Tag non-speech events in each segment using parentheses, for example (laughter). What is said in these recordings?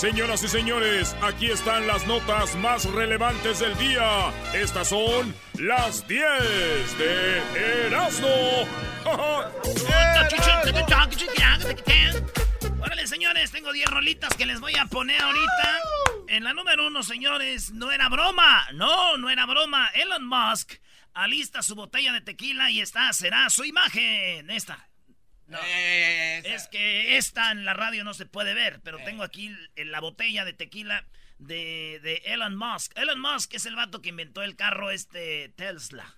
Señoras y señores, aquí están las notas más relevantes del día. Estas son las 10 de Erasmo. (laughs) Órale, señores, tengo 10 rolitas que les voy a poner ahorita. En la número uno, señores, no era broma. No, no era broma. Elon Musk alista su botella de tequila y esta será su imagen. Esta. No. Eh, es que esta en la radio no se puede ver, pero eh. tengo aquí la botella de tequila de, de, Elon Musk. Elon Musk es el vato que inventó el carro este Tesla.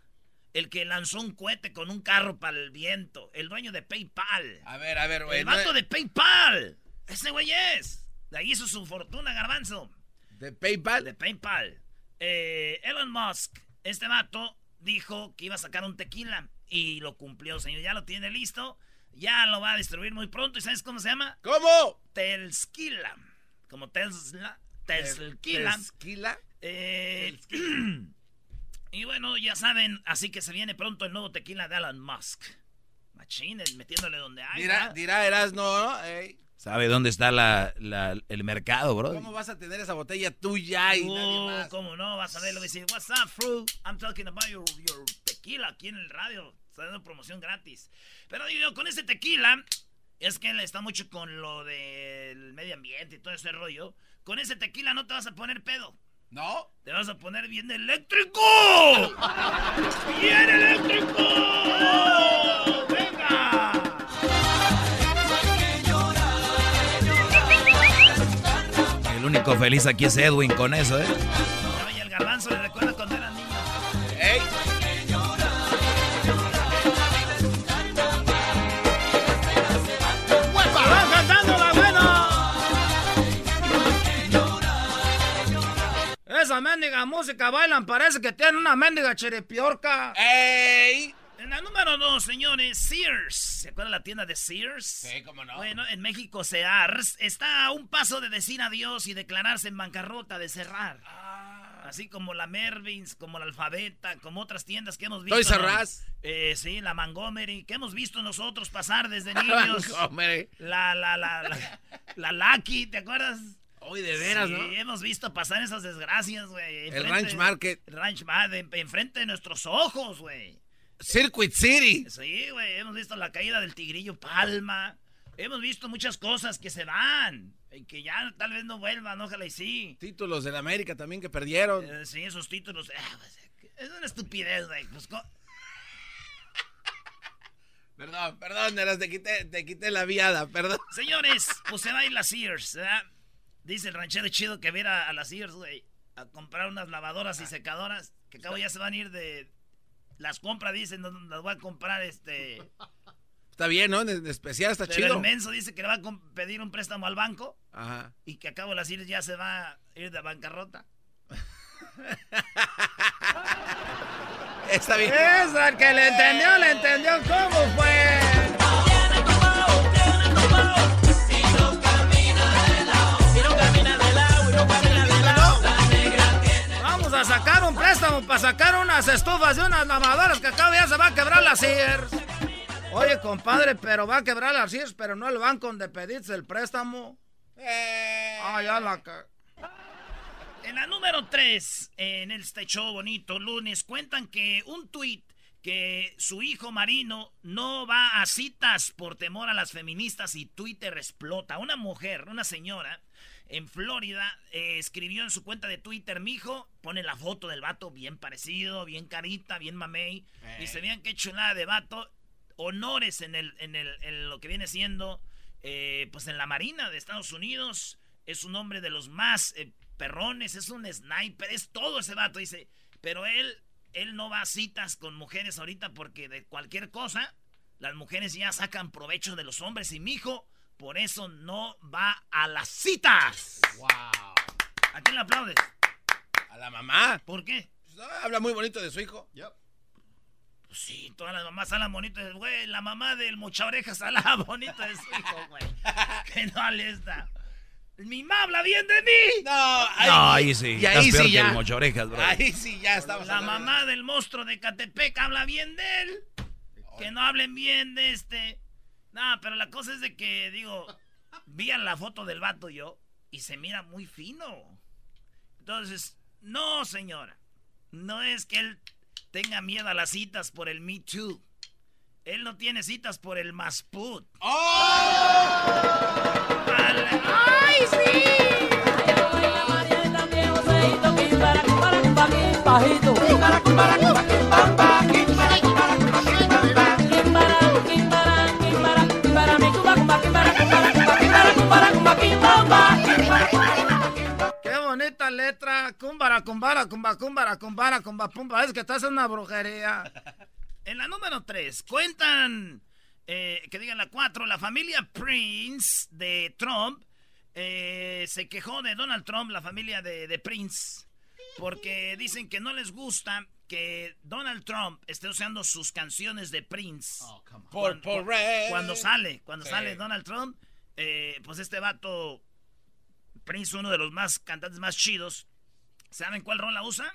El que lanzó un cohete con un carro para el viento. El dueño de PayPal. A ver, a ver, güey. El vato de PayPal. Ese güey es. De ahí hizo su fortuna, garbanzo. ¿De PayPal? De PayPal. Eh, Elon Musk, este vato, dijo que iba a sacar un tequila. Y lo cumplió, señor. Ya lo tiene listo. Ya lo va a distribuir muy pronto. ¿Y sabes cómo se llama? ¿Cómo? Telskila. Como Tesla. Telskila. Telskila. Eh, (clears throat) y bueno, ya saben, así que se viene pronto el nuevo tequila de Elon Musk. Machines, metiéndole donde hay. Dirá, dirá Erasno, ¿no? ¿Sabe dónde está la, el mercado, bro? ¿Cómo vas a tener esa botella tuya y nadie uh, más? ¿Cómo no? Vas a verlo y decir, what's up, fruit? I'm talking about your, your tequila aquí en el radio. Está dando promoción gratis. Pero digo, con ese tequila, es que él está mucho con lo del medio ambiente y todo ese rollo. Con ese tequila no te vas a poner pedo. ¿No? Te vas a poner bien eléctrico. (laughs) ¡Bien eléctrico! ¡Venga! El único feliz aquí es Edwin con eso, ¿eh? Y el garbanzo le recuerda cuando esa mendiga música bailan, parece que tienen una mendiga cherepiorca. ¡Ey! En la número dos, señores, Sears. ¿Se acuerdan la tienda de Sears? Sí, cómo no. Bueno, en México Sears está a un paso de decir adiós y declararse en bancarrota, de cerrar. Ah. Así como la Mervins, como la Alfabeta, como otras tiendas que hemos visto. ¿Toys R Eh, sí, la Montgomery, que hemos visto nosotros pasar desde (laughs) niños. la, la, la, la, la Lucky, ¿te acuerdas? Hoy de veras, sí, hemos visto pasar esas desgracias, güey. El Ranch Market. El Ranch Market, enfrente de nuestros ojos, güey. Circuit City. Sí, güey, hemos visto la caída del tigrillo Palma. Hemos visto muchas cosas que se van. Que ya tal vez no vuelvan, ojalá y sí. Títulos de la América también que perdieron. Eh, sí, esos títulos. Ah, pues, es una estupidez, güey. Pues, (laughs) perdón, perdón, te quité, te quité la viada, perdón. Señores, pues se va a ir la Sears, ¿verdad? Dice el ranchero chido que viera a las Sears, güey, a comprar unas lavadoras y secadoras, que acabo ya se van a ir de... Las compras, dicen, las voy a comprar, este... (laughs) Está bien, ¿no? En especial está Pero chido. el menso dice que le va a pedir un préstamo al banco. Ajá. Y que acabo las Sears ya se va a ir de bancarrota. (laughs) Está bien. El que le entendió, le entendió cómo fue. Sacar un préstamo para sacar unas estufas y unas lavadoras que acá ya se va a quebrar la Sears. Oye, compadre, pero va a quebrar las CIRS, pero no el banco donde pediste el préstamo. Eh. Ah, ya la... En la número 3, en este show bonito lunes, cuentan que un tuit que su hijo Marino no va a citas por temor a las feministas y Twitter explota. Una mujer, una señora en Florida eh, escribió en su cuenta de Twitter, mi hijo, pone la foto del vato bien parecido, bien carita, bien mamey. Y se vean qué chulada de vato. Honores en, el, en, el, en lo que viene siendo, eh, pues en la Marina de Estados Unidos. Es un hombre de los más eh, perrones, es un sniper, es todo ese vato, dice. Pero él él no va a citas con mujeres ahorita porque de cualquier cosa, las mujeres ya sacan provecho de los hombres y mi hijo, por eso no va a las citas. ¡Wow! ¿A quién le aplaudes? A la mamá. ¿Por qué? Pues, habla muy bonito de su hijo. Pues sí, todas las mamás hablan bonito de güey. La mamá del mucha orejas habla (laughs) bonito de su hijo, güey. (laughs) que no le está. Mi mamá habla bien de mí. No, ahí, no, ahí sí. Y ahí sí ya. orejas, bro. Ahí sí ya estamos. La mamá del monstruo de Catepec habla bien de él. Que no hablen bien de este. No, pero la cosa es de que, digo, vi la foto del vato yo y se mira muy fino. Entonces, no, señora. No es que él tenga miedo a las citas por el Me Too. Él no tiene citas por el Masput. ¡Oh! ¡Ay, sí! ¡Qué bonita letra! Cumbara, cumbara, cumba, cumbara, cumbara, cumba, pumba. Es que estás en una brujería. En la número 3, cuentan, eh, que digan la 4, la familia Prince de Trump eh, se quejó de Donald Trump, la familia de, Prince, porque dicen que no les gusta que Donald Trump esté usando sus canciones de Prince. Oh, cuando, cuando, sale, cuando sale Donald Trump, eh, pues este vato, Prince, uno de los más cantantes más chidos, ¿saben cuál rola usa?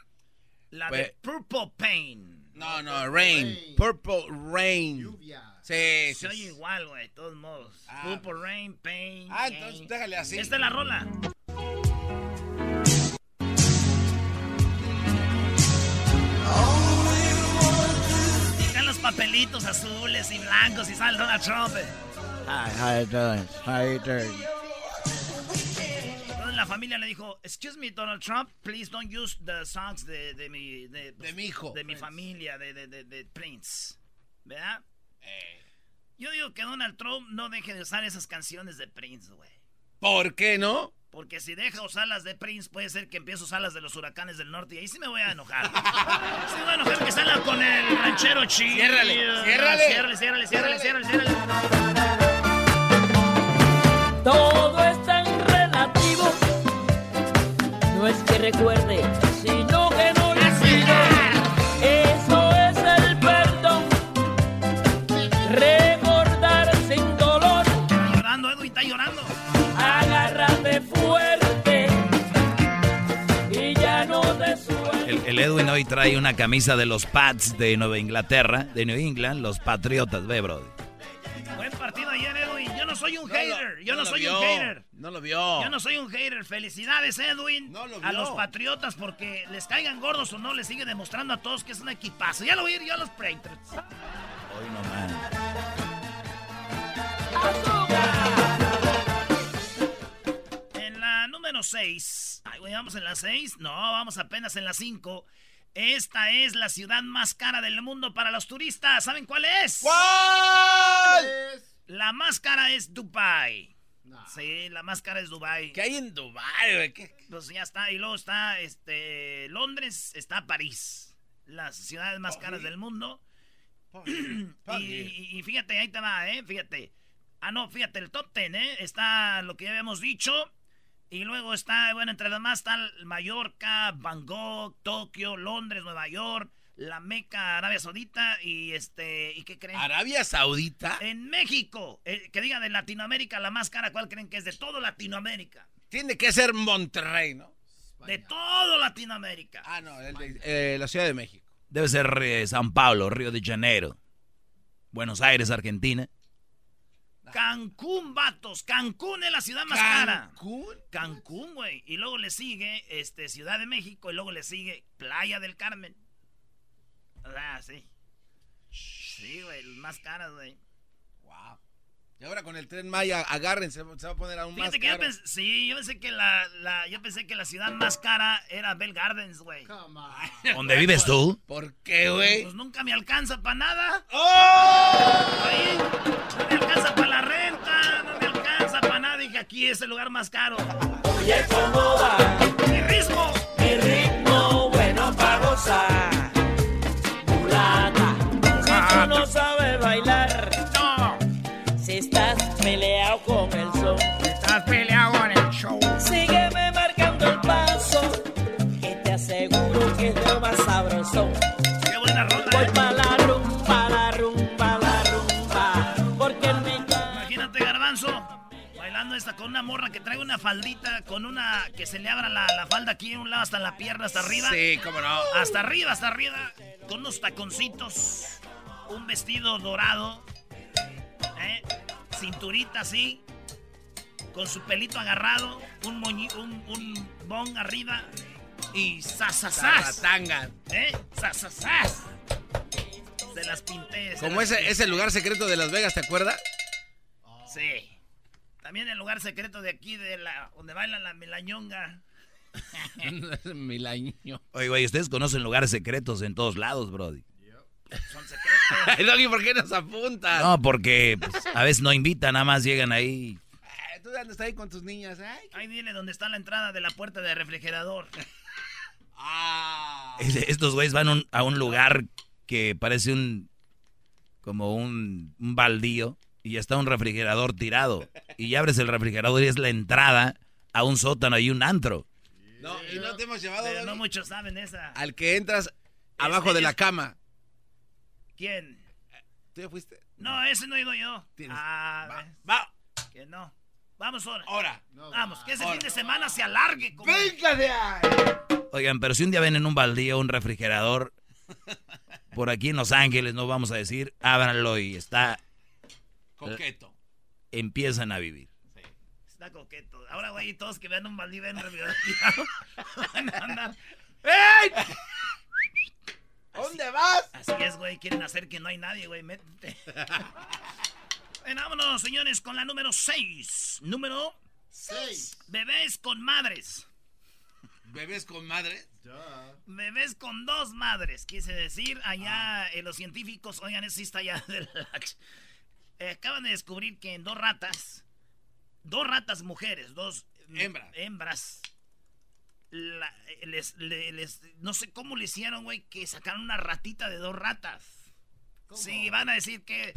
La de Purple Pain. No, no, Rain. Purple Rain. Lluvia. Sí, Se oye igual, güey, de todos modos. Ah, Purple pues. Rain, Pain. Ah, entonces déjale así. Esta es la rola. Están los papelitos azules y blancos y sale Donald Trump. Hi, how you doing? How you doing? la familia le dijo, excuse me, Donald Trump, please don't use the songs de, de mi... De, de mi hijo. De mi familia, de, de, de, Prince. ¿Verdad? Eh. Yo digo que Donald Trump no deje de usar esas canciones de Prince, güey. ¿Por qué no? Porque si deja usar las de Prince, puede ser que empiece a usar las de los huracanes del norte. Y ahí sí me voy a enojar. (laughs) sí me voy a enojar que salga con el ranchero chido. Ciérrale, ciérrale. Ciérrale, ciérrale, ciérrale, ciérrale, ciérrale. Trae una camisa de los Pats de Nueva Inglaterra, de New England, los Patriotas, ve, bro. Buen partido ayer, Edwin. Yo no soy un hater. Yo no, soy un hater. No lo vio. Yo no soy un hater. Felicidades, Edwin. A los Patriotas porque les caigan gordos o no, les sigue demostrando a todos que es un equipazo. Ya lo voy a ir yo a los Patriots. Hoy no man. En la número 6. Ay, ¿vamos en la 6? No, vamos apenas en la 5. Esta es la ciudad más cara del mundo para los turistas. ¿Saben cuál es? ¿Cuál? La más cara es Dubai. Sí, la más cara es Dubai. ¿Qué hay en Dubai? Pues ya está. Y luego está este, Londres, está París. Las ciudades más caras del mundo. (clears throat) y, fíjate, ahí te va, ¿eh? Fíjate. Ah, no, fíjate, el top ten, ¿eh? Está lo que ya habíamos dicho. Y luego está, bueno, entre las más está Mallorca, Bangkok, Tokio, Londres, Nueva York, la Meca, Arabia Saudita y este, ¿y qué creen? ¿Arabia Saudita? En México, eh, que diga de Latinoamérica la más cara, ¿cuál creen que es? De todo Latinoamérica. Tiene que ser Monterrey, ¿no? De todo Latinoamérica. Ah, no, el de, eh, la Ciudad de México. Debe ser eh, San Pablo, Río de Janeiro. Buenos Aires, Argentina. Cancún, vatos. Cancún es la ciudad más cara. ¿Cancún? Cancún, güey. Y luego le sigue este, Ciudad de México y luego le sigue Playa del Carmen. Ah, sí. Sí, güey, más caras, güey. Wow. Y ahora con el tren Maya, agárrense, se va a poner aún más que caro. Yo pensé, sí, yo pensé que la, la, yo pensé que la ciudad más cara era Bell Gardens, güey. (laughs) ¿Dónde vives tú? ¿Por qué, güey? Pues nunca me alcanza para nada. ¡Oh! Ahí, no me alcanza para la renta, no me alcanza para nada. Dije, aquí es el lugar más caro. Oye, ¿cómo va? Mi ritmo. Mi ritmo bueno para gozar. Mulata, si tú no sabes bailar. Peleado con el son. Estás peleado con el show. Sígueme marcando el paso. Que te aseguro que es lo más sabroso. Qué buena rola. Voy eh. pa' la rumba, la rumba, la rumba. Porque me encanta. Imagínate, Garbanzo. Bailando esta con una morra que trae una faldita, con una que se le abra la, la falda aquí en un lado hasta la pierna, hasta arriba. Sí, cómo no. Hasta arriba, hasta arriba. Con unos taconcitos. Un vestido dorado. ¿eh? Cinturita así. Con su pelito agarrado. Un moñi, un, un bon arriba. Y sasasas. Tanga. ¿Eh? Sasasas. Se las pinté. se Como las ese, pinté. ese lugar secreto de Las Vegas, ¿te acuerdas? Sí. También el lugar secreto de aquí, de la donde baila la melañonga. (laughs) Milaño. Oye, güey, ustedes conocen lugares secretos en todos lados, Brody. Son secretos. Ay, (laughs) Doggy, ¿por qué nos apuntas? No, porque pues, a veces no invitan, nada más llegan ahí. Ay, Tú andas ahí con tus niñas. Ay, Ahí dile dónde está la entrada de la puerta del refrigerador. (laughs) Ah. Es- Estos güeyes van un- a un lugar que parece un. como un, un baldío y ya está un refrigerador tirado. Y abres el refrigerador y es la entrada a un sótano y un antro. No, y no te hemos llevado Pero no muchos saben esa. al que entras abajo de la es- cama. ¿Quién? ¿Tú ya fuiste? No, ese no he ido yo. Tienes- Ah, Va, ves, va, que no. Vamos ahora. ahora. Vamos, que ese Ahora. fin de semana se alargue. Como... ¡Venga de ahí! Oigan, pero si un día ven en un baldío un refrigerador, por aquí en Los Ángeles, no vamos a decir, ábranlo y está. Coqueto. empiezan a vivir. Está coqueto. Ahora, güey, todos que vean un baldío en un refrigerador tirado, van a andar. ¡Ey! ¿Dónde vas? Así es, güey. Quieren hacer que no hay nadie, güey. Métete. (laughs) Bueno, vámonos, señores, con la número 6. Número 6. bebés con madres. ¿Bebés con madre? Bebés con dos madres, quise decir. Allá eh, los científicos, oigan, eso sí está allá del eh, acaban de descubrir que en dos ratas, dos ratas mujeres, dos Hembra. hembras, la- les, le- les- no sé cómo le hicieron, güey, que sacaron una ratita de dos ratas. Sí, van a decir que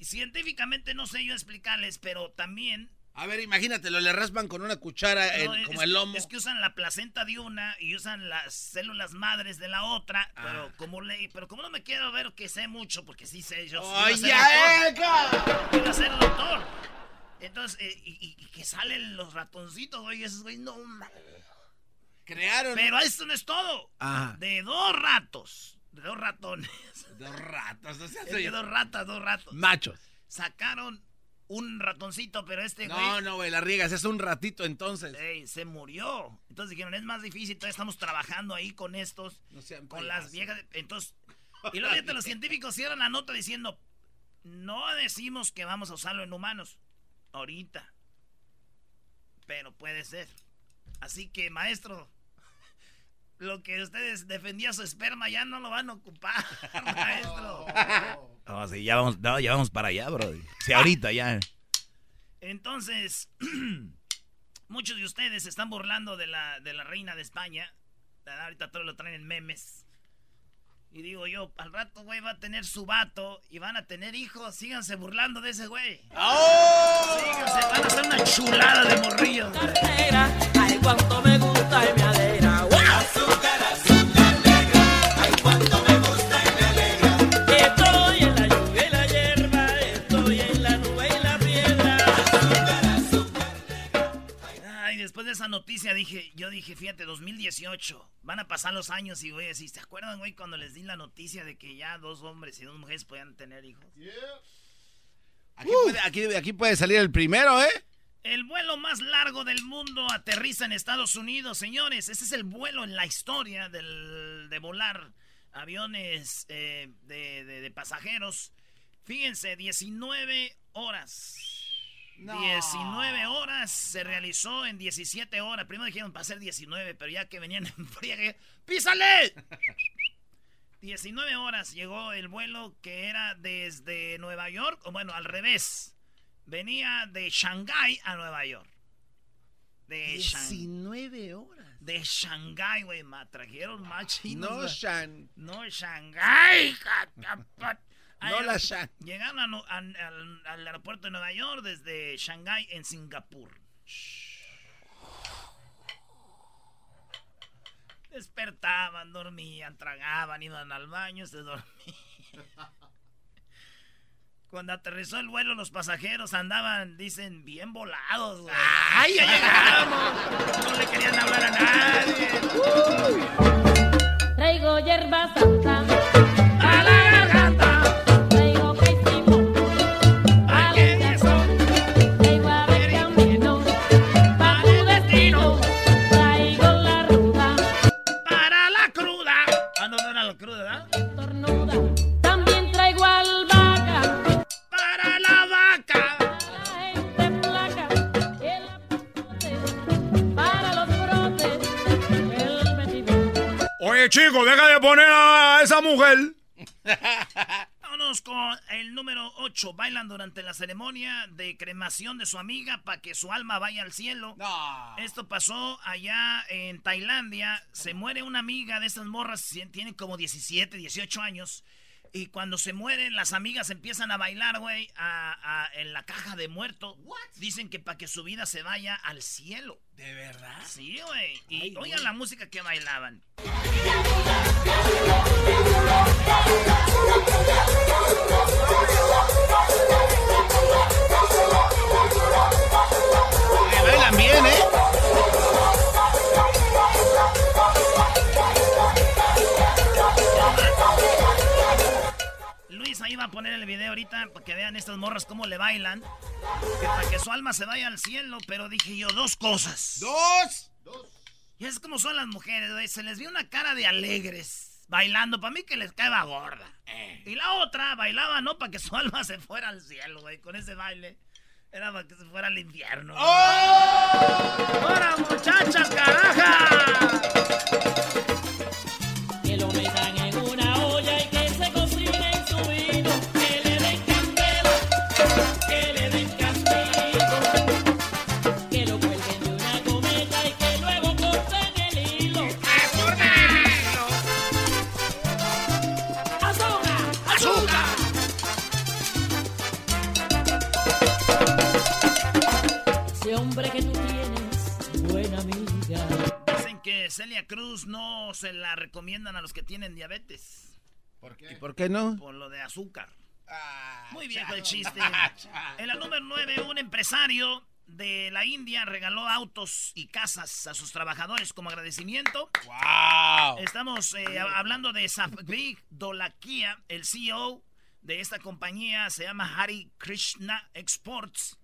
científicamente no sé yo explicarles, pero también A ver, imagínatelo, le raspan con una cuchara en- no, es- como el lomo. Es que usan la placenta de una y usan las células madres de la otra, Ah. pero como le, pero como no me quiero ver que sé mucho, porque sí sé yo. ¡Oye, iba a ser doctor, iba a ser doctor. Entonces, eh, y que salen los ratoncitos, güey, esos güey, no mames. Crearon Pero esto no es todo. Ajá. De dos ratos, de dos ratones. dos ratas, no seas de dos ratas, dos ratos. machos. Sacaron un ratoncito, pero este güey. No, no, güey, la riegas, es un ratito entonces. Ey, se murió. Entonces dijeron, es más difícil, todavía estamos trabajando ahí con estos, No sean con las viejas. Entonces, y luego los científicos cierran la nota diciendo, no decimos que vamos a usarlo en humanos, ahorita. Pero puede ser. Así que, maestro, lo que ustedes defendían su esperma ya no lo van a ocupar, (laughs) maestro. No, sí, ya vamos, no, ya vamos para allá, bro. Sí, ahorita ya. Entonces, (clears throat) muchos de ustedes se están burlando de la, de la reina de España. Ahorita todos lo traen en memes. Y digo yo, al rato, güey, va a tener su vato y van a tener hijos. Síganse burlando de ese güey. Síganse, van a hacer una chulada de morrillos. cartera. Ay, cuánto me gusta y me alegra. Después de esa noticia, dije, yo dije, fíjate, 2018, van a pasar los años y voy a decir, ¿te acuerdan, güey, cuando les di la noticia de que ya dos hombres y dos mujeres podían tener hijos? Aquí, puede, aquí, aquí puede salir el primero, ¿eh? El vuelo más largo del mundo aterriza en Estados Unidos, señores. Ese es el vuelo en la historia del, de volar aviones eh, de, de- de pasajeros. Fíjense, 19 horas. 19 horas se realizó en 17 horas. Primero dijeron para ser 19, pero ya que venían en (laughs) friegue, ¡písale! (laughs) 19 horas llegó el vuelo que era desde Nueva York, o bueno, al revés. Venía de Shanghái a Nueva York. De Shan- 19 horas. de Shanghái, güey, ma, trajeron más chinos. No. Shan. No, Shanghái. Ca- No la. Llegaron a Nu- a- al, al aeropuerto de Nueva York desde Shanghái en Singapur. Despertaban, dormían, tragaban, iban al baño, se dormían. Cuando aterrizó el vuelo, los pasajeros andaban, dicen, bien volados, güey. ¡Ay, ya llegamos! No le querían hablar a nadie. Traigo hierba santa ¡A la Oye, chico, deja de poner a esa mujer. (laughs) Vámonos con el número 8. Bailan durante la ceremonia de cremación de su amiga para que su alma vaya al cielo. No. Esto pasó allá en Tailandia. Se muere una amiga de estas morras, tiene como 17, 18 años. Y cuando se mueren, las amigas empiezan a bailar, güey, a- a- en la caja de muerto. Dicen que para que su vida se vaya al cielo. ¿De verdad? Sí, güey. Y oigan la música que bailaban. Oye, bailan bien, ¿eh? Ahí va a poner el video ahorita para que vean estas morras cómo le bailan. Que para que su alma se vaya al cielo. Pero dije yo, dos cosas. ¡Dos! Y es como son las mujeres, güey. Se les vio una cara de alegres. Bailando, para mí que les caeba gorda. Y la otra bailaba, ¿no? Para que su alma se fuera al cielo, güey. Con ese baile. Era para que se fuera al infierno. ¡Ahora, muchachas, caraja! Celia Cruz no se la recomiendan a los que tienen diabetes. ¿Por qué? ¿Y por qué no? Por lo de azúcar. Ah, Muy viejo el chiste. (laughs) En la número 9, un empresario de la India regaló autos y casas a sus trabajadores como agradecimiento. ¡Wow! Estamos eh, hab- hablando de Savik (laughs) Dolakia, el CEO de esta compañía, se llama Hari Krishna Exports.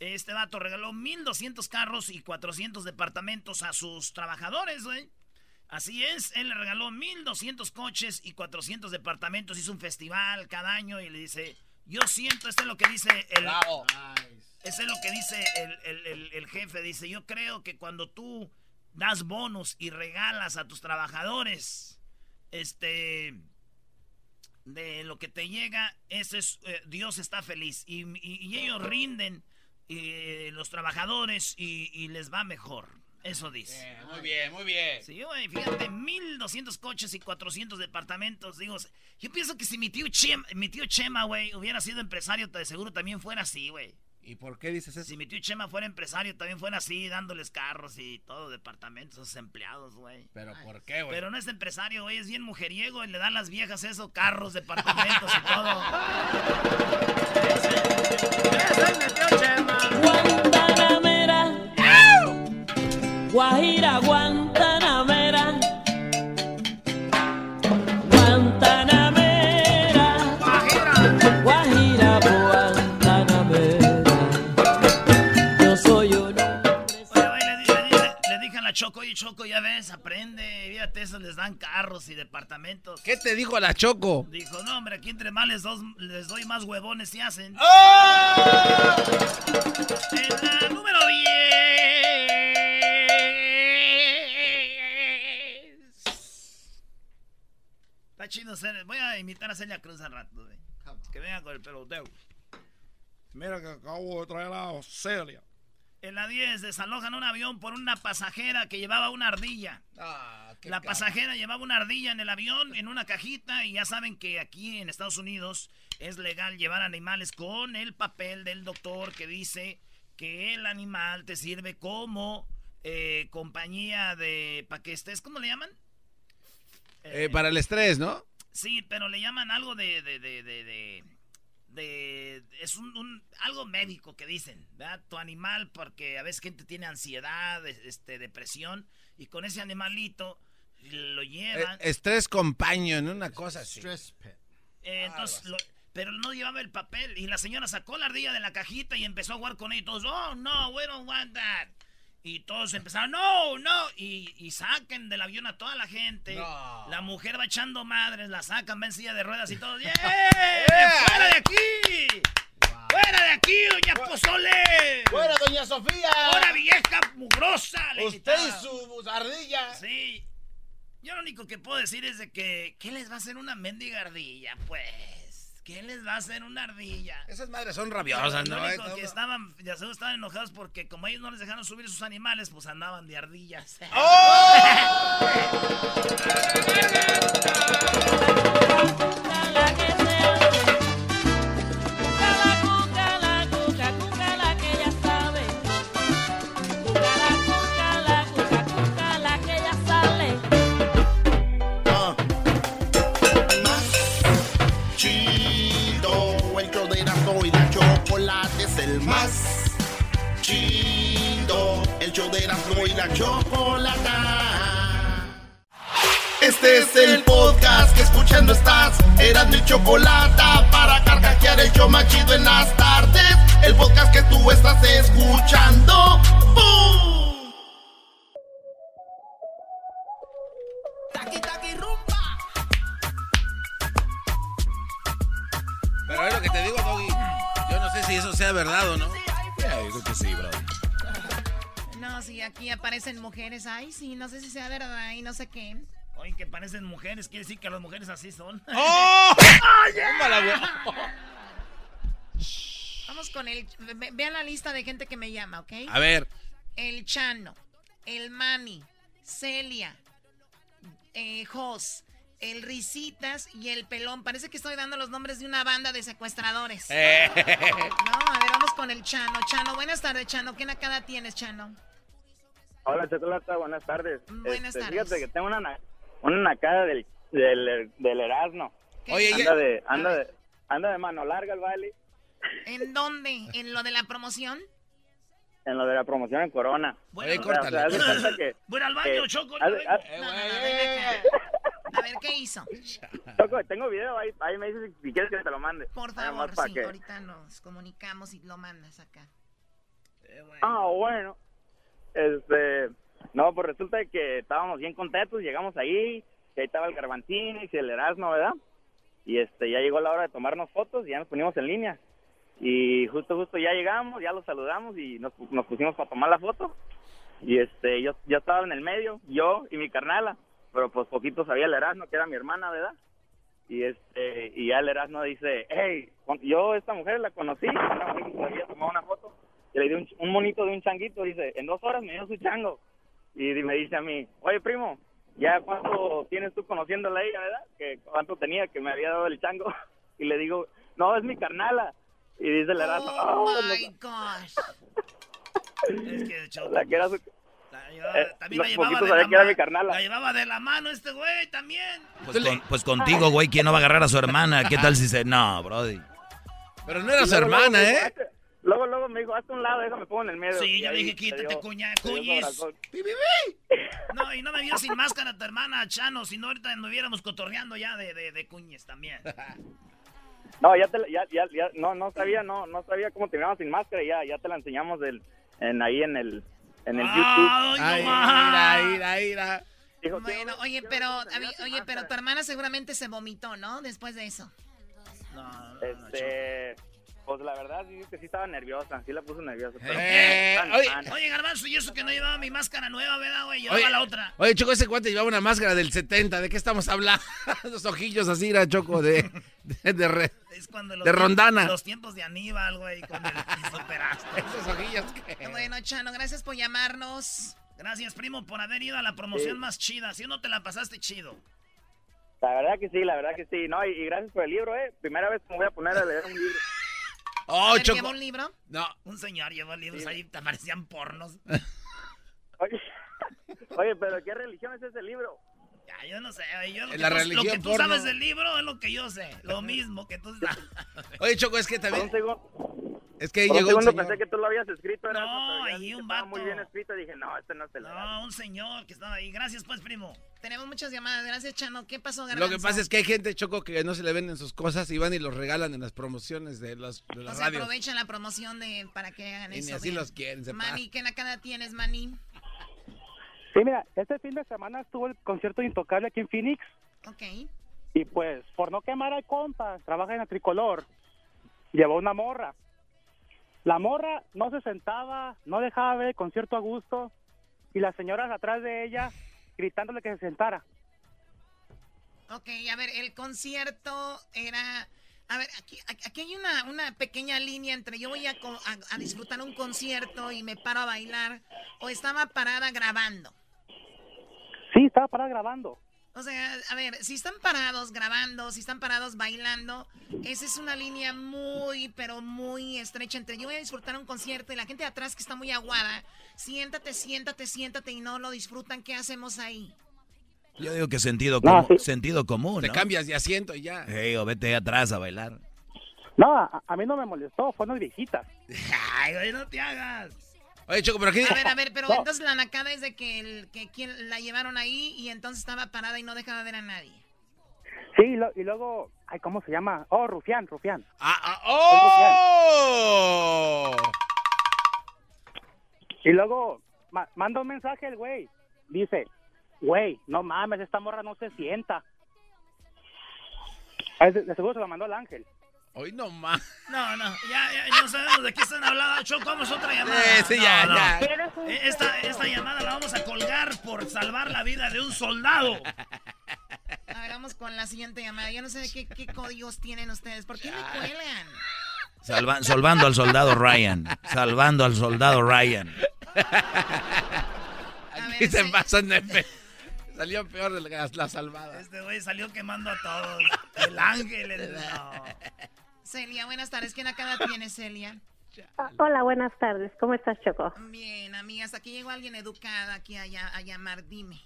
Este vato regaló 1.200 carros y 400 departamentos a sus trabajadores, güey. Así es, él le regaló 1.200 coches y 400 departamentos. Hizo un festival cada año y le dice, yo siento, esto es lo que dice el... ¡Bravo! Eso es lo que dice el, el- el- el jefe. Dice, yo creo que cuando tú das bonos y regalas a tus trabajadores, este, de lo que te llega, es, eh, Dios está feliz. Y, y- y ellos rinden, eh, los trabajadores, y, y les va mejor. Eso dice. Eh, muy bien, muy bien. Sí, güey, fíjate, 1200 coches y 400 departamentos. Digo, yo pienso que si mi tío Chema, mi tío Chema, güey, hubiera sido empresario, de seguro también fuera así, güey. ¿Y por qué dices eso? Si mi tío Chema fuera empresario, también fuera así, dándoles carros y todo, departamentos a sus empleados, güey. ¿Pero por qué, güey? Pero no es empresario, güey, es bien mujeriego y le dan las viejas eso, carros, departamentos y todo. Ese es mi tío Chema. Guantanamera. Aparte eso les dan carros y departamentos. ¿Qué te dijo la Choco? Dijo, no, hombre, aquí entre más les, dos- les doy más huevones y hacen. ¡Oh! En la número 10. Está chido ser. Voy a invitar a Celia Cruz al rato, güey. Que venga con el peloteo. Mira que acabo de traer a Celia. En la 10 desalojan un avión por una pasajera que llevaba una ardilla. Ah, qué La pasajera llevaba una ardilla en el avión, en una cajita, y ya saben que aquí en Estados Unidos es legal llevar animales con el papel del doctor que dice que el animal te sirve como eh, compañía de... ¿Para que estés? ¿Cómo le llaman? Eh, para el estrés, ¿no? Sí, pero le llaman algo de... de, de, de, de- es un, un- algo médico que dicen, ¿verdad? Tu animal, porque a veces gente tiene ansiedad, este, depresión, y con ese animalito lo Eh, llevan. estrés companion, una cosa así. Stress pet. Eh, entonces, lo- pero no llevaba el papel. Y la señora sacó la ardilla de la cajita y empezó a jugar con todos, oh, no, we don't want that. Y todos empezaron, no, no. Y, y saquen del avión a toda la gente. No. La mujer va echando madres, la sacan, va en silla de ruedas y todo. (laughs) ¡Yeah! ¡Fuera de aquí! ¡Fuera de aquí, doña Pozole! ¡Fuera, doña Sofía! ¡Ahora vieja mugrosa! le ¡Usted y su ardilla! Sí. Yo lo único que puedo decir es de que, ¿qué les va a hacer una mendiga ardilla? Pues, ¿qué les va a hacer una ardilla? Esas madres son rabiosas, lo ¿no? único que estaban, ya se estaban enojados porque como ellos no les dejaron subir sus animales, pues andaban de ardillas. (laughs) la la chocolata. Este es el podcast que escuchando estás. Eran mi chocolata para carcajear el show más chido en las tardes. El podcast que tú estás escuchando. ¡Bum! Pero es lo que te digo, Doggy. Yo no sé si eso sea verdad o no. yo creo que sí, bro. No, sí, aquí aparecen mujeres. Ay, sí, no sé si sea verdad y no sé qué. Oye, que parecen mujeres, quiere decir que las mujeres así son. (laughs) ¡Oh! Tómala, güey. (laughs) Vamos con el... ve- Vean la lista de gente que me llama, ¿ok? A ver. El Chano, el Mani, Celia, eh, Jos, el Risitas y el Pelón. Parece que estoy dando los nombres de una banda de secuestradores. Eh. (laughs) No, a ver, vamos con el Chano. Chano, buenas tardes, Chano. ¿Qué nacada tienes, Chano? Hola, Chocolata, buenas tardes. Buenas Este, tardes. Fíjate que tengo una, na- una nacada del, del, del Erasmo. ¿Qué? Oye, Anda de, anda, de, anda de mano larga el baile ¿En dónde? ¿En lo de la promoción? en lo de la promoción en Corona. Bueno, Oye, O sea, córtale. de cuenta que- Voy al baño, Eh, Choco. haz- haz- Eh, No, no, no, acá. A ver, ¿qué hizo? Choco, tengo video, ahí, ahí me dices si quieres que te lo mande. Por favor, sí, que- ahorita nos comunicamos y lo mandas acá. Ah, bueno. Este, no, pues resulta que estábamos bien contentos, llegamos ahí, que ahí estaba el Garbantín y el Erasmo, ¿verdad? Y este, ya llegó la hora de tomarnos fotos y ya nos ponimos en línea. Y justo, justo ya llegamos, ya los saludamos y nos, nos pusimos para tomar la foto. Y este, yo, yo estaba en el medio, yo y mi carnala, pero pues poquito sabía el Erasmo, que era mi hermana, ¿verdad? Y este, y ya el Erasmo dice, hey, yo esta mujer la conocí, una mujer que había tomado una foto, y le di un, un monito de un changuito, dice, en dos horas me dio su chango. Y me dice a mí, oye primo, ¿ya cuánto tienes tú conociéndola a ella, verdad? Que cuánto tenía que me había dado el chango. (laughs) Y le digo, no, es mi carnala. Y dice el Erasmo, Oh "Oh, my no". gosh. (laughs) Es que, Choco, la que era su... la llevaba- eh, también no, la llevaba de la que era ma- mi carnala. La llevaba de la mano este güey también. Pues, con- pues contigo, güey, ¿quién no va a agarrar a su hermana? ¿Qué tal si se.? No, Brody. Pero no era su hermana, ¿eh? Luego, luego me dijo, hazte un lado, déjame pongo en el medio. Sí, Y yo dije, quítate, cuña, corazón. (laughs) No, y no me vio sin máscara tu hermana, Chano, si no ahorita anduviéramos cotorreando ya de, de, de cuñes también. (laughs) No, ya, te, la- ya, ya, ya, no, no sabía, no, no sabía cómo terminamos sin máscara, y ya, ya te la enseñamos del, en, ahí en el, en el YouTube. Ay, no Ay, más. mira, mira, mira. Dijo, Bueno, oye, pero, a mí- oye, pero tu hermana seguramente se vomitó, ¿no? Después de eso. Este, pues la verdad sí que sí estaba nerviosa, sí la puso nerviosa. pero- Eh, Tan, oye. tan. Oye, Garbanzo, y eso que no llevaba mi máscara nueva, ¿verdad, güey? Llevaba Oye, la otra. Oye, Choco, ese cuate llevaba una máscara del 70. ¿De qué estamos hablando? (laughs) Los ojillos así, era Choco, de, de, de re- Es cuando los de tiempos- rondana. Los tiempos de Aníbal, güey, con el (laughs) superastro. Esos ojillos que... Bueno, Chano, gracias por llamarnos. Gracias, primo, por haber ido a la promoción Sí. más chida. Si no te la pasaste chido. La verdad que sí, la verdad que sí. No, y, y gracias por el libro, ¿eh? Primera vez que me voy a poner a leer un libro. Oh, A ver, Choco. ¿Llevó un libro? No. Un señor llevó libros ahí, te parecían pornos. (laughs) Oye, oye, pero ¿qué religión es ese libro? Ya, yo no sé, yo lo que lo que tú porno. sabes del libro es lo que yo sé. Lo mismo que tú sabes. Oye, Choco, es que también... Es que ahí por un llegó un segundo pensé que tú lo habías escrito. Era No, ahí un vato. muy bien escrito. Dije, no, este no es el No, un señor que estaba ahí. Gracias, pues, primo. Tenemos muchas llamadas. Gracias, Chano. ¿Qué pasó, Garbanzo? Lo que pasa es que hay gente, Choco, que no se le venden sus cosas y van y los regalan en las promociones de, las de O las sea, radios. aprovechan la promoción de para que hagan Y ni eso. así bien. los quieren, se Mani, ¿qué nacada tienes, Mani? Sí, mira, este fin de semana estuvo el concierto de Intocable aquí en Phoenix Ok. y pues por no quemar al compa, trabaja en la tricolor, llevó una morra. La morra no se sentaba, no dejaba ver el concierto a gusto y las señoras atrás de ella gritándole que se sentara. Ok, a ver, el concierto era... A ver, aquí, aquí hay una, una pequeña línea entre yo voy a, a- a disfrutar un concierto y me paro a bailar o estaba parada grabando. Sí, estaba parada grabando. O sea, a ver, si están parados grabando, si están parados bailando, esa es una línea muy, pero muy estrecha entre yo voy a disfrutar un concierto y la gente de atrás que está muy aguada, siéntate, siéntate, siéntate y no lo disfrutan, ¿qué hacemos ahí? Yo digo que sentido, No, sí. sentido común, Te ¿no? cambias de asiento y ya. Ey, o vete atrás a bailar. No, a, a mí no me molestó, fue unas viejitas. (laughs) Ay, no te hagas. Oye, Choco, pero aquí... A ver, a ver, pero No. entonces la nacada es de que, el, que quien la llevaron ahí y entonces estaba parada y no dejaba ver a nadie. Sí, y, lo- y luego, ay, ¿cómo se llama? Oh, Rufián, Rufián. Ah, ah, ¡Oh! Y luego ma- manda un mensaje el güey. Dice, güey, no mames, esta morra no se sienta. Ah, De, de seguro se lo mandó el ángel. Hoy no más. No, no, ya, ya, no sabemos de qué están hablando. Choco, vamos a otra llamada. Sí, sí, No, ya, no. ya. Eh, Esta, esta llamada la vamos a colgar por salvar la vida de un soldado. A ver, vamos con la siguiente llamada. Yo no sé de qué, qué códigos tienen ustedes. ¿Por qué me cuelgan? Salva- salvando al soldado Ryan. Salvando al soldado Ryan. Aquí se pasan de fe- Salió peor de la, la salvada. Este güey salió quemando a todos. El ángel, el... No. Celia, buenas tardes. ¿Qué nacada tienes, Celia? Ah, Hola, buenas tardes. ¿Cómo estás, Choco? Bien, amigas. Aquí llegó alguien educada aquí a, lla- a llamar. Dime.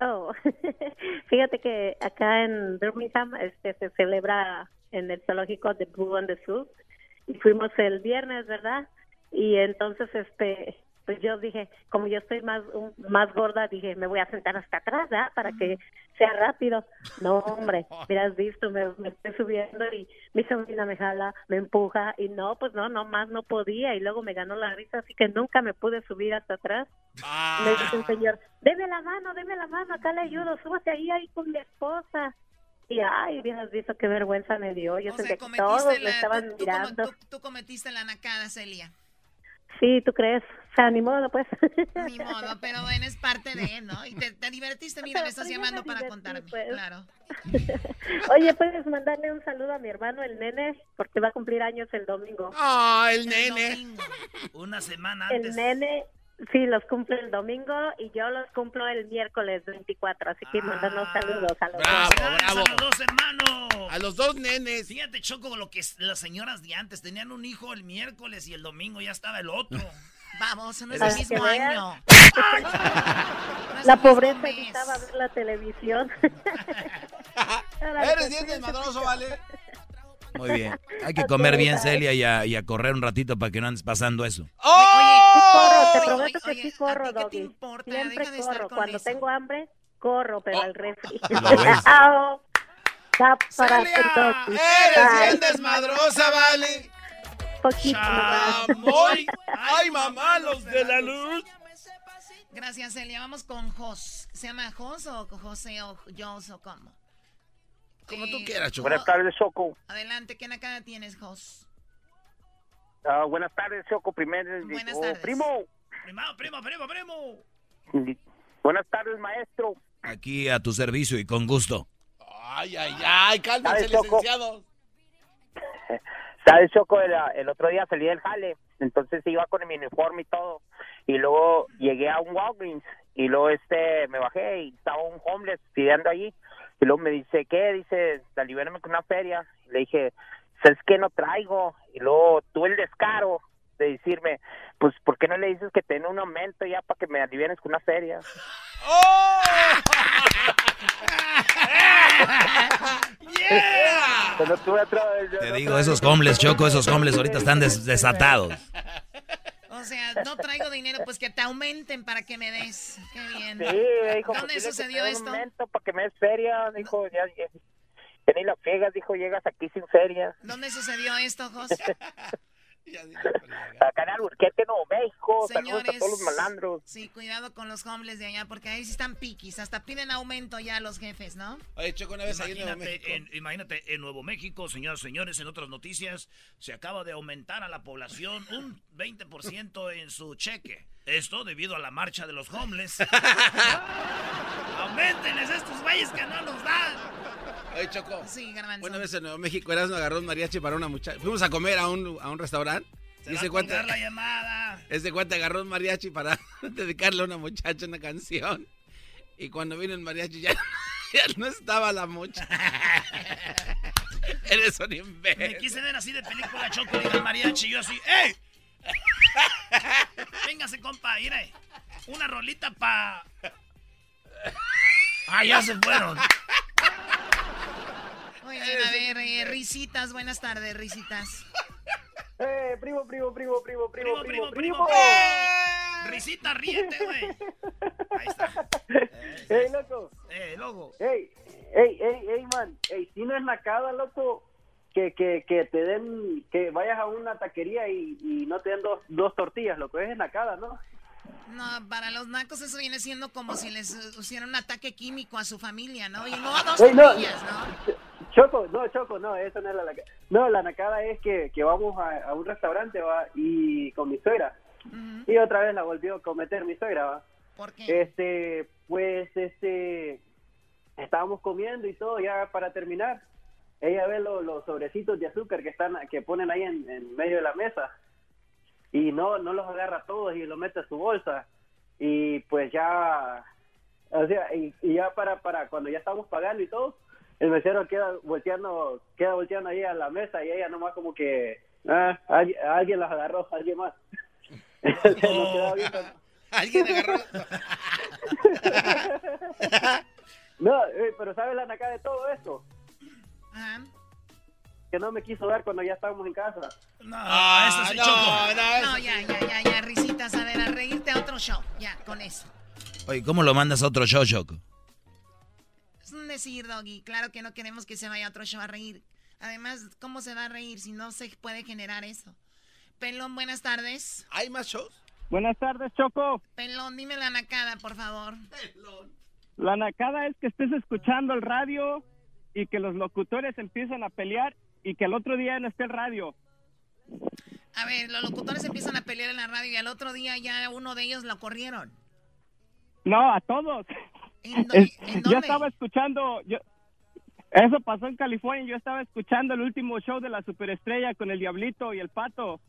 Oh, (laughs) fíjate que acá en Birmingham este, se celebra en el zoológico de Blue and the Zoo y fuimos el viernes, ¿verdad? Y entonces, este, pues yo dije, como yo estoy más un- más gorda, dije, me voy a sentar hasta atrás, ¿verdad? Para que sea rápido. No, (laughs) hombre, hubieras visto, me, me estoy subiendo y mi sobrina me jala, me empuja y no, pues no, no más no podía y luego me ganó la risa, así que nunca me pude subir hasta atrás. Ah. Me dice el señor, deme la mano, deme la mano, acá le ayudo, súbase ahí, ahí con mi esposa. Y ay, hubieras visto qué vergüenza me dio. Yo O sentía sea, que todos cometiste me la, estaban tú, mirando. tú- tú cometiste la nacada, Celia. Sí, ¿tú crees? O sea, ni modo, pues. Ni modo, pero bueno, es parte de, ¿no? Y te, te divertiste, mira, me estás llamando me para contarme. pues. Claro. (laughs) Oye, puedes mandarle un saludo a mi hermano, el nene, porque va a cumplir años el domingo. Ah, el nene. Una semana El antes. nene, sí, los cumple el domingo y yo los cumplo el miércoles 24, así que mandarnos saludos a los Bravo, dos. Bravo. A los dos hermanos. A los dos nenes. Fíjate, Choco, lo que las señoras de antes tenían un hijo el miércoles y el domingo ya estaba el otro. (laughs) Vamos, no es el mismo año. (laughs) No es La pobreza mes. evitaba ver la televisión. (laughs) Eres bien desmadroso, ¿vale? Muy bien. Hay que comer bien, Celia, y a, y a correr un ratito para que no andes pasando eso. corro, te Oye, prometo que oye, sí ¿a corro, ti qué te Doggy. importa? Siempre Deja de estar corro. con Cuando eso. tengo hambre, corro, pero al refri. (laughs) Para Celia, eres bien desmadrosa, ¿vale? Poquito. Chamoy. (laughs) Ay, mamá, los de la luz. Gracias, Celia. Vamos con Jos. ¿Se llama Jos o José o Jos o cómo? Como tú quieras, Choco. Buenas tardes, Choco. Adelante, ¿qué nakada tienes, Jos? Ah, buenas tardes, Choco. Primero, Buenas oh, tardes. primo. Primo, primo, primo, primo. Buenas tardes, maestro. Aquí a tu servicio y con gusto. Ay, ay, ay, cálmense, licenciados. (laughs) ¿Sabes, Choco? El, el otro día salí del jale, entonces iba con mi uniforme y todo. Y luego llegué a un Walgreens y luego este me bajé y estaba un homeless pidiendo allí. Y luego me dice, ¿qué? Dice, libérame con una feria. Le dije, ¿sabes qué? No traigo. Y luego tuve el descaro de decirme, pues, ¿por qué no le dices que te den un aumento ya para que me alivienes con una feria? (laughs) Pero otra- Te digo, esos homeless, Choco, esos homeless ahorita están des- desatados. O sea, no traigo dinero, pues que te aumenten para que me des. Qué bien. Sí, ¿Dónde pues, que sucedió esto? Un aumento para que me des feria, dijo, ya, ya, ya ni la friegas, dijo, llegas aquí sin feria. ¿Dónde sucedió esto, Jos? (laughs) (laughs) (laughs) Acá en Alburquerque, Nuevo México, saludos a Señores, todos los malandros. Sí, cuidado con los homeless de allá, porque ahí sí están piquis. Hasta piden aumento ya los jefes, ¿no? Oye, Choco, una vez ahí en Nuevo Imagínate, México. en, imagínate, en Nuevo México, señoras y señores, en otras noticias, se acaba de aumentar a la población un 20% en su cheque. Esto debido a la marcha de los homeless. (laughs) ¡Aumentenles a estos güeyes que no nos dan! Oye, Choco. Sí, garbanzo. Una vez en Nuevo México, Erasmo agarró un mariachi para una muchacha. Fuimos a comer a un, a un restaurante. Se y ese cuate, la llamada. ese cuate agarró un mariachi para (laughs) dedicarle a una muchacha una canción. Y cuando vino el mariachi ya, (laughs) ya no estaba la muchacha. (laughs) Eres un Me imbécil. quise ver así de película Choco y el mariachi. Yo así, ¡ey! Véngase, compa, mire. Una rolita pa. Ah, ya se fueron. Muy bien, a ver, eh, risitas, buenas tardes, risitas. (laughs) Eh, primo, primo, primo, primo, primo, Primo, primo, primo, primo. Risita, ríete, güey. (laughs) Ahí está. (laughs) Ey, loco. Eh, loco. Ey, ey, ey, ey, man. Ey, si no es nacada, loco, que, que, que te den, que vayas a una taquería y, y no te den dos, dos tortillas, loco. Es nacada, ¿no? No, para los nacos eso viene siendo como si les eh, hicieran un ataque químico a su familia, ¿no? Y no dos Ey, no, tortillas, ¿no? Choco, no, Choco, no, eso no es la nacada. No, la nacada es que, que vamos a, a un restaurante, va, y con mi suegra. Y otra vez la volvió a cometer mi suegra, va. ¿Por qué? Este, pues, este, estábamos comiendo y todo, ya para terminar. Ella ve lo- los sobrecitos de azúcar que están, que ponen ahí en, en medio de la mesa. Y no, no los agarra todos y los mete a su bolsa. Y pues ya, o sea, y, y ya para, para cuando ya estamos pagando y todo, el mesero queda volteando, queda volteando ahí a la mesa y ella nomás como que, ah, alguien, alguien las agarró, alguien más. (laughs) (laughs) Alguien agarró. (laughs) No, eh, pero ¿sabes la nacada de todo esto? Ajá. Que no me quiso dar cuando ya estábamos en casa. No, Ah, eso sí, no, Choco. no, eso No, ya, ya, ya, ya, risitas, a ver, a reírte a otro show, ya, con eso. Oye, ¿cómo lo mandas a otro show, Choco? Decir, Doggy, claro que no queremos que se vaya a otro show a reír. Además, ¿cómo se va a reír si no se puede generar eso? Pelón, buenas tardes. ¿Hay más shows? Buenas tardes, Choco. Pelón, dime la nacada, por favor. La nacada es que estés escuchando el radio y que los locutores empiezan a pelear y que el otro día no esté el radio. A ver, los locutores empiezan a pelear en la radio y al otro día ya uno de ellos lo corrieron. No, a todos. ¿En, dó- Es- en yo estaba escuchando, yo, eso pasó en California, yo estaba escuchando el último show de la superestrella con el Diablito y el Pato.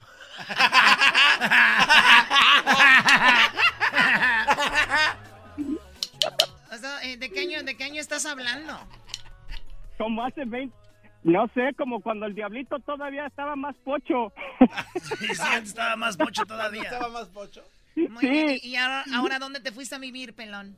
O sea, eh, ¿de, qué año, ¿De qué año estás hablando? Como hace 20, no sé, como cuando el Diablito todavía estaba más pocho. Sí, sí, estaba más pocho todavía. ¿Estaba más pocho? Muy Sí. bien, ¿y, y ahora, ahora dónde te fuiste a vivir, Pelón?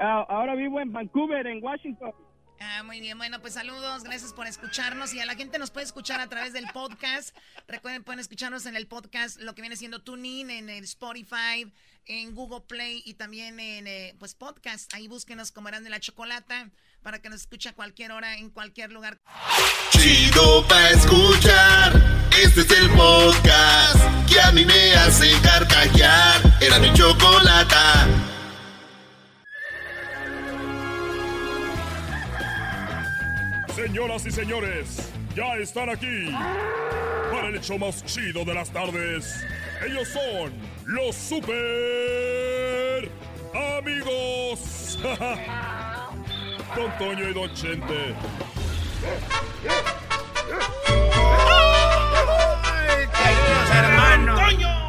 Ah, ahora vivo en Vancouver, en Washington. Ah, muy bien, bueno, pues saludos, gracias por escucharnos y a la gente nos puede escuchar a través del podcast. Recuerden, pueden escucharnos en el podcast, lo que viene siendo TuneIn, en el Spotify, en Google Play y también en eh, pues podcast. Ahí búsquenos como Eran de la Chocolata para que nos escuche a cualquier hora, en cualquier lugar. Chido pa' escuchar. Este es el podcast que a mí me hace carcajear. Era mi chocolata. Señoras y señores, ya están aquí para el hecho más chido de las tardes. Ellos son los super amigos. (laughs) Don Toño y Don Chente. ¡Ay, queridos hermanos!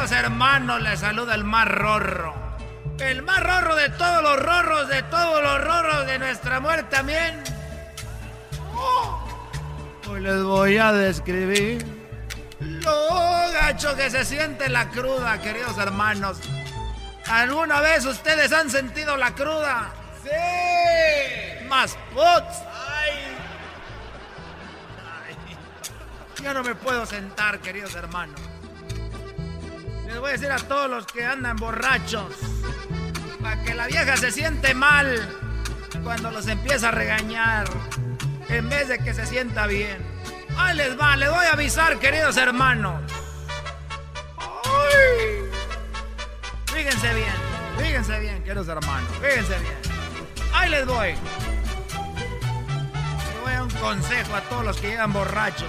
Queridos hermanos! Les saluda el más rorro. El más rorro de todos los rorros, de todos los rorros de nuestra muerte también. Oh. Hoy les voy a describir lo gacho que se siente la cruda, queridos hermanos. ¿Alguna vez ustedes han sentido la cruda? ¡Sí! ¡Más puts! ¡Ay! Ay. Ya no me puedo sentar, queridos hermanos. Les voy a decir a todos los que andan borrachos. Para que la vieja se siente mal cuando los empieza a regañar. En vez de que se sienta bien. Ahí les va, les voy a avisar, queridos hermanos. ¡Ay! Fíjense bien, fíjense bien, queridos hermanos, fíjense bien. Ahí les voy. Les voy a un consejo a todos los que llegan borrachos.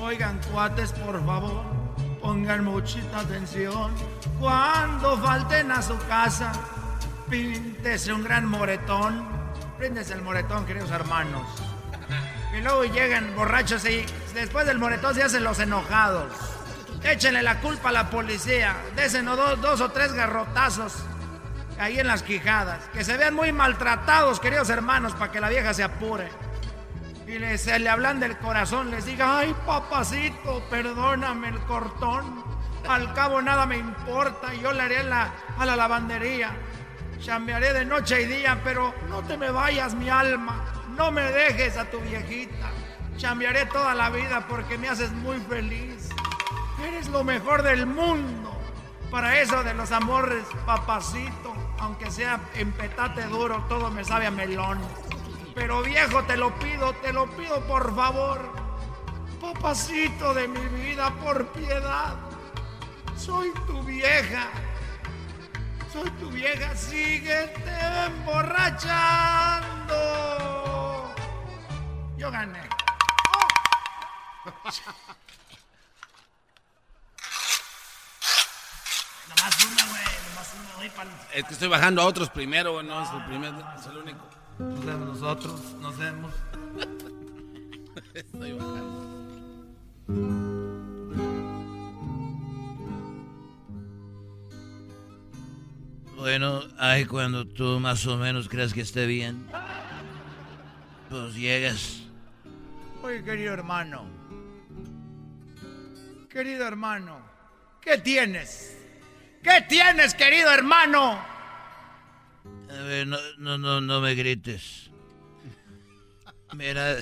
Oigan, cuates, por favor, pongan muchita atención. Cuando falten a su casa, píntese un gran moretón. Príndese el moretón, queridos hermanos. Y luego llegan borrachos y después del moretón se hacen los enojados. Échenle la culpa a la policía. Desen dos, dos o tres garrotazos ahí en las quijadas. Que se vean muy maltratados, queridos hermanos, para que la vieja se apure. Y les, se le hablan del corazón, les diga, ay papacito, perdóname el cortón. Al cabo nada me importa, yo le haré la, a la lavandería. Chambearé de noche y día, pero no te me vayas, mi alma. No me dejes a tu viejita. Chambearé toda la vida porque me haces muy feliz. Eres lo mejor del mundo. Para eso de los amores, papacito, aunque sea en petate duro, todo me sabe a melón. Pero viejo, te lo pido, te lo pido por favor. Papacito de mi vida, por piedad. Soy tu vieja. Soy tu vieja, síguete emborrachando. Yo gané. Nomás una, güey. Nomás una, güey, Es que estoy bajando a otros primero, güey, no es el primero, es el único. Nos vemos nosotros, nos vemos. Estoy bajando. Bueno, ay, cuando tú más o menos crees que esté bien, pues llegas. Oye, querido hermano. Querido hermano. ¿Qué tienes? ¿Qué tienes, querido hermano? A ver, no, no, no, no me grites. Mira,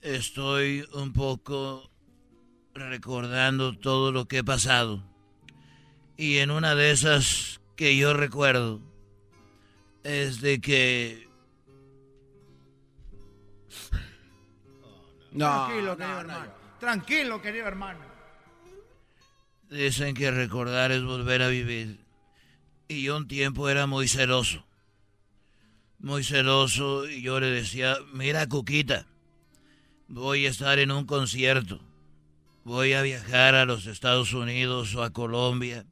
estoy un poco recordando todo lo que he pasado. Y en una de esas que yo recuerdo es de que Tranquilo, querido hermano. Tranquilo, querido hermano. dicen que recordar es volver a vivir. Y yo un tiempo era muy celoso. Muy celoso y yo le decía, mira Cuquita, voy a estar en un concierto. Voy a viajar a los Estados Unidos o a Colombia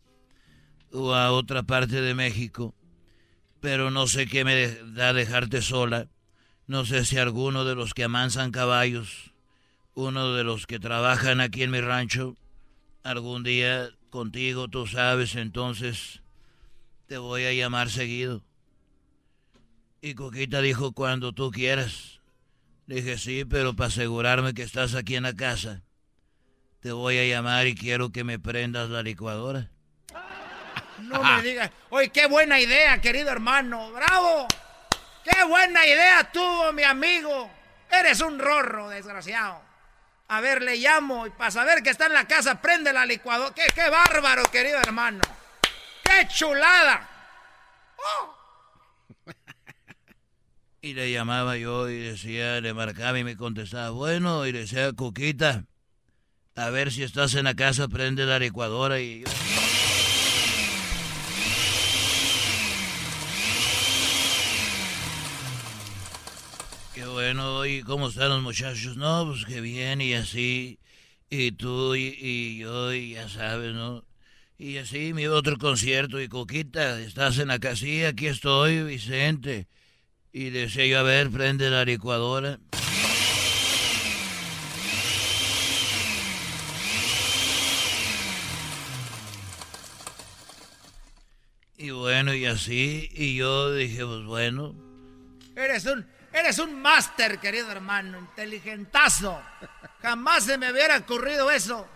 o a otra parte de México. Pero no sé qué me da dejarte sola. No sé si alguno de los que amansan caballos, uno de los que trabajan aquí en mi rancho, algún día contigo, tú sabes, entonces te voy a llamar seguido. Y Coquita dijo cuando tú quieras. Dije sí, pero para asegurarme que estás aquí en la casa, te voy a llamar y quiero que me prendas la licuadora. (laughs) No me digas. Oye, qué buena idea, querido hermano. ¡Bravo! ¡Qué buena idea tuvo mi amigo! Eres un rorro, desgraciado. A ver, le llamo y para saber que está en la casa, prende la licuadora. ¡Qué, qué bárbaro, querido hermano! ¡Qué chulada! Y le llamaba yo y decía, le marcaba y me contestaba, bueno, y le decía, Cuquita, a ver si estás en la casa, prende la licuadora y yo... Qué bueno, ¿y cómo están los muchachos? No, pues qué bien, y así, y tú, y, y yo, y ya sabes, ¿no? Y así me iba a otro concierto y Coquita, estás en la casilla, aquí estoy, Vicente. Y decía yo, a ver, prende la licuadora. Y bueno, y así, y yo dije, pues bueno, Eres un, eres un máster, querido hermano, inteligentazo. Jamás se me hubiera ocurrido eso.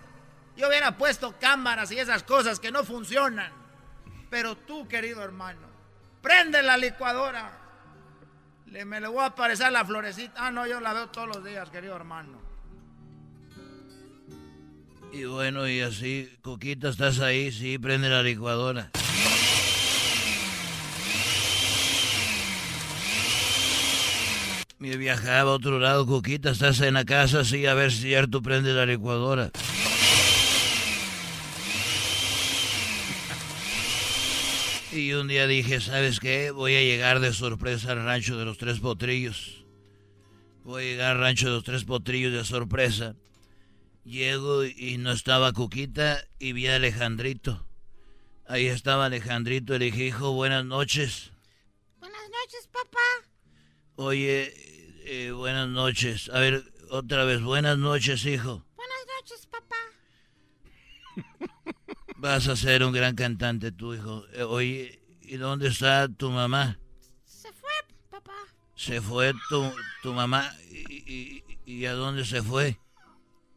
Yo hubiera puesto cámaras y esas cosas que no funcionan. Pero tú, querido hermano, prende la licuadora. Le, me le voy a aparecer la florecita. Ah, no, yo la veo todos los días, querido hermano. y bueno, y así, Coquita, estás ahí, sí, prende la licuadora. Me viajaba a otro lado, Coquita, estás en la casa, sí, a ver si cierto prende la licuadora. Y un día dije, ¿sabes qué? Voy a llegar de sorpresa al rancho de los tres potrillos. Voy a llegar al rancho de los tres potrillos de sorpresa. Llego y no estaba Cuquita y vi a Alejandrito. Ahí estaba Alejandrito, le dije, hijo, buenas noches. Buenas noches, papá. Oye, eh, buenas noches. A ver, otra vez, buenas noches, hijo. Buenas noches, papá. (laughs) Vas a ser un gran cantante, tu hijo. Eh, oye, ¿y dónde está tu mamá? Se fue, papá. Se fue tu, tu mamá. ¿Y, y- y a dónde se fue?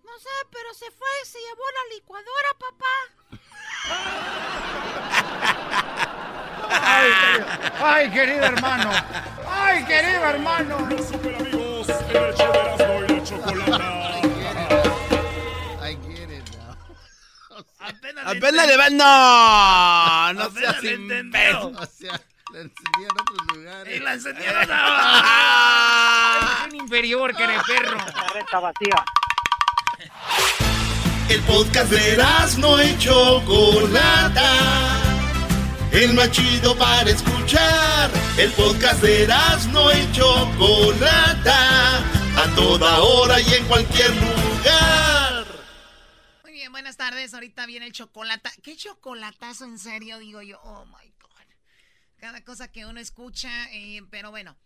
No sé, pero se fue y se llevó la licuadora, papá. Ay, querido, ay, querido hermano. Ay, querido hermano. Los super amigos, el show de Erasmo y la Chocolata. Apenas le va. No, no seas le entendió. imbécil. O sea, la encendí en otros lugares. Y la encendieron Ah. Un inferior, que eres perro. Carreta vacía. El podcast de no y Chocolata. El más chido para escuchar. El podcast de no y Chocolata. A toda hora y en cualquier lugar. Buenas tardes. Ahorita viene el chocolate. ¿Qué chocolatazo en serio? Digo yo, oh my God. Cada cosa que uno escucha, eh, pero bueno,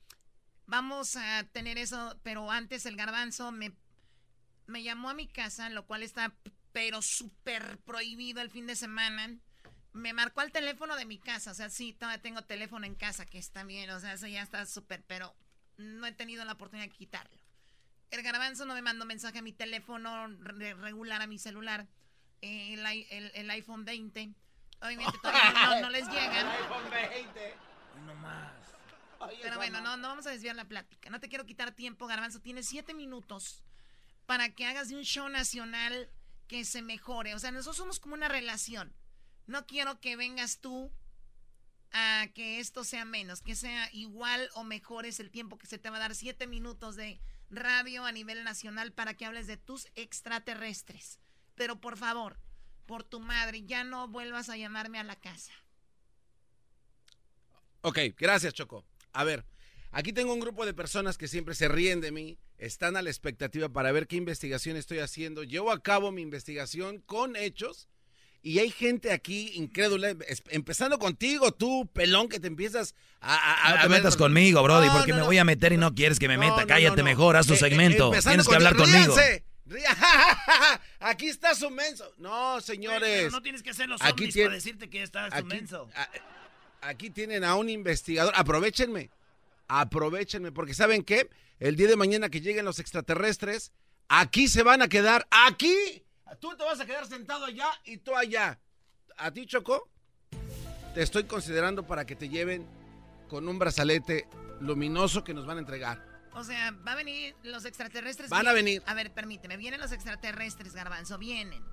vamos a tener eso. Pero antes el garbanzo me, me llamó a mi casa, lo cual está pero súper prohibido el fin de semana. Me marcó al teléfono de mi casa, o sea, sí, todavía tengo teléfono en casa, que está bien, o sea, eso ya está súper, pero no he tenido la oportunidad de quitarlo. El garbanzo no me mandó mensaje a mi teléfono re- regular, a mi celular, el, i- el- el iPhone 20. Obviamente (laughs) todavía no, no les llegan. No más. Pero bueno, no, no vamos a desviar la plática. No te quiero quitar tiempo, Garbanzo. Tienes siete minutos para que hagas de un show nacional que se mejore. O sea, nosotros somos como una relación. No quiero que vengas tú a que esto sea menos, que sea igual o mejor es el tiempo que se te va a dar. Siete minutos de radio a nivel nacional para que hables de tus extraterrestres. Pero por favor, por tu madre, ya no vuelvas a llamarme a la casa. Ok, gracias, Choco. A ver, aquí tengo un grupo de personas que siempre se ríen de mí, están a la expectativa para ver qué investigación estoy haciendo. Llevo a cabo mi investigación con hechos y hay gente aquí incrédula, empezando contigo, tú, pelón, que te empiezas a... a- a- No te a ver- metas conmigo, Brody, No, porque no, me no. voy a meter y no quieres que me No, meta. no, Cállate no, no. mejor, haz tu Eh, eh, segmento. empezando Tienes que hablar contigo. conmigo. (laughs) Aquí está su menso. No, señores. Pero no tienes que ser los Aquí tiene- para decirte que estás aquí- menso. Aquí tienen a un investigador. Aprovechenme. Aprovechenme. Porque ¿saben qué? El día de mañana que lleguen los extraterrestres, aquí se van a quedar. Aquí. Tú te vas a quedar sentado allá y tú allá. A ti, Choco, te estoy considerando para que te lleven con un brazalete luminoso que nos van a entregar. O sea, va a venir los extraterrestres. Van a venir. A ver, permíteme. Vienen los extraterrestres, Garbanzo, vienen.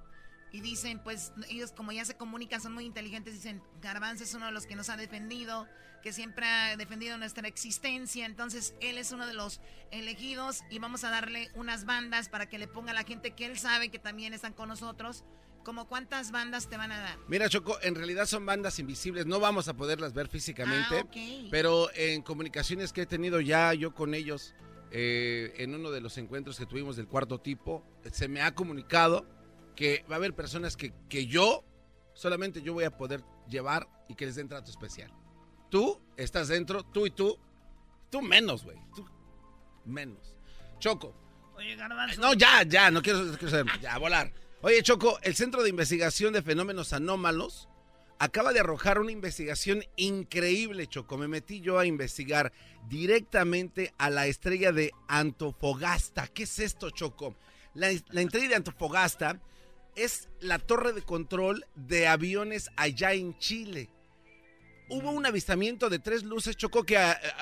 Y dicen, pues, ellos como ya se comunican, son muy inteligentes, dicen, Garbanzo es uno de los que nos ha defendido, que siempre ha defendido nuestra existencia. Entonces, él es uno de los elegidos y vamos a darle unas bandas para que le ponga a la gente que él sabe que también están con nosotros. Como cuántas bandas te van a dar. Mira, Choco, en realidad son bandas invisibles, no vamos a poderlas ver físicamente, Ah, ok. pero en comunicaciones que he tenido ya yo con ellos, eh, en uno de los encuentros que tuvimos del cuarto tipo, se me ha comunicado que va a haber personas que, que yo, solamente yo voy a poder llevar y que les den trato especial. Tú estás dentro, tú y tú, tú menos, güey, tú menos. Choco, Oye, Garbanzo. no, ya, ya, no quiero, no quiero saber más, ya, a volar. Oye, Choco, el Centro de Investigación de Fenómenos Anómalos acaba de arrojar una investigación increíble, Choco. Me metí yo a investigar directamente a la estrella de Antofagasta. ¿Qué es esto, Choco? La, la estrella de Antofagasta es la torre de control de aviones allá en Chile. Hubo un avistamiento de tres luces, Choco, que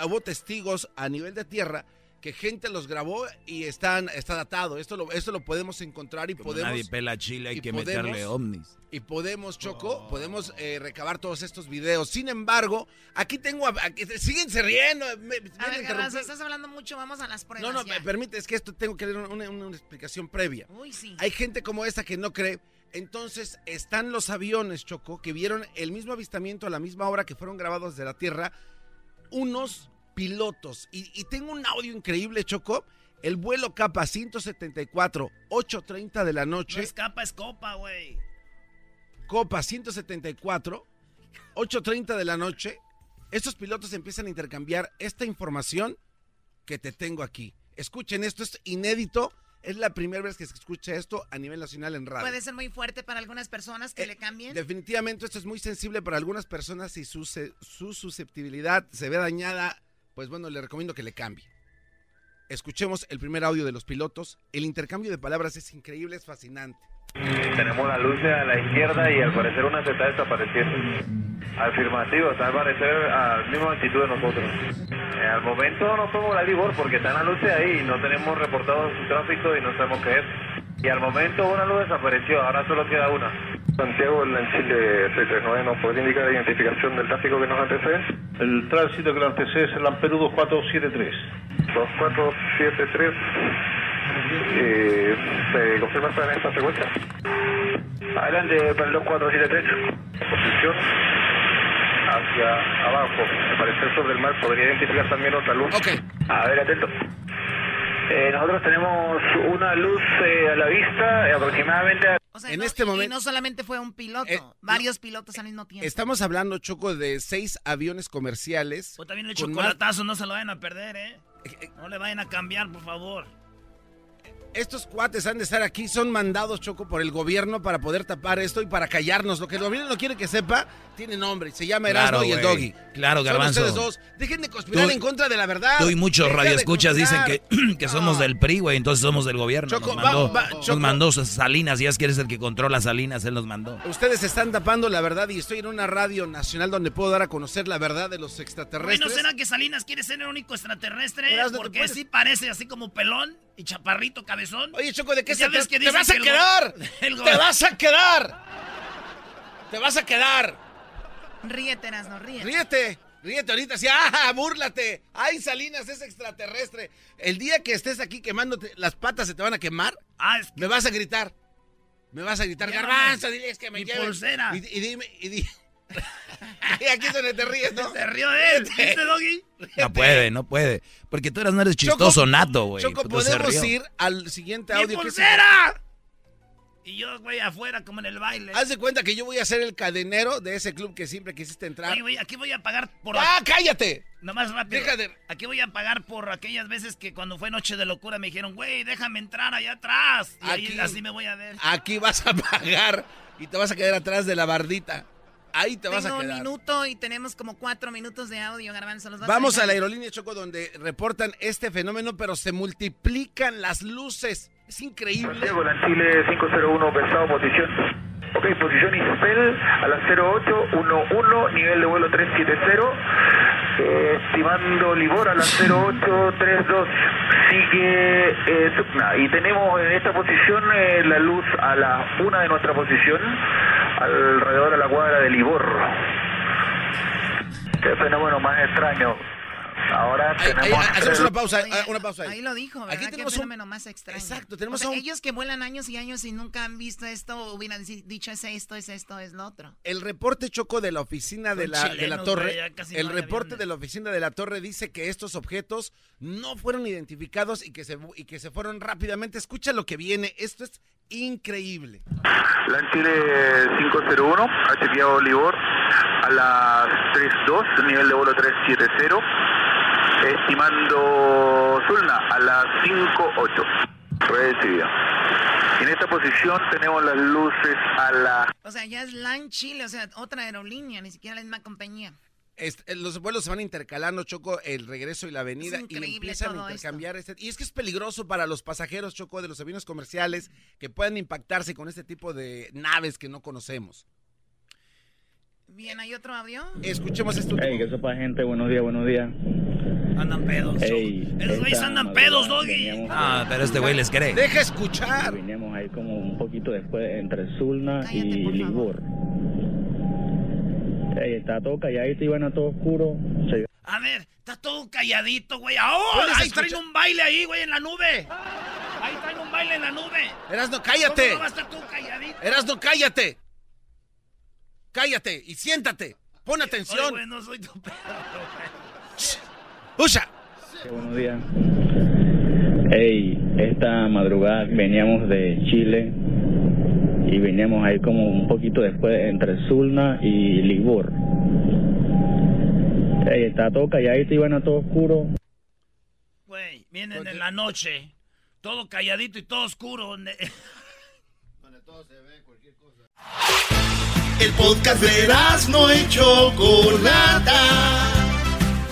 hubo testigos a nivel de tierra que gente los grabó y están, está datado. Esto lo, esto lo podemos encontrar y Como podemos... nadie pela Chile, hay y que podemos- meterle ovnis. Y podemos, Choco, podemos eh, recabar todos estos videos. Sin embargo, aquí tengo... a- aquí- síguense riendo. me- A ver, estás hablando mucho, vamos a las pruebas No, no, ya. me permite, es que esto tengo que dar una, una- una explicación previa. Uy, sí. Hay gente como esta que no cree. Entonces, están los aviones, Choco, que vieron el mismo avistamiento a la misma hora que fueron grabados de la Tierra, unos pilotos. Y, y tengo un audio increíble, Choco. El vuelo capa 174, 8.30 de la No noche. es capa, es copa, güey. Copa 174, 8.30 de la noche, estos pilotos empiezan a intercambiar esta información que te tengo aquí. Escuchen esto, es inédito. Es la primera vez que se escucha esto a nivel nacional en radio. Puede ser muy fuerte para algunas personas Eh, que le cambien. Definitivamente esto es muy sensible para algunas personas y su, su susceptibilidad se ve dañada. Pues bueno, le recomiendo que le cambie. Escuchemos el primer audio de los pilotos. El intercambio de palabras es increíble, es fascinante. Tenemos la luz a la izquierda y al parecer una se está desapareciendo. Afirmativo, está al parecer a la misma altitud de nosotros. Eh, al momento no podemos hablar Igor porque están las luces ahí y no tenemos reportado su tráfico y no sabemos qué es. Y al momento una luz desapareció, ahora solo queda una. Santiago, en Chile 639, ¿nos puede indicar la identificación del tráfico que nos antecede? El tránsito que lo antecede es el Amperú 2473. 2473. Eh, ¿Se confirma esta en esta frecuencia? Adelante para el 2473. Posición hacia abajo. Al parecer sobre el mar podría identificar también otra luz. A ver, atento. Eh, nosotros tenemos una luz eh, a la vista, eh, aproximadamente a O sea, en no- este y momento- no solamente fue un piloto, Eh, varios pilotos al mismo tiempo. Estamos hablando, Choco, de seis aviones comerciales. O también el más- chocolatazo, no se lo vayan a perder, ¿eh? No le vayan a cambiar, por favor. Estos cuates han de estar aquí, son mandados, Choco, por el gobierno para poder tapar esto y para callarnos. Lo que el gobierno no quiere que sepa, tiene nombre. Se llama Erasmo Claro, y el. Doggy. Claro, Son Garbanzo. ustedes dos. Dejen de conspirar Tú- en contra de la verdad. Tú y muchos Deja de radioescuchas dicen que, (clears throat) que somos del PRI, güey, entonces somos del gobierno. Choco, nos mandó, va- va, nos Choco. mandó Salinas, y es que eres el que controla Salinas, él nos mandó. Ustedes están tapando la verdad y estoy en una radio nacional donde puedo dar a conocer la verdad de los Oye, ¿no extraterrestres. será que Salinas quiere ser el único extraterrestre? Erasmo, ¿te Porque sí parece así como pelón y chaparrito cabezón. Oye, Choco, ¿de qué se ves trata? que ¡Te vas a el quedar! (laughs) el ¡Te vas a quedar! ¡Te vas a quedar! Ríete, no ríete. Ríete, ríete ahorita, sí, ¡ah, búrlate! ¡Ay, Salinas es extraterrestre! El día que estés aquí quemándote, las patas se te van a quemar, me vas a gritar. Me vas a gritar, garbanzo, diles que me Mi lleven". pulsera. Y, y dime, y di... (laughs) (laughs) y aquí es donde te ríes, ¿no? Se rió de él, Ríete. ¿viste, Doggy? No puede, no puede. Porque tú eras, no eres chistoso Choco, nato, güey. Choco, se podemos ir al siguiente ¡Mi audio. que es- pulsera! Y yo, güey, afuera, como en el baile. Haz de cuenta que yo voy a ser el cadenero de ese club que siempre quisiste entrar. Oye, güey, aquí voy a pagar por... ¡Ah, cállate! Nomás rápido. Deja de- Aquí voy a pagar por aquellas veces que cuando fue Noche de Locura me dijeron, güey, déjame entrar allá atrás. Y ahí Aquí- así me voy a ver. Aquí vas a pagar y te vas a quedar atrás de la bardita. Ahí te vas Tengo a un quedar. minuto y tenemos como cuatro minutos de audio, Garbanzo. ¿los vas Vamos a dejar? la aerolínea Choco donde reportan este fenómeno, pero se multiplican las luces. Es increíble. Santiago, la Chile 501, pesado, posición. Ok, posición Ispel a las 0811, nivel de vuelo 370. Eh, estimando Libor a las (laughs) 0832. Sigue eh, Tacna. Y tenemos en esta posición eh, la luz a la una de nuestra posición, alrededor de la cuadra de Libor. Qué fenómeno más extraño. Ahora Ahí- ahí- tenemos... hacemos una pausa, eh, una pausa. Ahí lo dijo, ¿verdad? Aquí Qué tenemos un- fenómeno más extraño. Exacto, tenemos O sea, a un- ellos que vuelan años y años y nunca han visto esto, hubieran dicho es esto, es esto, es lo otro. El reporte choco de la oficina de la, de la chilenos, torre. güey, el no reporte de la oficina de la torre dice que estos objetos no fueron identificados y que se y que se fueron rápidamente. Escucha lo que viene. Esto es increíble. LAN Chile 501, ha chequeado Libor a las 3.2, nivel de vuelo 370, estimando Zulna a las 5.8. Recibido. En esta posición tenemos las luces a la... O sea, ya es LAN Chile, o sea, otra aerolínea, ni siquiera la misma compañía. Est- eh, los vuelos se van intercalando, Choco, el regreso y la avenida, Es y empiezan a intercambiar. Este, y es que es peligroso para los pasajeros, Choco, de los aviones comerciales que puedan impactarse con este tipo de naves que no conocemos. Bien, ¿hay otro avión? Escuchemos esto. Hey, ¿qué sopa, gente? Buenos días, buenos días. Andan pedos. Ey, Esos güeyes andan pedos, Doggy. Ah, pero este güey les cree. Deja escuchar. Veníamos ahí como un poquito después entre Zulna y Libor. Ey, está todo calladito, iban a todo oscuro. Se- A ver, está todo calladito, güey. ¡Ahora! ¿Puedes Ahí traen un baile ahí, güey, en la nube. Ahí traen un baile en la nube. Erasno, cállate. ¿Cómo no va a estar todo calladito? Erasno, cállate. Cállate y siéntate. Pon Oye, atención. güey, no soy tu pedo, Usha. Buenos días. Ey, esta madrugada veníamos de Chile y veníamos ahí como un poquito después entre Zulna y Libor. Ey, está todo calladito, iban a todo oscuro. Güey, vienen en la noche. Todo calladito y todo oscuro. donde- (laughs) El podcast de no y Chocolata.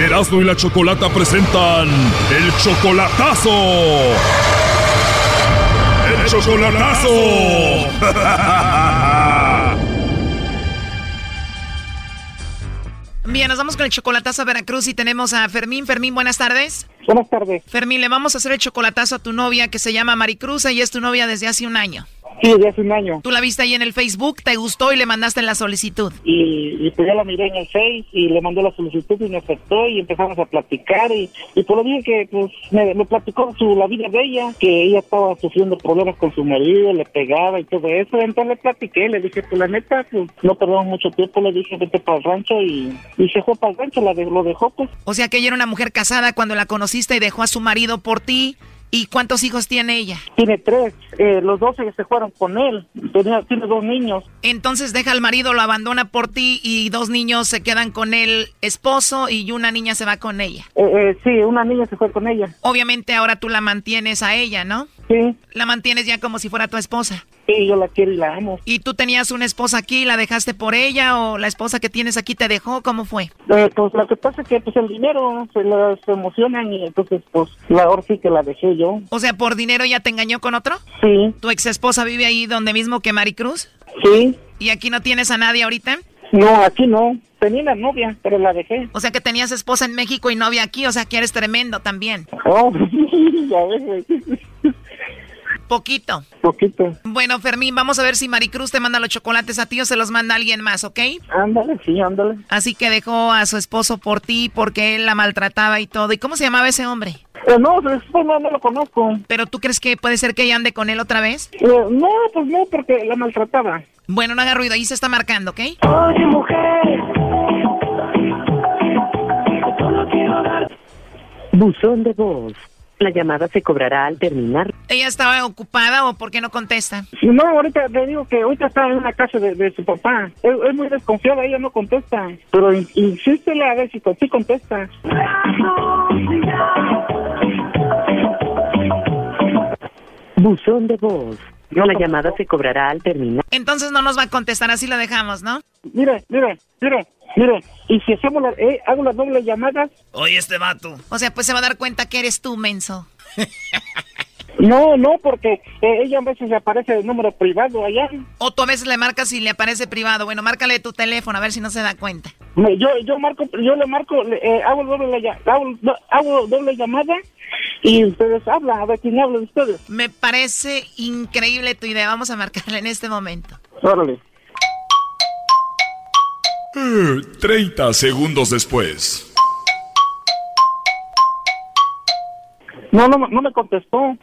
Erasmo y la Chocolata presentan el chocolatazo. El chocolatazo. (laughs) Bien, nos vamos con el chocolatazo a Veracruz y tenemos a Fermín. Fermín, buenas tardes. Buenas tardes. Fermín, le vamos a hacer el chocolatazo a tu novia que se llama Maricruz y es tu novia desde hace un año. Sí, de hace un año. Tú la viste ahí en el Facebook, te gustó y le mandaste la solicitud. Y, y pues yo la miré en el Face y le mandé la solicitud y me aceptó y empezamos a platicar y, y por lo dije que pues me, me platicó su, la vida de ella, que ella estaba sufriendo problemas con su marido, le pegaba y todo eso, entonces le platiqué, le dije pues la neta pues no perdamos mucho tiempo, le dije vete para el rancho y, y se fue para el rancho, la de- lo dejó pues. O sea que ella era una mujer casada cuando la conociste y dejó a su marido por ti. ¿Y cuántos hijos tiene ella? Tiene tres, eh, los dos se fueron con él, Tenía, tiene dos niños. Entonces deja al marido, lo abandona por ti y dos niños se quedan con el esposo y una niña se va con ella. Eh, eh, sí, una niña se fue con ella. Obviamente ahora tú la mantienes a ella, ¿no? Sí. La mantienes ya como si fuera tu esposa. Sí, yo la quiero y la amo. ¿Y tú tenías una esposa aquí, la dejaste por ella o la esposa que tienes aquí te dejó? ¿Cómo fue? Eh, pues lo que pasa es que pues el dinero se las emocionan y entonces pues la sí que la dejé yo. O sea, ¿por dinero ya te engañó con otro? Sí. ¿Tu ex esposa vive ahí donde mismo que Maricruz? Sí. ¿Y aquí no tienes a nadie ahorita? No, aquí no. Tenía la novia, pero la dejé. O sea que tenías esposa en México y novia aquí, o sea que eres tremendo también. Oh, (laughs) ya ves. Poquito. Poquito. Bueno, Fermín, vamos a ver si Maricruz te manda los chocolates a ti o se los manda alguien más, ¿ok? Ándale, sí, ándale. Así que dejó a su esposo por ti porque él la maltrataba y todo. ¿Y cómo se llamaba ese hombre? Eh, no, no, no lo conozco. ¿Pero tú crees que puede ser que ella ande con él otra vez? Eh, no, pues no, porque la maltrataba. Bueno, no haga ruido, ahí se está marcando, ¿ok? Oye, mujer. Buzón de voz. La llamada se cobrará al terminar. ¿Ella estaba ocupada o por qué no contesta? No, ahorita te digo que ahorita está en la casa de, de su papá. Es, es muy desconfiada, ella no contesta. Pero in- insístele a ver si sí contesta. Buzón de voz. La llamada se cobrará al terminar. Entonces no nos va a contestar, así lo dejamos, ¿no? Mire, mire, mire, mire. Y si hacemos la, eh, hago las dobles llamadas, Oye, este vato. O sea, pues se va a dar cuenta que eres tú, menso. (laughs) No, no, porque eh, ella a veces aparece de número privado allá. O tú a veces le marcas y le aparece privado. Bueno, márcale tu teléfono a ver si no se da cuenta. Me- Yo, yo marco, yo le marco, le- eh, hago, doble, hago, do- hago doble llamada y ustedes hablan, a ver quién habla de ustedes. Me parece increíble tu idea. Vamos a marcarle en este momento. Órale. Eh, 30 segundos después. No, no, no me contestó.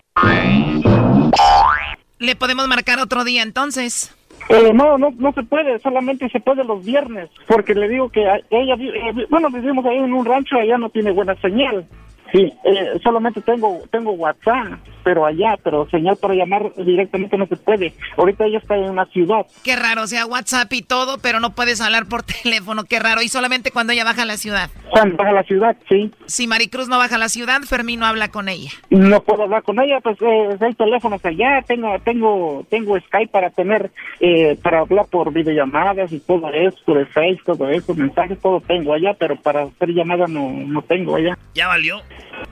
Le podemos marcar otro día entonces. Eh, no, no, no se puede, solamente se puede los viernes, porque le digo que a- ella, eh, bueno, vivimos ahí en un rancho, allá no tiene buena señal. Sí, eh, solamente tengo tengo WhatsApp, pero allá, pero señal para llamar directamente no se puede. Ahorita ella está en una ciudad. Qué raro, o sea, WhatsApp y todo, pero no puedes hablar por (laughs) teléfono. Qué raro. Y solamente cuando ella baja a la ciudad. Cuando baja a la ciudad, sí. Si Maricruz no baja a la ciudad, Fermín no habla con ella. No puedo hablar con ella, pues eh, hay teléfonos allá, tengo tengo tengo Skype para tener, eh, para hablar por videollamadas y todo eso, por el Face, todo eso, mensajes, todo tengo allá, pero para hacer llamadas no, no tengo allá. Ya valió.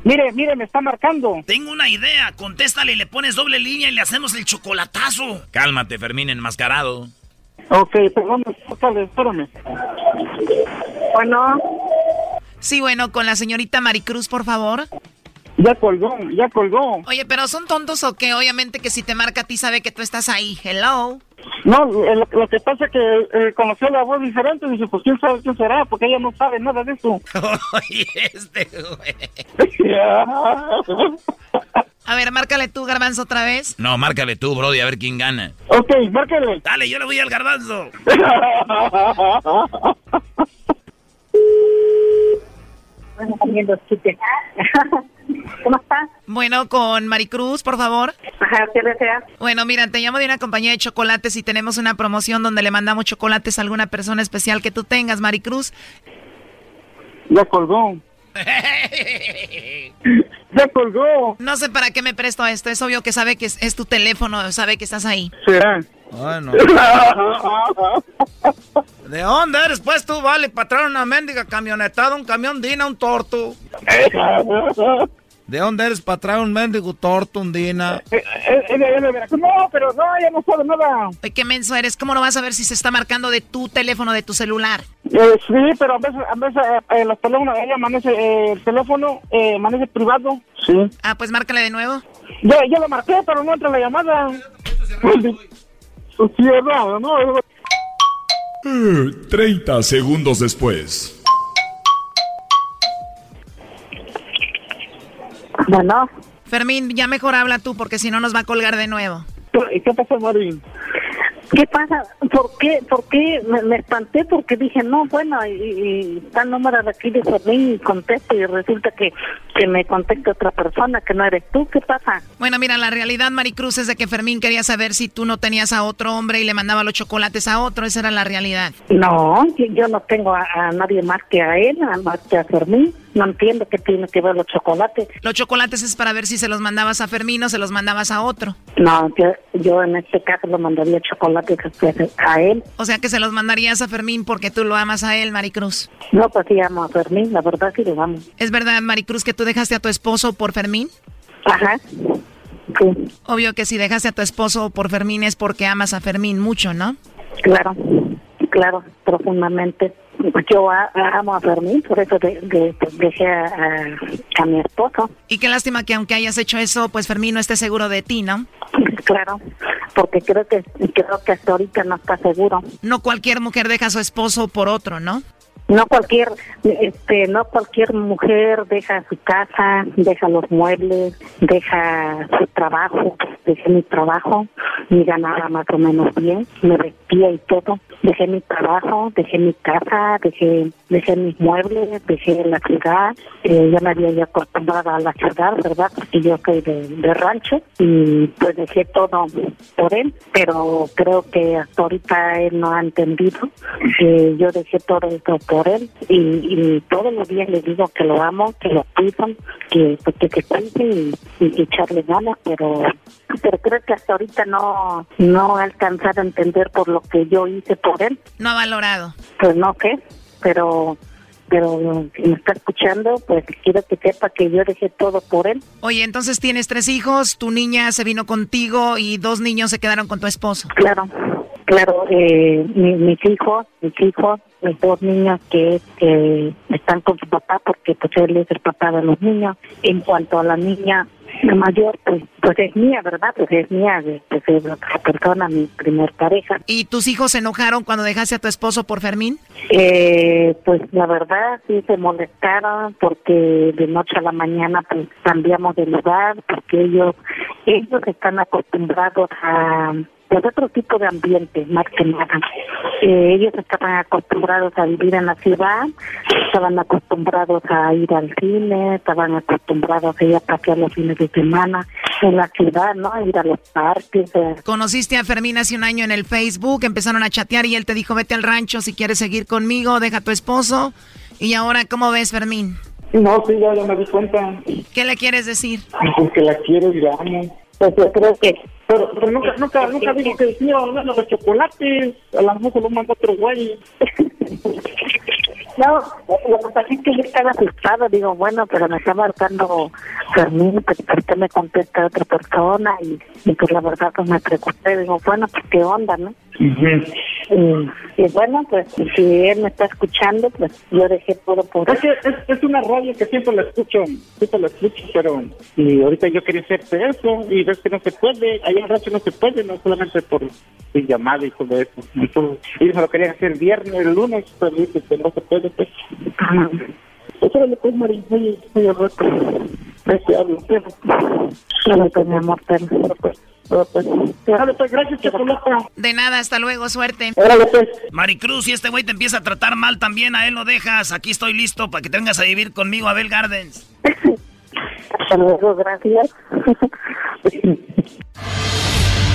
Mire, mire, me está marcando. Tengo una idea. Contéstale y le pones doble línea y le hacemos el chocolatazo. Cálmate, Fermín enmascarado. Ok, perdón, espérame, espérame. Bueno. Sí, bueno, con la señorita Maricruz, por favor. Ya colgó, ya colgó. Oye, pero son tontos o qué? Obviamente que si te marca a ti sabe que tú estás ahí. Hello. No, eh, lo, lo que pasa es que eh, conoció la voz diferente y dice, pues quién sabe quién será, porque ella no sabe nada de eso. (laughs) Oye, este güey. (laughs) A ver, márcale tú, Garbanzo, otra vez. No, márcale tú, Brody, a ver quién gana. ok, márcale. Dale, yo le voy al garbanzo. (laughs) ¿Cómo estás? Bueno, con Maricruz, por favor. Ajá, ¿qué deseas? Bueno, mira, te llamo de una compañía de chocolates y tenemos una promoción donde le mandamos chocolates a alguna persona especial que tú tengas, Maricruz. Ya colgó. (laughs) ya colgó. No sé para qué me presto a esto. Es obvio que sabe que es, es tu teléfono, sabe que estás ahí. ¿Será? Bueno. (laughs) ¿De dónde eres, pues, tú? Vale, para traer una mendiga camionetada, un camión Dina, un torto. (laughs) ¿De dónde eres para traer un mendigo torto, un Dina? Eh, eh, eh, de- de Veracruz. No, pero no, ella no sabe nada. Oye, qué menso eres. ¿Cómo no vas a ver si se está marcando de tu teléfono, de tu celular? Eh, sí, pero a veces, a veces eh, eh, los teléfonos, ella amanece, eh, el teléfono eh, amanece privado. Sí. Ah, pues márcale de nuevo. Ya, ya lo marqué, pero no entra la llamada. Sí, no, no, no. Eh, 30 segundos después. Bueno. Fermín, ya mejor habla tú porque si no nos va a colgar de nuevo. ¿Y qué pasó, Marín? ¿Qué pasa? ¿Por qué? ¿Por qué? Me, me espanté porque dije, no, bueno, y, y está el número de aquí de Fermín y contesto y resulta que, que me contesta otra persona que no eres tú. ¿Qué pasa? Bueno, mira, la realidad, Maricruz, es de que Fermín quería saber si tú no tenías a otro hombre y le mandaba los chocolates a otro. Esa era la realidad. No, yo, no tengo a, a nadie más que a él, a- más que a Fermín. No entiendo qué tiene que ver los chocolates. Los chocolates es para ver si se los mandabas a Fermín o se los mandabas a otro. No, yo, yo en este caso lo mandaría chocolates a- a él. O sea que se los mandarías a Fermín porque tú lo amas a él, Maricruz. No, pues sí amo a Fermín, la verdad sí lo amo. ¿Es verdad, Maricruz, que tú dejaste a tu esposo por Fermín? Ajá. Obvio que si dejaste a tu esposo por Fermín es porque amas a Fermín mucho, ¿no? Claro, claro, profundamente. Yo a- amo a Fermín, por eso de- de- dejé a mi esposo. Y qué lástima que aunque hayas hecho eso, pues Fermín no esté seguro de ti, ¿no? (laughs) Claro, porque creo que creo que hasta ahorita no está seguro. No cualquier mujer deja a su esposo por otro, ¿no? No cualquier, este, no cualquier mujer deja su casa, deja los muebles, deja su trabajo. Dejé mi trabajo, me ganaba más o menos bien, me vestía y todo. Dejé mi trabajo, dejé mi casa, dejé, dejé mis muebles, dejé la ciudad. Eh, ya me había acostumbrado a la ciudad, ¿verdad? Porque yo soy de, de rancho y pues dejé todo por él, pero creo que hasta ahorita él no ha entendido. yo dejé todo esto por él y, y todos los días le digo que lo amo, que lo cuido, que, pues, que se cuide y, y que echarle ganas, pero pero creo que hasta ahorita no no ha alcanzado a entender por lo que yo hice por él. No ha valorado. Pues no, ¿qué? Pero pero si me está escuchando, pues quiero que sepa que yo dejé todo por él. Oye, entonces tienes tres hijos, tu niña se vino contigo y dos niños se quedaron con tu esposo. Claro, claro, eh, mi- mis hijos, mis hijos, mis dos niños que, están con su papá porque pues él es el papá de los niños. En cuanto a la niña la mayor, pues, pues es mía, ¿verdad? Pues es mía, pues es otra persona, mi primer pareja. ¿Y tus hijos se enojaron cuando dejaste a tu esposo por Fermín? Eh, pues la verdad sí se molestaron porque de noche a la mañana pues cambiamos de lugar porque ellos ellos están acostumbrados a pues otro tipo de ambiente más que nada. Eh, ellos estaban acostumbrados a vivir en la ciudad, estaban acostumbrados a ir al cine, estaban acostumbrados a ir a pasear los fines de semana en la ciudad, ¿no? A ir a los parques. eh, Conociste a Fermín hace un año en el Facebook, empezaron a chatear y él te dijo, vete al rancho si quieres seguir conmigo, deja a tu esposo. Y ahora, ¿cómo ves, Fermín? No, sí, ya, ya me di cuenta. ¿Qué le quieres decir? Porque la quiero y la amo. Pues yo creo que... Pero, pero nunca, nunca, nunca digo que decía hablando de chocolates. A lo mejor lo manda otro güey. (laughs) No, lo que pasa es que yo estaba asustada, digo, bueno, pero me está marcando Fermín, pues ¿por qué me contesta otra persona? Y, y pues la verdad pues me preocupé, digo, bueno, pues qué onda, ¿no? Y, y bueno, pues si él me está escuchando, pues yo dejé todo por Es, que es, es una radio que siempre la escucho, siempre la escucho, pero y ahorita yo quería hacerte eso y ves que no se puede, allá en radio no se puede, no solamente por mi llamada y todo eso. Entonces, ellos lo querían hacer el viernes, el lunes, pero dice que no se puede, pues. Pues órale, pues, Mari, oye, oye, al rato, ahí te hablo. Órale, pues, mi amor, pero, pues, órale, pues. Pues, gracias. De nada, hasta luego, suerte. Órale, pues. Maricruz, si este güey te empieza a tratar mal también, a él lo dejas. Aquí estoy listo para que te vengas a vivir conmigo a Bell Gardens. (laughs) Hasta luego, gracias. (laughs)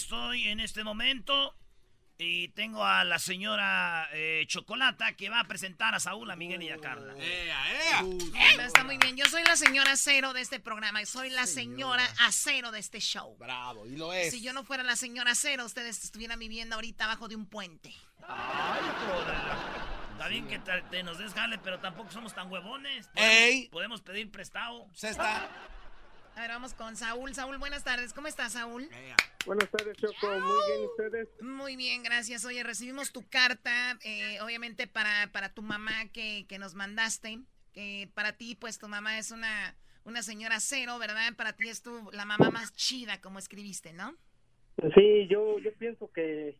estoy en este momento. Y tengo a la señora eh, Chocolata que va a presentar a Saúl, a Miguel y a Carla. Bueno, está muy bien. Yo soy la señora cero de este programa y soy la señora acero de este show. Bravo, y lo es. Si yo no fuera la señora cero, ustedes estuvieran viviendo ahorita abajo de un puente. Ay, joder. Está bien que te, te nos des jale, pero tampoco somos tan huevones. Podemos, Ey. podemos pedir prestado. Se está. A ver, vamos con Saúl. Saúl, buenas tardes. ¿Cómo estás, Saúl? Buenas tardes, Choco. Muy bien, ¿ustedes? Muy bien, gracias. Oye, recibimos tu carta, eh, obviamente para, para tu mamá que, que nos mandaste. Que para ti, pues tu mamá es una, una señora cero, ¿verdad? Para ti es tu, la mamá más chida, como escribiste, ¿no? Sí, yo, yo pienso que,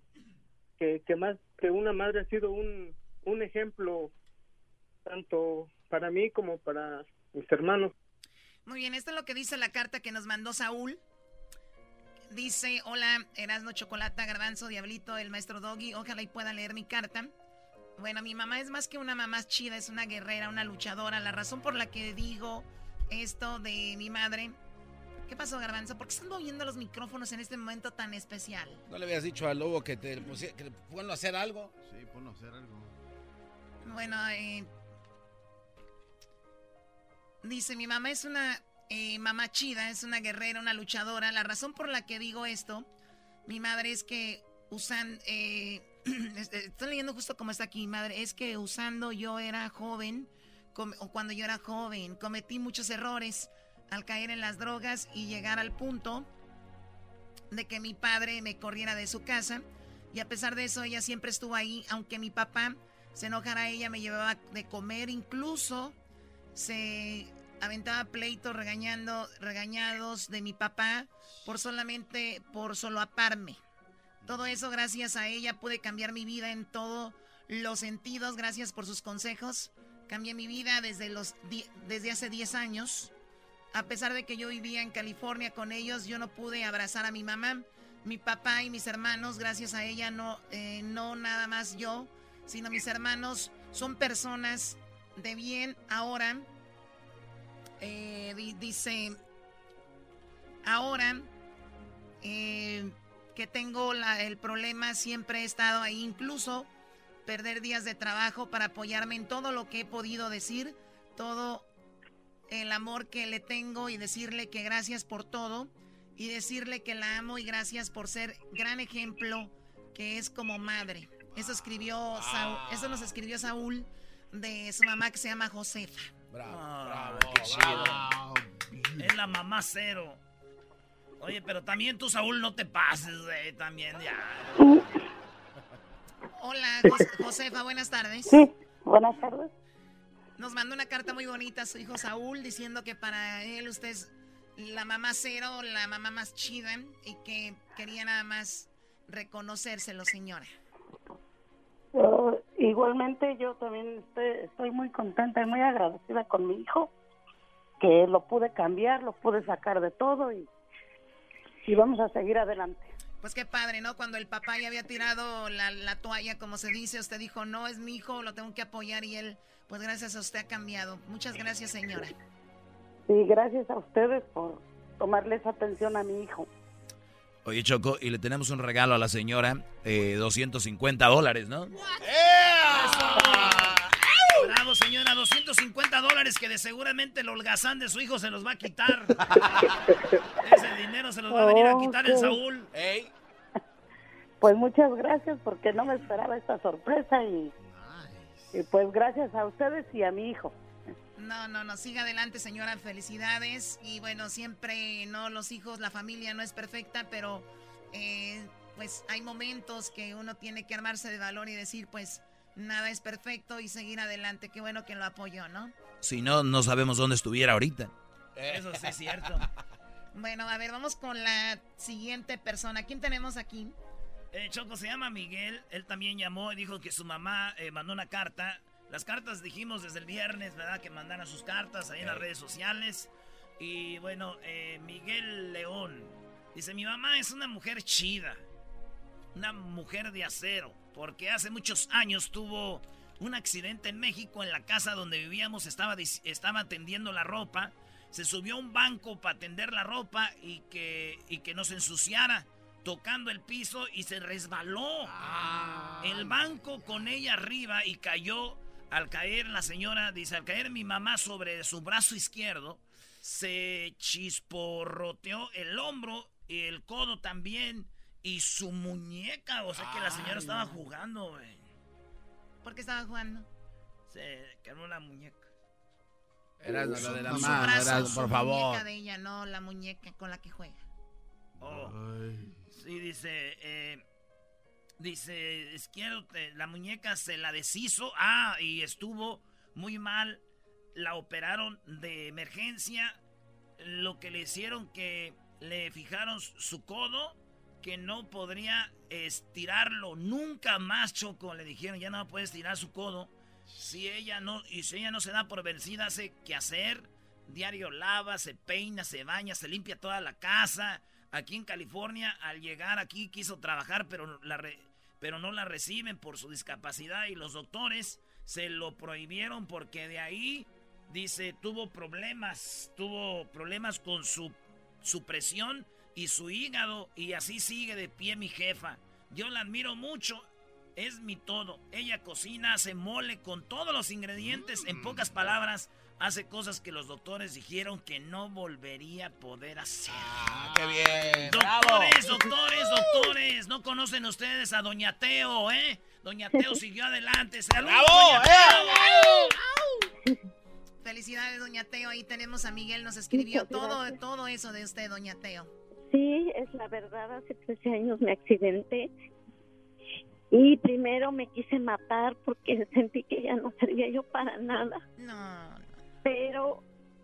que, que más que una madre ha sido un, un ejemplo tanto para mí como para mis hermanos. Muy bien, esto es lo que dice la carta que nos mandó Saúl. Dice, hola, Erasno Chocolata, Garbanzo, Diablito, el maestro Doggy, ojalá y pueda leer mi carta. Bueno, mi mamá es más que una mamá chida, es una guerrera, una luchadora. La razón por la que digo esto de mi madre... ¿Qué pasó, Garbanzo? ¿Por qué están moviendo los micrófonos en este momento tan especial? ¿No le habías dicho al lobo que te pusiera, que ponlo a hacer algo? Sí, ponlo a hacer algo. Bueno, eh, dice, mi mamá es una eh, mamá chida, es una guerrera, una luchadora. La razón por la que digo esto, mi madre es que usan, eh, (clears throat) estoy leyendo justo como está aquí, madre, es que usando yo era joven, o cuando yo era joven, cometí muchos errores al caer en las drogas y llegar al punto de que mi padre me corriera de su casa. Y a pesar de eso, ella siempre estuvo ahí, aunque mi papá se enojara, ella me llevaba de comer, incluso se aventaba pleitos regañando, regañados de mi papá por solamente, por solo aparme. Todo eso gracias a ella pude cambiar mi vida en todos los sentidos, gracias por sus consejos. Cambié mi vida desde, los desde hace 10 años. A pesar de que yo vivía en California con ellos, yo no pude abrazar a mi mamá. Mi papá y mis hermanos, gracias a ella, no, eh, no nada más yo, sino mis hermanos son personas de bien ahora. Eh, dice, ahora eh, que tengo el problema, siempre he estado ahí, incluso perder días de trabajo para apoyarme en todo lo que he podido decir, todo el amor que le tengo y decirle que gracias por todo y decirle que la amo y gracias por ser gran ejemplo que es como madre. Eso escribió eso nos escribió Saúl de su mamá que se llama Josefa. Bravo, ah, bravo, qué chido. Es la mamá cero. Oye, pero también tú, Saúl, no te pases, güey, también ya. Hola, Josefa, buenas tardes. Sí, buenas tardes. Nos mandó una carta muy bonita a su hijo Saúl diciendo que para él usted es la mamá cero, la mamá más chida y que quería nada más reconocérselo, señora. Igualmente yo también estoy, muy contenta y muy agradecida con mi hijo, que lo pude cambiar, lo pude sacar de todo y, y vamos a seguir adelante. Pues qué padre, ¿no? Cuando el papá ya había tirado la, la, toalla, como se dice, usted dijo, no, es mi hijo, lo tengo que apoyar y él, pues gracias a usted ha cambiado. Muchas gracias, señora. Sí, gracias a ustedes por tomarles atención a mi hijo. Oye, Choco, y le tenemos un regalo a la señora, eh, 250 dólares, ¿no? Bravo, señora, 250 dólares que de seguramente el holgazán de su hijo se los va a quitar. (laughs) Ese dinero se los va a venir a quitar el Saúl. Pues muchas gracias porque no me esperaba esta sorpresa y, y pues gracias a ustedes y a mi hijo. No, no, no, siga adelante señora, felicidades y bueno, siempre, no, los hijos, la familia no es perfecta, pero eh, pues hay momentos que uno tiene que armarse de valor y decir pues nada es perfecto y seguir adelante. Qué bueno que lo apoyó, ¿no? Si no, no sabemos dónde estuviera ahorita. Eso sí es cierto. bueno, a ver, vamos con la siguiente persona. ¿Quién tenemos aquí? Eh, Choco se llama Miguel. Él también llamó y dijo que su mamá eh, mandó una carta. Las cartas dijimos desde el viernes, ¿verdad? Que mandaran sus cartas ahí en las redes sociales. Y bueno, eh, Miguel León dice: Mi mamá es una mujer chida. Una mujer de acero porque hace muchos años tuvo un accidente en México en la casa donde vivíamos, estaba, estaba tendiendo la ropa, se subió a un banco para tender la ropa y que, y que no se ensuciara, tocando el piso y se resbaló el banco con ella arriba y cayó. Al caer la señora, dice, al caer mi mamá sobre su brazo izquierdo, se chisporroteó el hombro y el codo también y su muñeca, o sea que la señora estaba jugando, güey. ¿Por qué estaba jugando? Se quebró la muñeca. Era la de la mano, por favor. La muñeca de ella, no la muñeca con la que juega. Oh. Sí, dice, eh, dice, izquierdo, la muñeca se la deshizo. Ah, y estuvo muy mal. La operaron de emergencia. Lo que le hicieron que le fijaron su codo que no podría estirarlo nunca más, Choco. Le dijeron, ya no puede estirar su codo. Si ella no, y si ella no se da por vencida, hace que hacer. Diario lava, se peina, se baña, se limpia toda la casa. Aquí en California, al llegar aquí quiso trabajar, pero, pero no la reciben por su discapacidad y los doctores se lo prohibieron porque de ahí, dice, tuvo problemas, tuvo problemas con su, su presión y su hígado y así sigue de pie mi jefa. Yo la admiro mucho, es mi todo. Ella cocina, hace mole con todos los ingredientes, en pocas palabras, hace cosas que los doctores dijeron que no volvería a poder hacer. Ah, qué bien. Doctores, doctores, doctores, no conocen ustedes a Doña Teo, ¿eh? Doña Teo siguió adelante. ¡Bravo! Felicidades, Doña Teo. Ahí tenemos a Miguel, nos escribió todo, todo eso de usted, Doña Teo. Sí, es la verdad, hace 13 años me accidenté y primero me quise matar porque (laughs) sentí que ya no servía yo para nada. No, Pero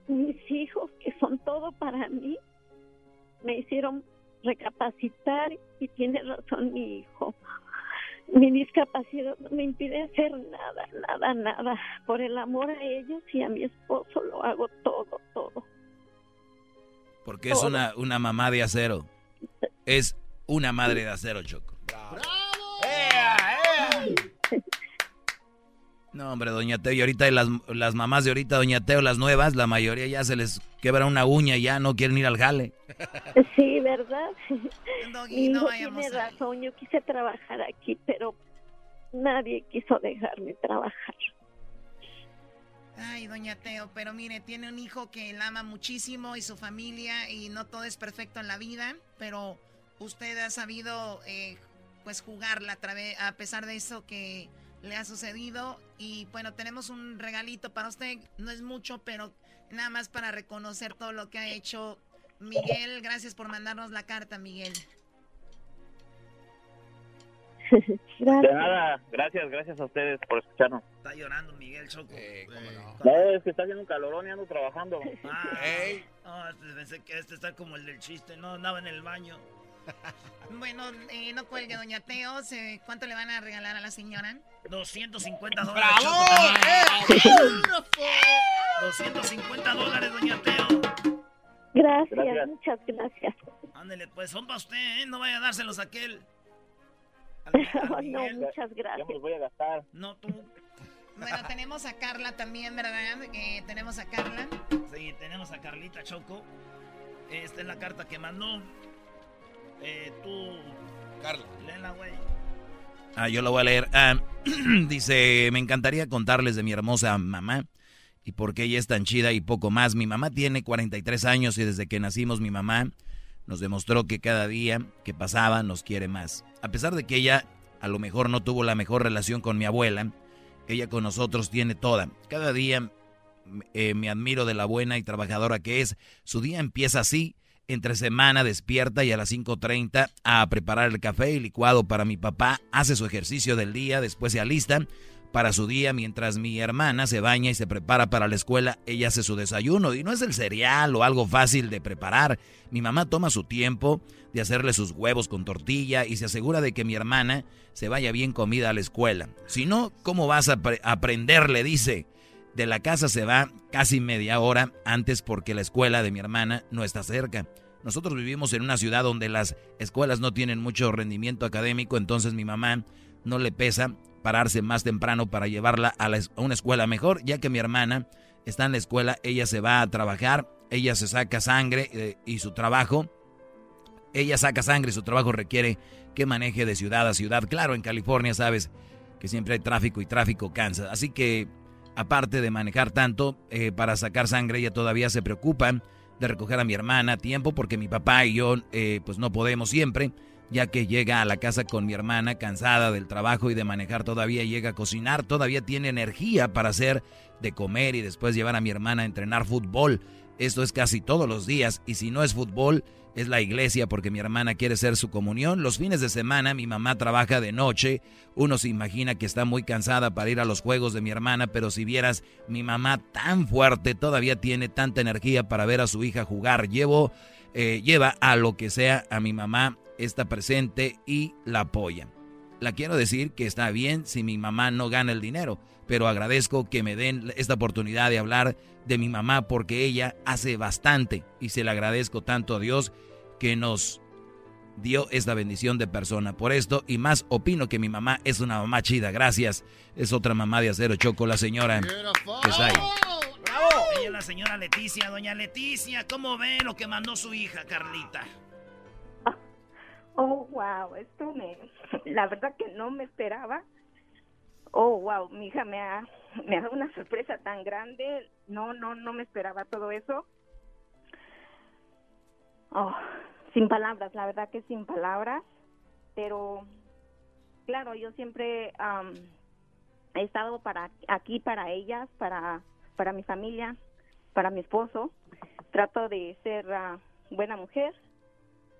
mis hijos, que son todo para mí, me hicieron recapacitar y tiene razón mi hijo. Mi discapacidad no me impide hacer nada, nada, nada. Por el amor a ellos y a mi esposo lo hago todo, todo. Porque es una, una mamá de acero. Es una madre de acero, Choco. No, hombre, Doña Teo, y ahorita las, las mamás de ahorita, Doña Teo, las nuevas, la mayoría ya se les quebra una uña y ya no quieren ir al jale. Sí, ¿verdad? Doggy, hijo tiene razón, yo quise trabajar aquí, pero nadie quiso dejarme trabajar. Ay, doña Teo, pero mire, tiene un hijo que la ama muchísimo y su familia y no todo es perfecto en la vida, pero usted ha sabido eh, pues jugarla a, través, a pesar de eso que le ha sucedido y bueno, tenemos un regalito para usted, no es mucho, pero nada más para reconocer todo lo que ha hecho Miguel. Gracias por mandarnos la carta, Miguel. De nada, gracias, gracias a ustedes por escucharnos. Está llorando Miguel Choco. No, es que está haciendo un calorón y ando trabajando. Ah, no, este, pensé que este está como el del chiste, no andaba en el baño. (laughs) Bueno, eh, no cuelgue, doña Teo. se- ¿Cuánto le van a regalar a la señora? 250 dólares. ¡Bravo! Choco. 250 dólares, doña Teo. Gracias, Gracias. muchas gracias. Ándele, pues son para usted, ¿eh? No vaya a dárselos a aquel. (laughs) no, muchas gracias. voy a gastar. No, tú. Bueno, tenemos a Carla también, ¿verdad? Eh, tenemos a Carla. Sí, tenemos a Carlita Choco. Esta es la carta que mandó. Eh, tú. Carla. Léela, güey. Ah, yo lo voy a leer. Ah, (clears throat) dice, me encantaría contarles de mi hermosa mamá y por qué ella es tan chida y poco más. Mi mamá tiene 43 años y desde que nacimos mi mamá nos demostró que cada día que pasaba nos quiere más. A pesar de que ella a lo mejor no tuvo la mejor relación con mi abuela, ella con nosotros tiene toda. Cada día eh, me admiro de la buena y trabajadora que es. Su día empieza así. Entre semana despierta y a las 5.30 a preparar el café y licuado para mi papá. Hace su ejercicio del día, después se alista para su día mientras mi hermana se baña y se prepara para la escuela. Ella hace su desayuno y no es el cereal o algo fácil de preparar. Mi mamá toma su tiempo de hacerle sus huevos con tortilla y se asegura de que mi hermana se vaya bien comida a la escuela. Si no, ¿cómo vas a apre- aprender? Le dice. De la casa se va casi media hora antes porque la escuela de mi hermana no está cerca. Nosotros vivimos en una ciudad donde las escuelas no tienen mucho rendimiento académico, entonces mi mamá no le pesa pararse más temprano para llevarla a, la una escuela mejor, ya que mi hermana está en la escuela, ella se va a trabajar, ella se saca sangre eh, y su trabajo, ella saca sangre y su trabajo requiere que maneje de ciudad a ciudad. Claro, en California sabes que siempre hay tráfico y tráfico cansa. Así que, aparte de manejar tanto eh, para sacar sangre, ella todavía se preocupa de recoger a mi hermana a tiempo porque mi papá y yo eh, pues no podemos siempre, ya que llega a la casa con mi hermana cansada del trabajo y de manejar todavía llega a cocinar, todavía tiene energía para hacer de comer y después llevar a mi hermana a entrenar fútbol. Esto es casi todos los días y si no es fútbol, es la iglesia porque mi hermana quiere hacer su comunión. Los fines de semana mi mamá trabaja de noche. Uno se imagina que está muy cansada para ir a los juegos de mi hermana, pero si vieras mi mamá tan fuerte, todavía tiene tanta energía para ver a su hija jugar. Eh, lleva a lo que sea a mi mamá, está presente y la apoya. La quiero decir que está bien si mi mamá no gana el dinero, pero agradezco que me den esta oportunidad de hablar de mi mamá porque ella hace bastante y se le agradezco tanto a Dios que nos dio esta bendición de persona. Por esto y más opino que mi mamá es una mamá chida. Gracias. Es otra mamá de acero choco, la señora que está ahí. ¡Bravo! Ella es la señora Leticia. Doña Leticia, ¿cómo ve lo que mandó su hija, Carlita? Oh, wow, esto me, (laughs) la verdad que no me esperaba. Oh, wow, mi hija me ha, me ha dado una sorpresa tan grande. No, no, no me esperaba todo eso. Oh, sin palabras, la verdad que sin palabras. Pero, claro, yo siempre am, he estado para aquí para ellas, para, para mi familia, para mi esposo. Trato de ser ah, buena mujer,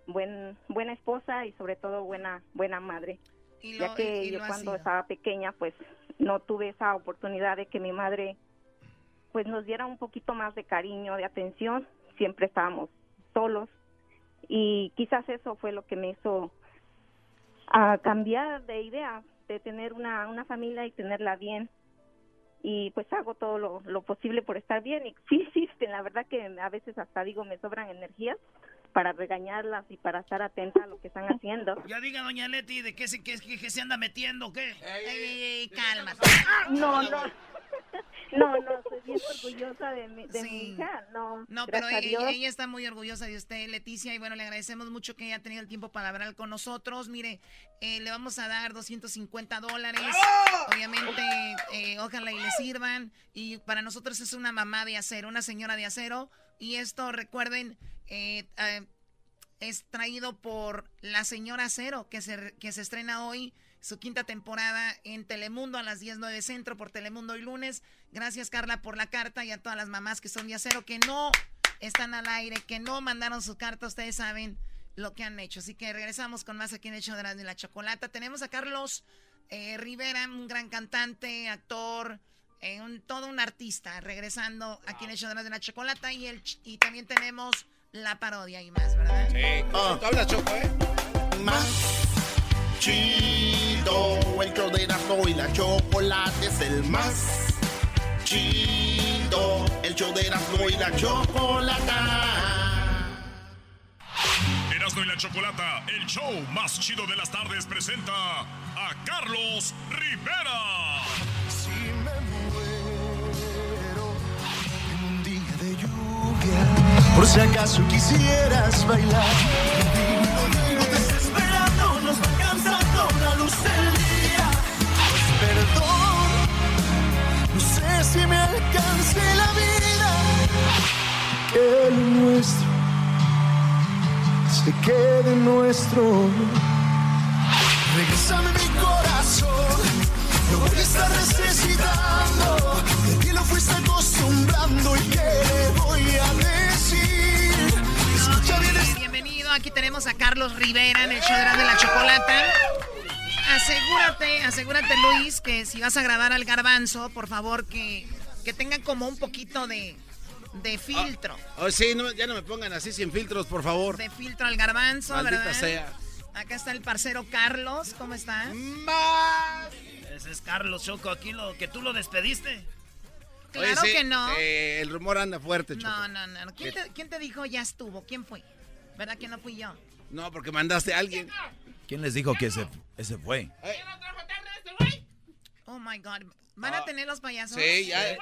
buen, buena esposa y sobre todo buena, buena madre. Y lo- ya que y- y yo cuando sido. estaba pequeña, pues no tuve esa oportunidad de que mi madre pues nos diera un poquito más de cariño, de atención. Siempre estábamos solos y quizás eso fue lo que me hizo a cambiar de idea, de tener una, una familia y tenerla bien. y pues hago todo lo, lo posible por estar bien y sí existen, la verdad que a veces hasta digo me sobran energías para regañarlas y para estar atenta a lo que están haciendo. Ya diga, doña Leti, ¿de qué se, qué, qué se anda metiendo? ¿Qué? Ey, ey, ey, calma. No, no. (laughs) No, no, estoy bien orgullosa de mi, de mi hija, no. No, pero ella, ella, está muy orgullosa de usted, Leticia, y bueno, le agradecemos mucho que haya tenido el tiempo para hablar con nosotros. Mire, eh, le vamos a dar 250 dólares. Obviamente, eh, ojalá y le sirvan. Y para nosotros es una mamá de acero, una señora de acero. Y esto, recuerden, eh, es traído por La Señora Acero, que se, que se estrena hoy su quinta temporada en Telemundo a las 10.09 Centro por Telemundo y lunes. Gracias Carla por la carta y a todas las mamás que son de acero que no están al aire, que no mandaron su carta. Ustedes saben lo que han hecho. Así que regresamos con más aquí en Hecho de la, de la Chocolata. Tenemos a Carlos eh, Rivera, un gran cantante, actor, eh, un, todo un artista, regresando aquí en Hecho de la, de la Chocolata. Y, el, y también tenemos la parodia y más, ¿verdad? Sí, oh. hablas, Choco, ¿eh? Más chido. El show de Erasmo y la chocolate es el más chido. El show de Erasmo y la chocolata. Erasmo y la chocolata, el show más chido de las tardes, presenta a Carlos Rivera. Si acaso quisieras bailar nos va cansando la luz del día. Pues perdón, no sé si me alcance la vida. Que lo nuestro se quede nuestro. Regresame mi corazón, lo voy a estar necesitando. De ti lo fuiste acostumbrando y qué le voy a decir. Bienvenido, aquí tenemos a Carlos Rivera en el show de la chocolata. Asegúrate, asegúrate Luis, que si vas a grabar al garbanzo, por favor que, que tengan como un poquito de, de filtro. Oh, sí, no, ya no me pongan así sin filtros, por favor. De filtro al garbanzo, Maldita ¿verdad? sea. Acá está el parcero Carlos, ¿cómo está? Más. Ese es Carlos Choco, aquí lo que tú lo despediste. Claro Oye, sí, que no. eh, el rumor anda fuerte, Choco. No, no, no. ¿Quién te, ¿Quién te dijo ya estuvo? ¿Quién fue? ¿Verdad que no fui yo? No, porque mandaste a alguien. ¿Quién les dijo que ese, ese fue? Oh my God. ¿Van a tener los payasos? Sí, ya.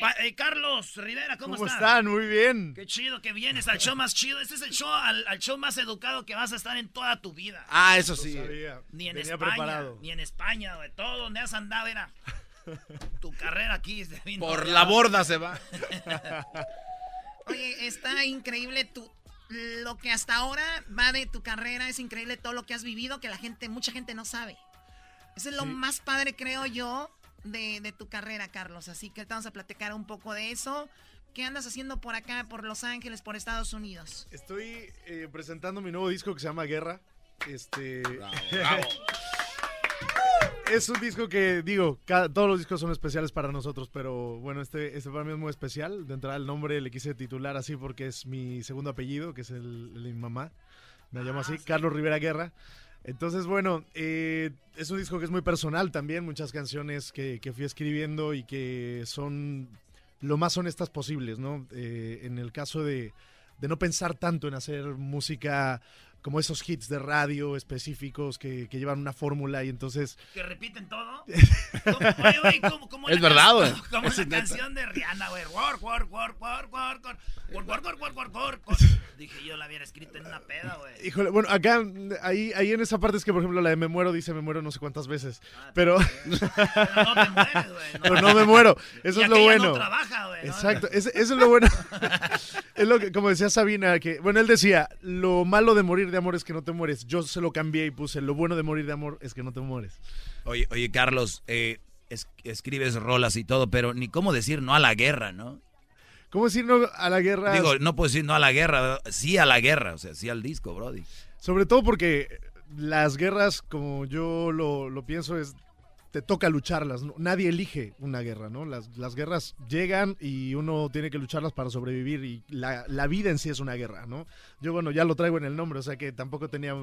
Pa- eh, Carlos Rivera, ¿cómo, ¿Cómo estás? están? Muy bien. Qué chido que vienes al show más chido. Este es el show, al, al show más educado que vas a estar en toda tu vida. Ah, eso sí. Ni en Venía España, preparado. ni en España, de todo donde has andado era. Tu carrera aquí se vino Por la borda se va. (laughs) Oye, está increíble tu lo que hasta ahora va de tu carrera, es increíble todo lo que has vivido que la gente, mucha gente no sabe. Eso es lo Sí. más padre, creo yo, de, de tu carrera, Carlos. Así que te vamos a platicar un poco de eso. ¿Qué andas haciendo por acá, por Los Ángeles, por Estados Unidos? Estoy eh, presentando mi nuevo disco que se llama Guerra. Este. bravo. (laughs) es un disco que, digo, todos los discos son especiales para nosotros, pero bueno, este, este para mí es muy especial. De entrada, el nombre le quise titular así porque es mi segundo apellido, que es el, el de mi mamá. Me llamo así, Carlos Rivera Guerra. Entonces, bueno, eh, es un disco que es muy personal también, muchas canciones que, que fui escribiendo y que son lo más honestas posibles, ¿no? Eh, en el caso de, de no pensar tanto en hacer música como esos hits de radio específicos que, que llevan una fórmula y entonces... Que repiten todo. Oye, güey, como, como es verdad, güey. Como la canción de Rihanna, güey. War, war, war, war, war, war, Dije yo la hubiera escrita en una peda, güey. Híjole, bueno, acá, ahí, ahí en esa parte es que, por ejemplo, la de Me Muero dice Me Muero no sé cuántas veces. Ah, pero... pero... no te mueres, güey. No. Pero no me muero. Eso y es lo bueno. No trabaja, güey. Exacto, eso es lo bueno. es lo que, como decía Sabina, que, bueno, él decía, lo malo de morir de amor es que no te mueres. Yo se lo cambié y puse, lo bueno de morir de amor es que no te mueres. Oye, oye Carlos, eh, es- escribes rolas y todo, pero ni cómo decir no a la guerra, ¿no? ¿Cómo decir no a la guerra? Digo, no puedo decir no a la guerra, sí a la guerra, o sea, sí al disco, Brody. Sobre todo porque las guerras, como yo lo, lo pienso, es te toca lucharlas. ¿no? Nadie elige una guerra, ¿no? Las, guerras llegan y uno tiene que lucharlas para sobrevivir y la, la vida en sí es una guerra, ¿no? Yo, bueno, ya lo traigo en el nombre, o sea que tampoco tenía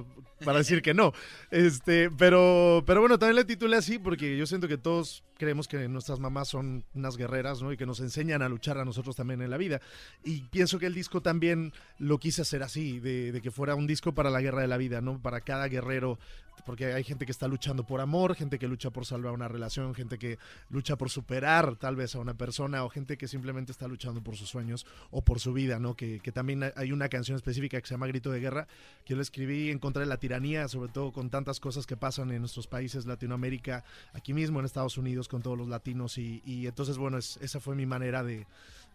para decir que no. Este, pero, pero bueno, también le titulé así porque yo siento que todos creemos que nuestras mamás son unas guerreras, ¿no? Y que nos enseñan a luchar a nosotros también en la vida. Y pienso que el disco también lo quise hacer así, de, de que fuera un disco para la guerra de la vida, ¿no? Para cada guerrero, porque hay gente que está luchando por amor, gente que lucha por salvar una relación, gente que lucha por superar tal vez a una persona o gente que simplemente está luchando por sus sueños o por su vida, ¿no? Que, también hay una canción específica que se llama Grito de Guerra, que yo la escribí en contra de la tiranía, sobre todo con tantas cosas que pasan en nuestros países, Latinoamérica, aquí mismo en Estados Unidos, con todos los latinos. Y, entonces, bueno, es- esa fue mi manera de,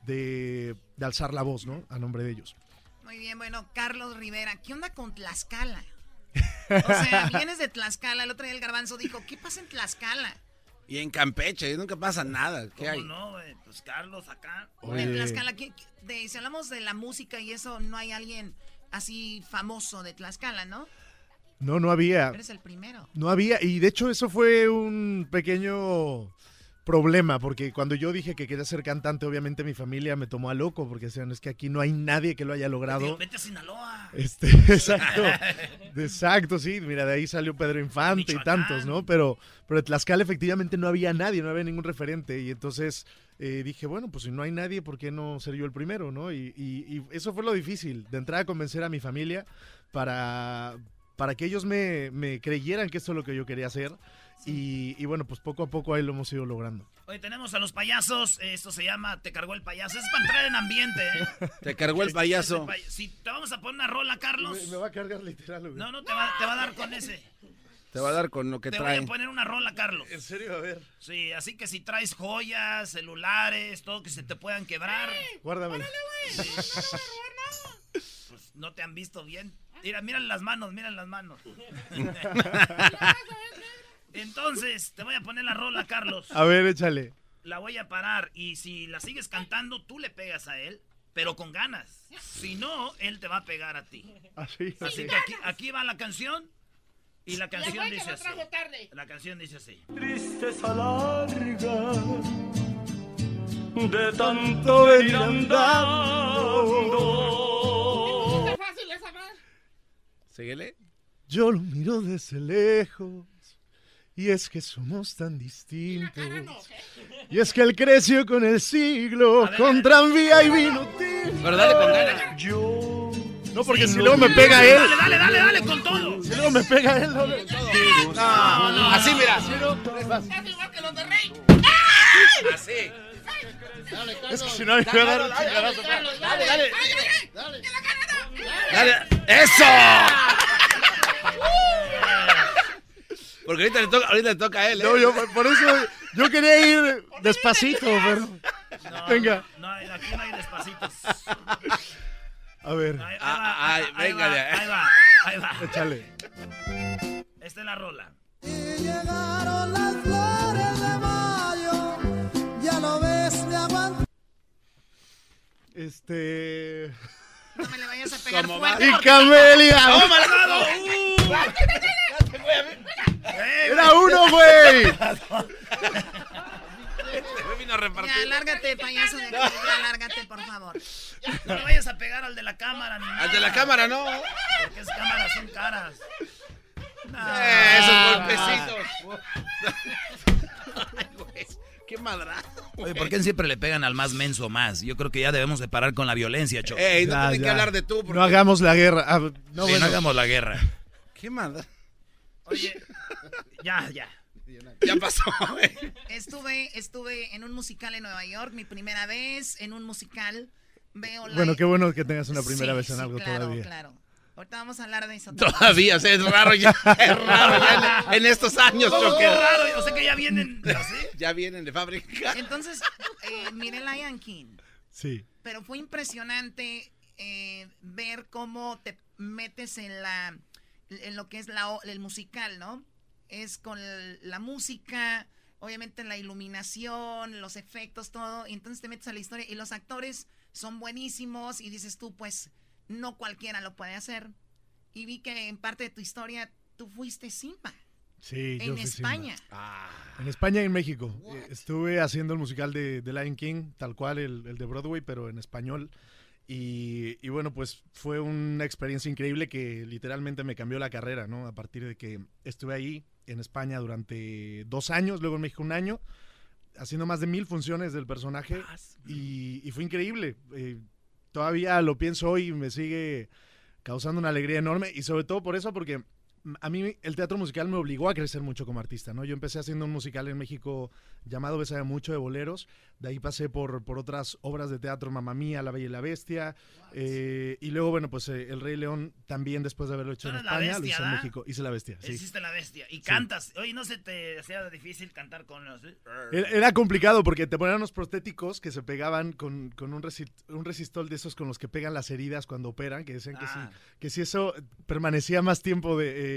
de, de alzar la voz, ¿no? A nombre de ellos. Muy bien, bueno, Carlos Rivera, ¿qué onda con Tlaxcala? O sea, (laughs) vienes de Tlaxcala, el otro día el garbanzo dijo, ¿qué pasa en Tlaxcala? Y en Campeche, y nunca pasa nada. ¿Qué ¿Cómo hay? no, güey? Pues Carlos acá. En Tlaxcala, ¿qué- qué- de- si hablamos de la música y eso, no hay alguien así famoso de Tlaxcala, ¿no? No, no había. Eres el primero. No había, y de hecho eso fue un pequeño problema, porque cuando yo dije que quería ser cantante, obviamente mi familia me tomó a loco, porque decían, es que aquí no hay nadie que lo haya logrado. Vete a Sinaloa. Este, (laughs) exacto, exacto, sí, mira, de ahí salió Pedro Infante y tantos, ¿no? Pero, pero en Tlaxcala efectivamente no había nadie, no había ningún referente, y entonces eh, dije, bueno, pues si no hay nadie, ¿por qué no ser yo el primero, no? Y, y- y eso fue lo difícil, de entrar a convencer a mi familia para, para que ellos me, me creyeran que esto es lo que yo quería hacer, y, y bueno, pues poco a poco ahí lo hemos ido logrando. Hoy tenemos a los payasos. Esto se llama Te cargó el payaso. Es para entrar en ambiente, ¿eh? (laughs) Te cargó el payaso. pay- Si te vamos a poner una rola, Carlos. Me, me va a cargar literal, güey. No, no, te va, te va a dar con ese. Te va a dar con lo que te voy trae. a poner una rola, Carlos. ¿En serio? A ver. Sí, así que si traes joyas, celulares, todo que se te puedan quebrar. Guárdamelo. Pues no te han visto bien. Mira, mira las manos, mira las manos. Entonces, te voy a poner la rola, Carlos. A ver, échale. La voy a parar y si la sigues cantando, tú le pegas a él, pero con ganas. Si no, él te va a pegar a ti. Así, Así que aquí, aquí va la canción y la canción dice así. tarde. La canción dice así. Tristeza larga de tanto venir andando. Síguele. Yo lo miro desde lejos. Y es que somos tan distintos. Y es que él creció con el siglo, con tranvía y vino tinto. Pero dale con ganas. Yo. No, porque si luego me pega él. Dale, dale, dale, dale con todo. Si luego me pega él. No, No, no, así mira. Casi igual que los de Rey. Así. Es que si no, me va a dar un chingadazo. Dale, dale, dale. Dale. Dale. ¡Eso! (laughs) Porque ahorita le toca, ahorita le toca a él, ¿eh? No, yo por eso yo quería ir despacito, pero. Venga. No, aquí no hay despacitos. A ver. Ahí, ahí Ah, va, ay, ahí venga va, ahí va, ahí va. Échale. Esta es la rola. Llegaron las flores de mayo, ya lo ves, me aguanto. Este. No me le vayas a pegar ¿Cómo fuerte. Y Camelia. ¡Oh, malvado! Era uno, güey. Vino a repartir. Ya, lárgate, payaso de aquí, ya, lárgate, por favor. No le vayas a pegar al de la cámara ni Al de la cámara, no. Porque esas cámaras son caras. No. Eh, esos golpecitos. (laughs) Ay, güey, Qué madrazo. Oye, ¿por qué siempre le pegan al más menso más? Yo creo que ya debemos de parar con la violencia, Choco. Ey, no Ya, tienen que hablar de tú. porque- No hagamos la guerra. Ah, no, Sí, bueno. no hagamos la guerra. Qué maldad. Oye, (laughs) ya, ya. Ya pasó, güey. Estuve, estuve en un musical en Nueva York, mi primera vez en un musical. Veo la... Bueno, qué bueno que tengas una primera Sí, vez en sí, algo claro, todavía. claro. Ahorita vamos a hablar de eso. (laughs) Todavía, o sea, es raro ya. Es raro ya en, en estos años, ¿Cómo Choco. que raro? Yo sé que ya vienen. (laughs) Ya vienen de fábrica. Entonces, eh, miré Lion King. Sí. Pero fue impresionante eh, ver cómo te metes en la en lo que es la, o- el musical, ¿no? Es con la música, obviamente la iluminación, los efectos, todo. Y entonces te metes a la historia y los actores son buenísimos y dices tú, pues no cualquiera lo puede hacer. Y vi que en parte de tu historia tú fuiste Simba. Sí, En España. Ah. En España y en México. Estuve haciendo el musical de, de Lion King, tal cual, el, el de Broadway, pero en español. Y, y bueno, pues fue una experiencia increíble que literalmente me cambió la carrera, ¿no? A partir de que estuve ahí en España durante dos años, luego en México un año, haciendo más de mil funciones del personaje. Y, y fue increíble. Eh, todavía lo pienso hoy y me sigue causando una alegría enorme. Y sobre todo por eso, porque a mí el teatro musical me obligó a crecer mucho como artista, ¿no? Yo empecé haciendo un musical en México llamado Besaya Mucho de boleros, de ahí pasé por, por otras obras de teatro, Mamma Mía, La Bella y la Bestia, eh, y luego, bueno, pues eh, El Rey León también después de haberlo hecho en España, lo bestia, hice en. México, hice La Bestia, sí. Hiciste la bestia. Y cantas. Oye, ¿no se te hacía difícil cantar con los... eh? Era, era complicado porque te ponían unos prostéticos que se pegaban con, con un, resi- un resistol de esos con los que pegan las heridas cuando operan, que decían que, Ah. si, que si eso permanecía más tiempo de... eh,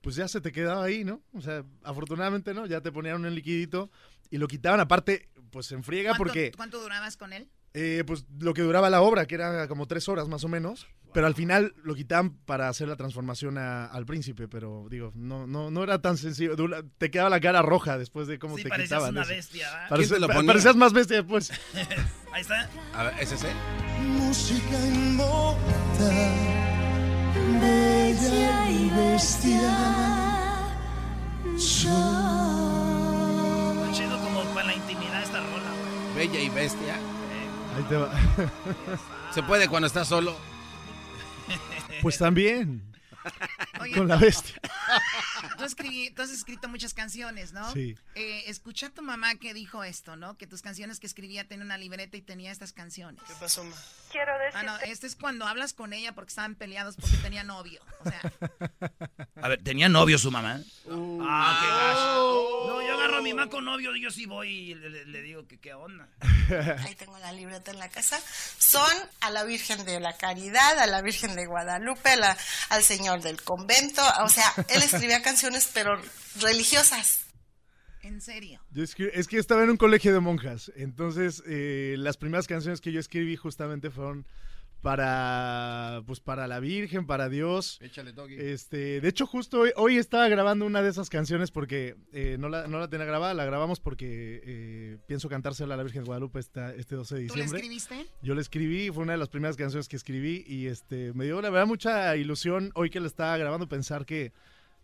pues ya se te quedaba ahí, ¿no? O sea, afortunadamente no, ya te ponían un liquidito y lo quitaban aparte, pues en friega ¿Cuánto, porque... ¿Cuánto durabas con él? Eh, pues lo que duraba la obra, que era como tres horas más o menos. Pero al final lo quitaban para hacer la transformación a- al príncipe, pero digo, no, no, no era tan sencillo. Te quedaba la cara roja después de cómo Sí, te parecías quitaban. una eso. bestia, ¿verdad? Parece- ¿Quién te lo pa- ponía? Parecías más bestia después. (laughs) Ahí está. A ver, ¿es ese? Música inmortal, bella y bestia. Está chido como para la intimidad esta rola, güey. Bella y bestia. Ahí te va. (laughs) Se puede cuando estás solo. Pues también. Oye, (laughs) Con la bestia. Tú, escribí- tú has escrito muchas canciones, ¿no? Sí. Eh, escucha a tu mamá que dijo esto, ¿no? Que tus canciones que escribía tenía una libreta y tenía estas canciones. ¿Qué pasó, ma? Quiero decir. Ah, no, este es cuando hablas con ella porque estaban peleados porque tenía novio. O sea, (laughs) A ver, ¿tenía novio su mamá? Ah, qué gacho. No, yo agarro a mi mamá con novio, yo sí voy y le, le- le digo que qué onda. (laughs) Ahí tengo la libreta en la casa. Son a la Virgen de la Caridad, a la Virgen de Guadalupe, a la- al Señor del Convento. O sea, él escribía canciones, pero religiosas. En serio. Yo es que estaba en un colegio de monjas, entonces eh, las primeras canciones que yo escribí justamente fueron para pues para la Virgen, para Dios. Échale, Doggy. Este, de hecho justo hoy, hoy estaba grabando una de esas canciones porque eh, no, la, no la tenía grabada, la grabamos porque eh, pienso cantársela a la Virgen de Guadalupe esta- este 12 de ¿Tú la diciembre. escribiste? Yo la escribí, fue una de las primeras canciones que escribí y este me dio la verdad mucha ilusión hoy que la estaba grabando pensar que,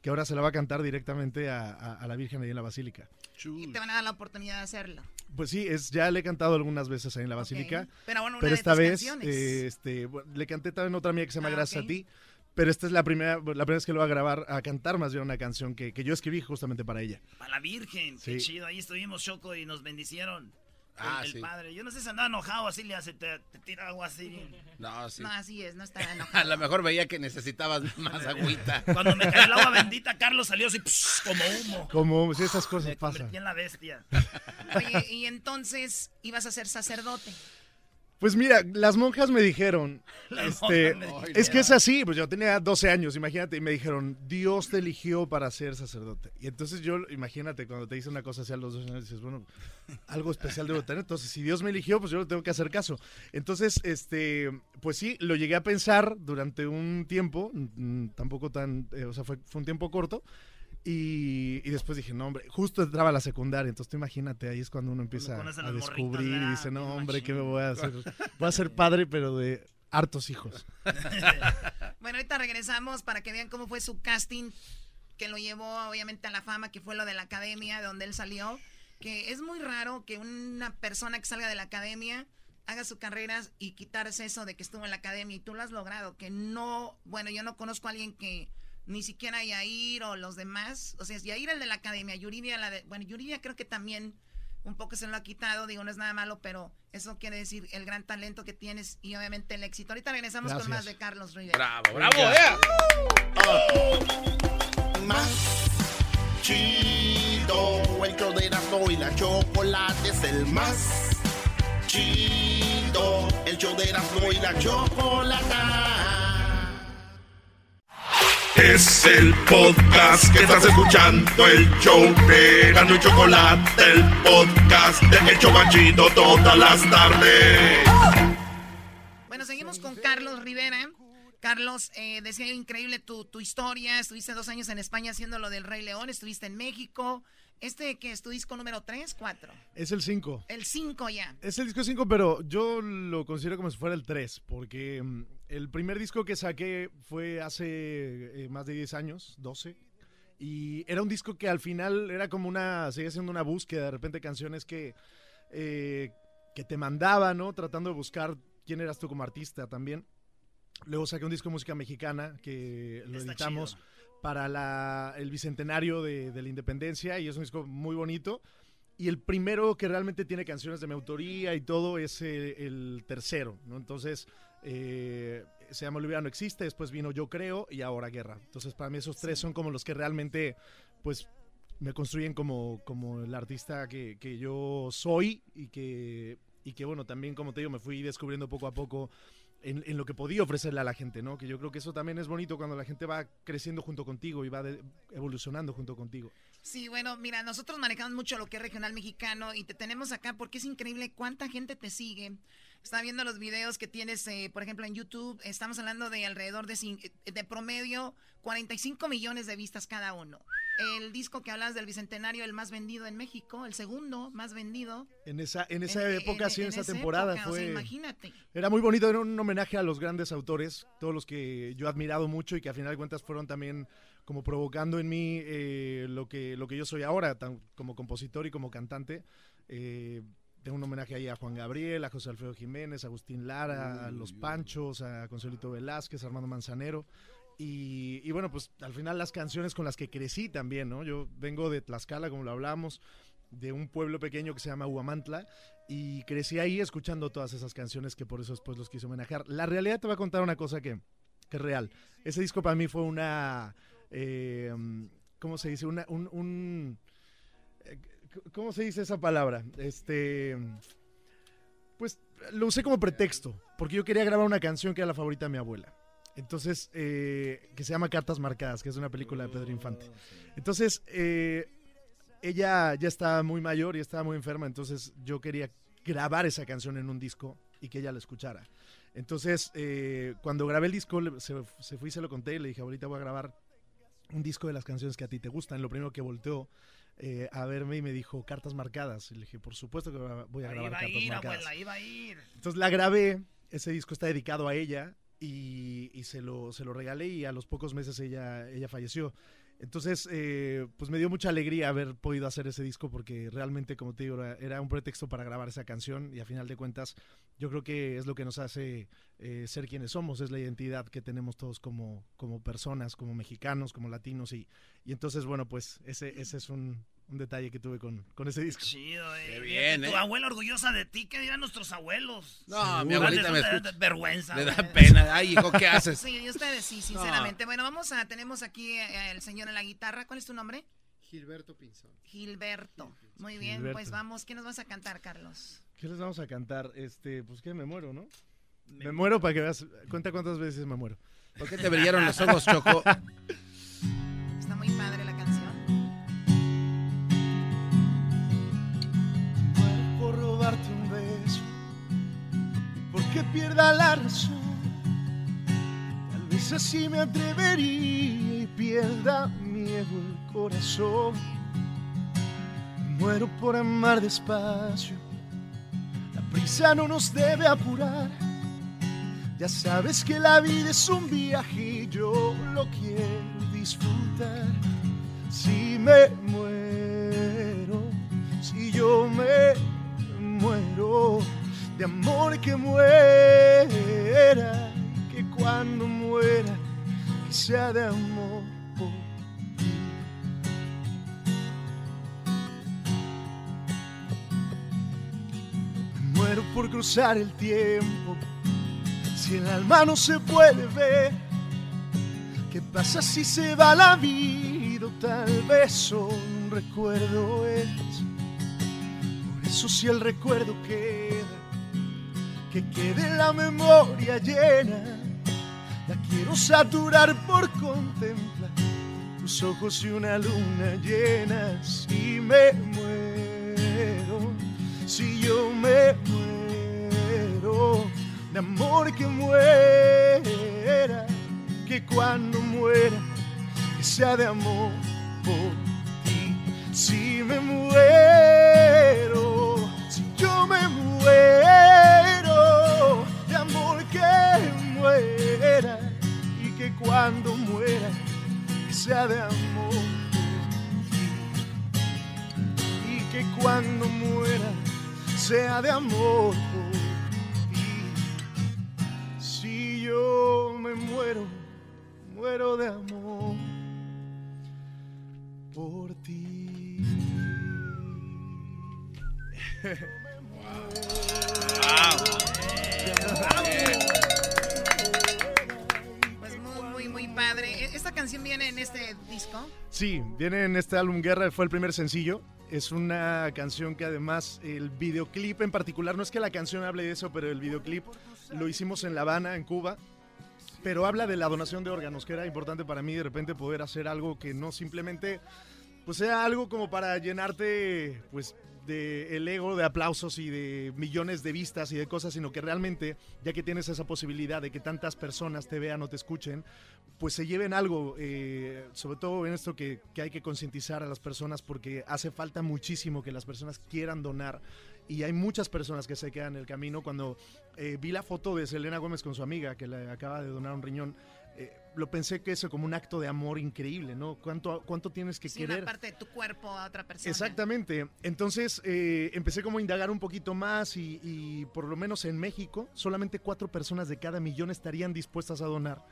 que ahora se la va a cantar directamente a, a- a la Virgen ahí en la Basílica. Y te van a dar la oportunidad de hacerlo. Pues sí, es, ya le he cantado algunas veces ahí en la Basílica. Pero bueno, una de esta tus vez canciones. eh, este, bueno, le canté también otra mía que se llama Ah, Gracias a ti. Pero esta es la primera, la primera vez que lo voy a grabar, a cantar más bien una canción que, que yo escribí justamente para ella. Para la Virgen, qué Sí. chido. Ahí estuvimos Choco y nos bendicieron. El, Ah, el sí. padre. Yo no sé si andaba enojado así, le hace, te, te tira algo así. No, sí. No, así es, no está (laughs) A enojado. lo mejor veía que necesitabas más agüita. Cuando me cayó el agua (laughs) bendita, Carlos salió así pss, como humo. Como si esas cosas Me pasan. en la bestia. Oye, y entonces ibas a ser sacerdote. Pues mira, las monjas me dijeron, (laughs) este, es que es así, pues yo tenía 12 años, imagínate, y me dijeron, Dios te eligió para ser sacerdote. Y entonces yo, imagínate, cuando te dicen una cosa así a los 12 años, dices, bueno, algo especial debo tener, entonces si Dios me eligió, pues yo le tengo que hacer caso. Entonces, este, pues sí, lo llegué a pensar durante un tiempo, tampoco tan, eh, o sea, fue, fue un tiempo corto, y, y después dije, no, hombre, justo entraba a la secundaria, entonces tú imagínate, ahí es cuando uno empieza a descubrir y dice, no, hombre, ¿qué machín". me voy a hacer? (laughs) Voy a ser padre, pero de hartos hijos. (laughs) Bueno, ahorita regresamos para que vean cómo fue su casting, que lo llevó obviamente a la fama, que fue lo de la academia, de donde él salió. Que es muy raro que una persona que salga de la academia haga su carrera y quitarse eso de que estuvo en la academia y tú lo has logrado, que no, bueno, yo no conozco a alguien que ni siquiera Yair o los demás, o sea, Yair el de la academia, Yuridia la de, bueno, Yuridia creo que también un poco se lo ha quitado, digo, no es nada malo, pero eso quiere decir el gran talento que tienes y obviamente el éxito. Ahorita regresamos con Gracias. más de Carlos Rivera. Bravo, bravo, eh. Más chido, el show de Erasmo y la chocolate es el más chido, el show de Erasmo y la chocolata. Es el podcast que estás escuchando, el show de Gano y Chocolate, el podcast de El Chobachito todas las tardes. Bueno, seguimos con Carlos Rivera. Carlos, eh, decía increíble tu, tu historia. Estuviste dos años en España haciendo lo del Rey León, estuviste en México. ¿Este que es tu disco número 3, 4? Es el 5. El 5 ya. Es el disco 5, pero yo lo considero como si fuera el 3, porque mm, el primer disco que saqué fue hace eh, más de 10 años, 12. Y era un disco que al final era como una, seguía siendo una búsqueda, de repente canciones que, eh, que te mandaba, ¿no? Tratando de buscar quién eras tú como artista también. Luego saqué un disco de música mexicana que lo Está editamos chido. Para la- el bicentenario de, de la independencia y es un disco muy bonito. Y el primero que realmente tiene canciones de mi autoría y todo es eh, el tercero, ¿no? Entonces, eh, se llama Olivia no existe, después vino Yo creo y ahora Guerra. Entonces, para mí esos tres son como los que realmente, pues, me construyen como, como el artista que, que yo soy y que, y que, bueno, también, como te digo, me fui descubriendo poco a poco en, lo que podía ofrecerle a la gente, ¿no? Que yo creo que eso también es bonito cuando la gente va creciendo junto contigo y va de- evolucionando junto contigo. Sí, bueno, mira, nosotros manejamos mucho lo que es regional mexicano y te tenemos acá porque es increíble cuánta gente te sigue. Estaba viendo los videos que tienes, eh, por ejemplo, en YouTube. Estamos hablando de alrededor de, de promedio 45 millones de vistas cada uno. El disco que hablas del Bicentenario, el más vendido en México, el segundo más vendido. En esa, en esa En- época, en- sí, en, en esa esa temporada época, o fue... sea, imagínate. Era muy bonito, era un homenaje a los grandes autores, todos los que yo he admirado mucho y que a final de cuentas fueron también como provocando en mí eh, lo, que, lo que yo soy ahora, tan- como compositor y como cantante. Eh, tengo un homenaje ahí a Juan Gabriel, a José Alfredo Jiménez, a Agustín Lara, a Los Panchos, a Consuelito Velázquez, a Armando Manzanero. Y, bueno, pues al final las canciones con las que crecí también, ¿no? Yo vengo de Tlaxcala, como lo hablamos, de un pueblo pequeño que se llama Huamantla y crecí ahí escuchando todas esas canciones que por eso después los quise homenajear. La realidad te voy a contar una cosa que, que es real. Ese disco para mí fue una, eh, ¿cómo se dice? Una, un, un- ¿Cómo se dice esa palabra? Este, pues lo usé como pretexto, porque yo quería grabar una canción que era la favorita de mi abuela. Entonces, eh, que se llama Cartas Marcadas, que es una película de Pedro Infante. Entonces, eh, ella ya estaba muy mayor y estaba muy enferma, entonces yo quería grabar esa canción en un disco y que ella la escuchara. Entonces, eh, cuando grabé el disco, se, se fue y se lo conté y le dije, ahorita voy a grabar un disco de las canciones que a ti te gustan. Lo primero que volteó eh, a verme y me dijo, cartas marcadas. Y le dije, por supuesto que voy a grabar iba a cartas ir, marcadas. abuela, iba a ir. Entonces la grabé, ese disco está dedicado a ella y, y se, lo, se lo regalé y a los pocos meses ella, ella falleció. Entonces, eh, pues me dio mucha alegría haber podido hacer ese disco porque realmente, como te digo, era, un pretexto para grabar esa canción y a final de cuentas yo creo que es lo que nos hace eh, ser quienes somos, es la identidad que tenemos todos como, como personas, como mexicanos, como latinos y, y entonces, bueno, pues ese, ese es un, un detalle que tuve con, con ese disco. Chido, eh. Qué bien, Tu ¿eh? abuela orgullosa de ti, ¿qué dirán nuestros abuelos? No, mi Vale, abuelita me da vergüenza. Le da pena. Ay, hijo, ¿qué (laughs) haces? Sí, y ustedes sí, sinceramente. Bueno, vamos a, tenemos aquí eh, el señor en la guitarra. ¿Cuál es tu nombre? Gilberto Pinzón. Gilberto. Muy bien, Gilberto. pues vamos. ¿Qué nos vas a cantar, Carlos? ¿Qué les vamos a cantar? Este, pues que me muero, ¿no? Me muero para que veas. Cuenta cuántas veces me muero. ¿Por qué te brillaron los ojos, Choco? Está muy padre la canción. Porque pierda la razón. Tal vez así me atrevería y pierda miedo el corazón. Muero por amar despacio, la prisa no nos debe apurar. Ya sabes que la vida es un viaje y yo lo quiero disfrutar. Si me muero, si yo me muero de amor que muera, que cuando muera, que sea de amor muero por cruzar el tiempo, si el alma no se puede ver. ¿Qué pasa si se va la vida? Tal vez solo un recuerdo es. Por eso si el recuerdo queda, que quede la memoria llena. La quiero saturar por contemplar tus ojos y una luna llena. Si me muero, si yo me muero de amor que muera cuando muera, que sea de amor por ti. Si me muero, si yo me muero, cuando muera, sea de amor. Y que cuando muera, sea de amor por ti. Si yo me muero, muero de amor por ti. (laughs) Pues padre. ¿E- ¿Esta canción viene en este disco? Sí, viene en este álbum Guerra, fue el primer sencillo. Es una canción que además el videoclip en particular, no es que la canción hable de eso, pero el videoclip lo hicimos en La Habana, en Cuba. Pero habla de la donación de órganos, que era importante para mí de repente poder hacer algo que no simplemente pues sea algo como para llenarte pues de el ego de aplausos y de millones de vistas y de cosas, sino que realmente, ya que tienes esa posibilidad de que tantas personas te vean o te escuchen, pues se lleven algo, eh, sobre todo en esto que, que hay que concientizar a las personas porque hace falta muchísimo que las personas quieran donar y hay muchas personas que se quedan en el camino. Cuando eh, vi la foto de Selena Gómez con su amiga que le acaba de donar un riñón, eh, lo pensé que eso como un acto de amor increíble, ¿no? ¿Cuánto, cuánto tienes que Sí, querer? una parte de tu cuerpo a otra persona. Exactamente. Entonces eh, empecé como a indagar un poquito más y, y por lo menos en México solamente cuatro personas de cada millón estarían dispuestas a donar.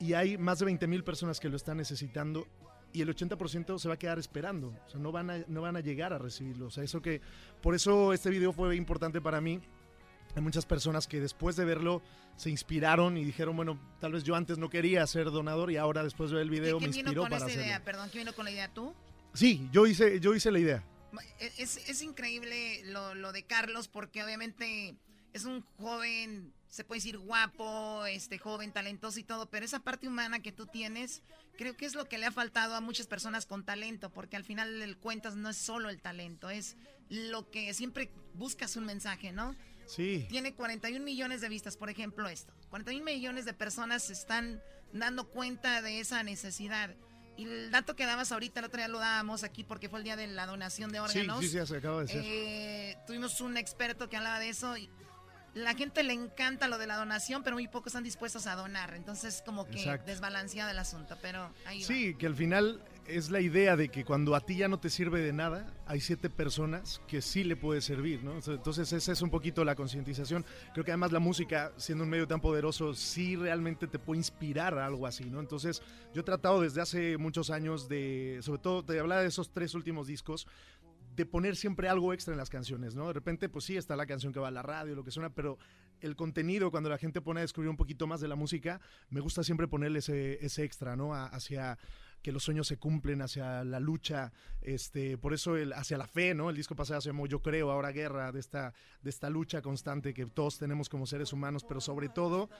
Y hay más de 20 mil personas que lo están necesitando y el 80% se va a quedar esperando. O sea, no van, a, no van a llegar a recibirlo. O sea, eso que... Por eso este video fue importante para mí. Hay muchas personas que después de verlo se inspiraron y dijeron, bueno, tal vez yo antes no quería ser donador y ahora después de ver el video me ¿Quién vino inspiró con para esa hacerlo. idea? Perdón, ¿quién vino con la idea? ¿Tú? Sí, yo hice, yo hice la idea. Es, es increíble lo, lo de Carlos porque obviamente es un joven, se puede decir guapo, este joven, talentoso y todo, pero esa parte humana que tú tienes, creo que es lo que le ha faltado a muchas personas con talento, porque al final el cuentas no es solo el talento, es lo que siempre buscas un mensaje, ¿no? Sí. Tiene 41 millones de vistas, por ejemplo, esto. 41 millones de personas se están dando cuenta de esa necesidad. Y el dato que dabas ahorita, el otro día lo dábamos aquí porque fue el día de la donación de Sí, órganos. sí, sí, se acaba de decir. Eh, tuvimos un experto que hablaba de eso y la gente le encanta lo de la donación, pero muy pocos están dispuestos a donar. Entonces, como que Exacto. desbalanceado el asunto, pero ahí va. Sí, que al final es la idea de que cuando a ti ya no te sirve de nada, hay siete personas que sí le puede servir, ¿no? Entonces esa es un poquito la concientización. Creo que además la música, siendo un medio tan poderoso, sí realmente te puede inspirar a algo así, ¿no? Entonces yo he tratado desde hace muchos años de, sobre todo, de hablar de esos tres últimos discos, de poner siempre algo extra en las canciones, ¿no? De repente, pues sí, está la canción que va a la radio, lo que suena, pero el contenido, cuando la gente pone a descubrir un poquito más de la música, me gusta siempre ponerle ese, ese extra, ¿no? Hacia que los sueños se cumplen, hacia la lucha, este, por eso el, hacia la fe, ¿no? El disco pasado se llamó Yo Creo, ahora Guerra, de esta, de esta lucha constante que todos tenemos como seres humanos, pero sobre todo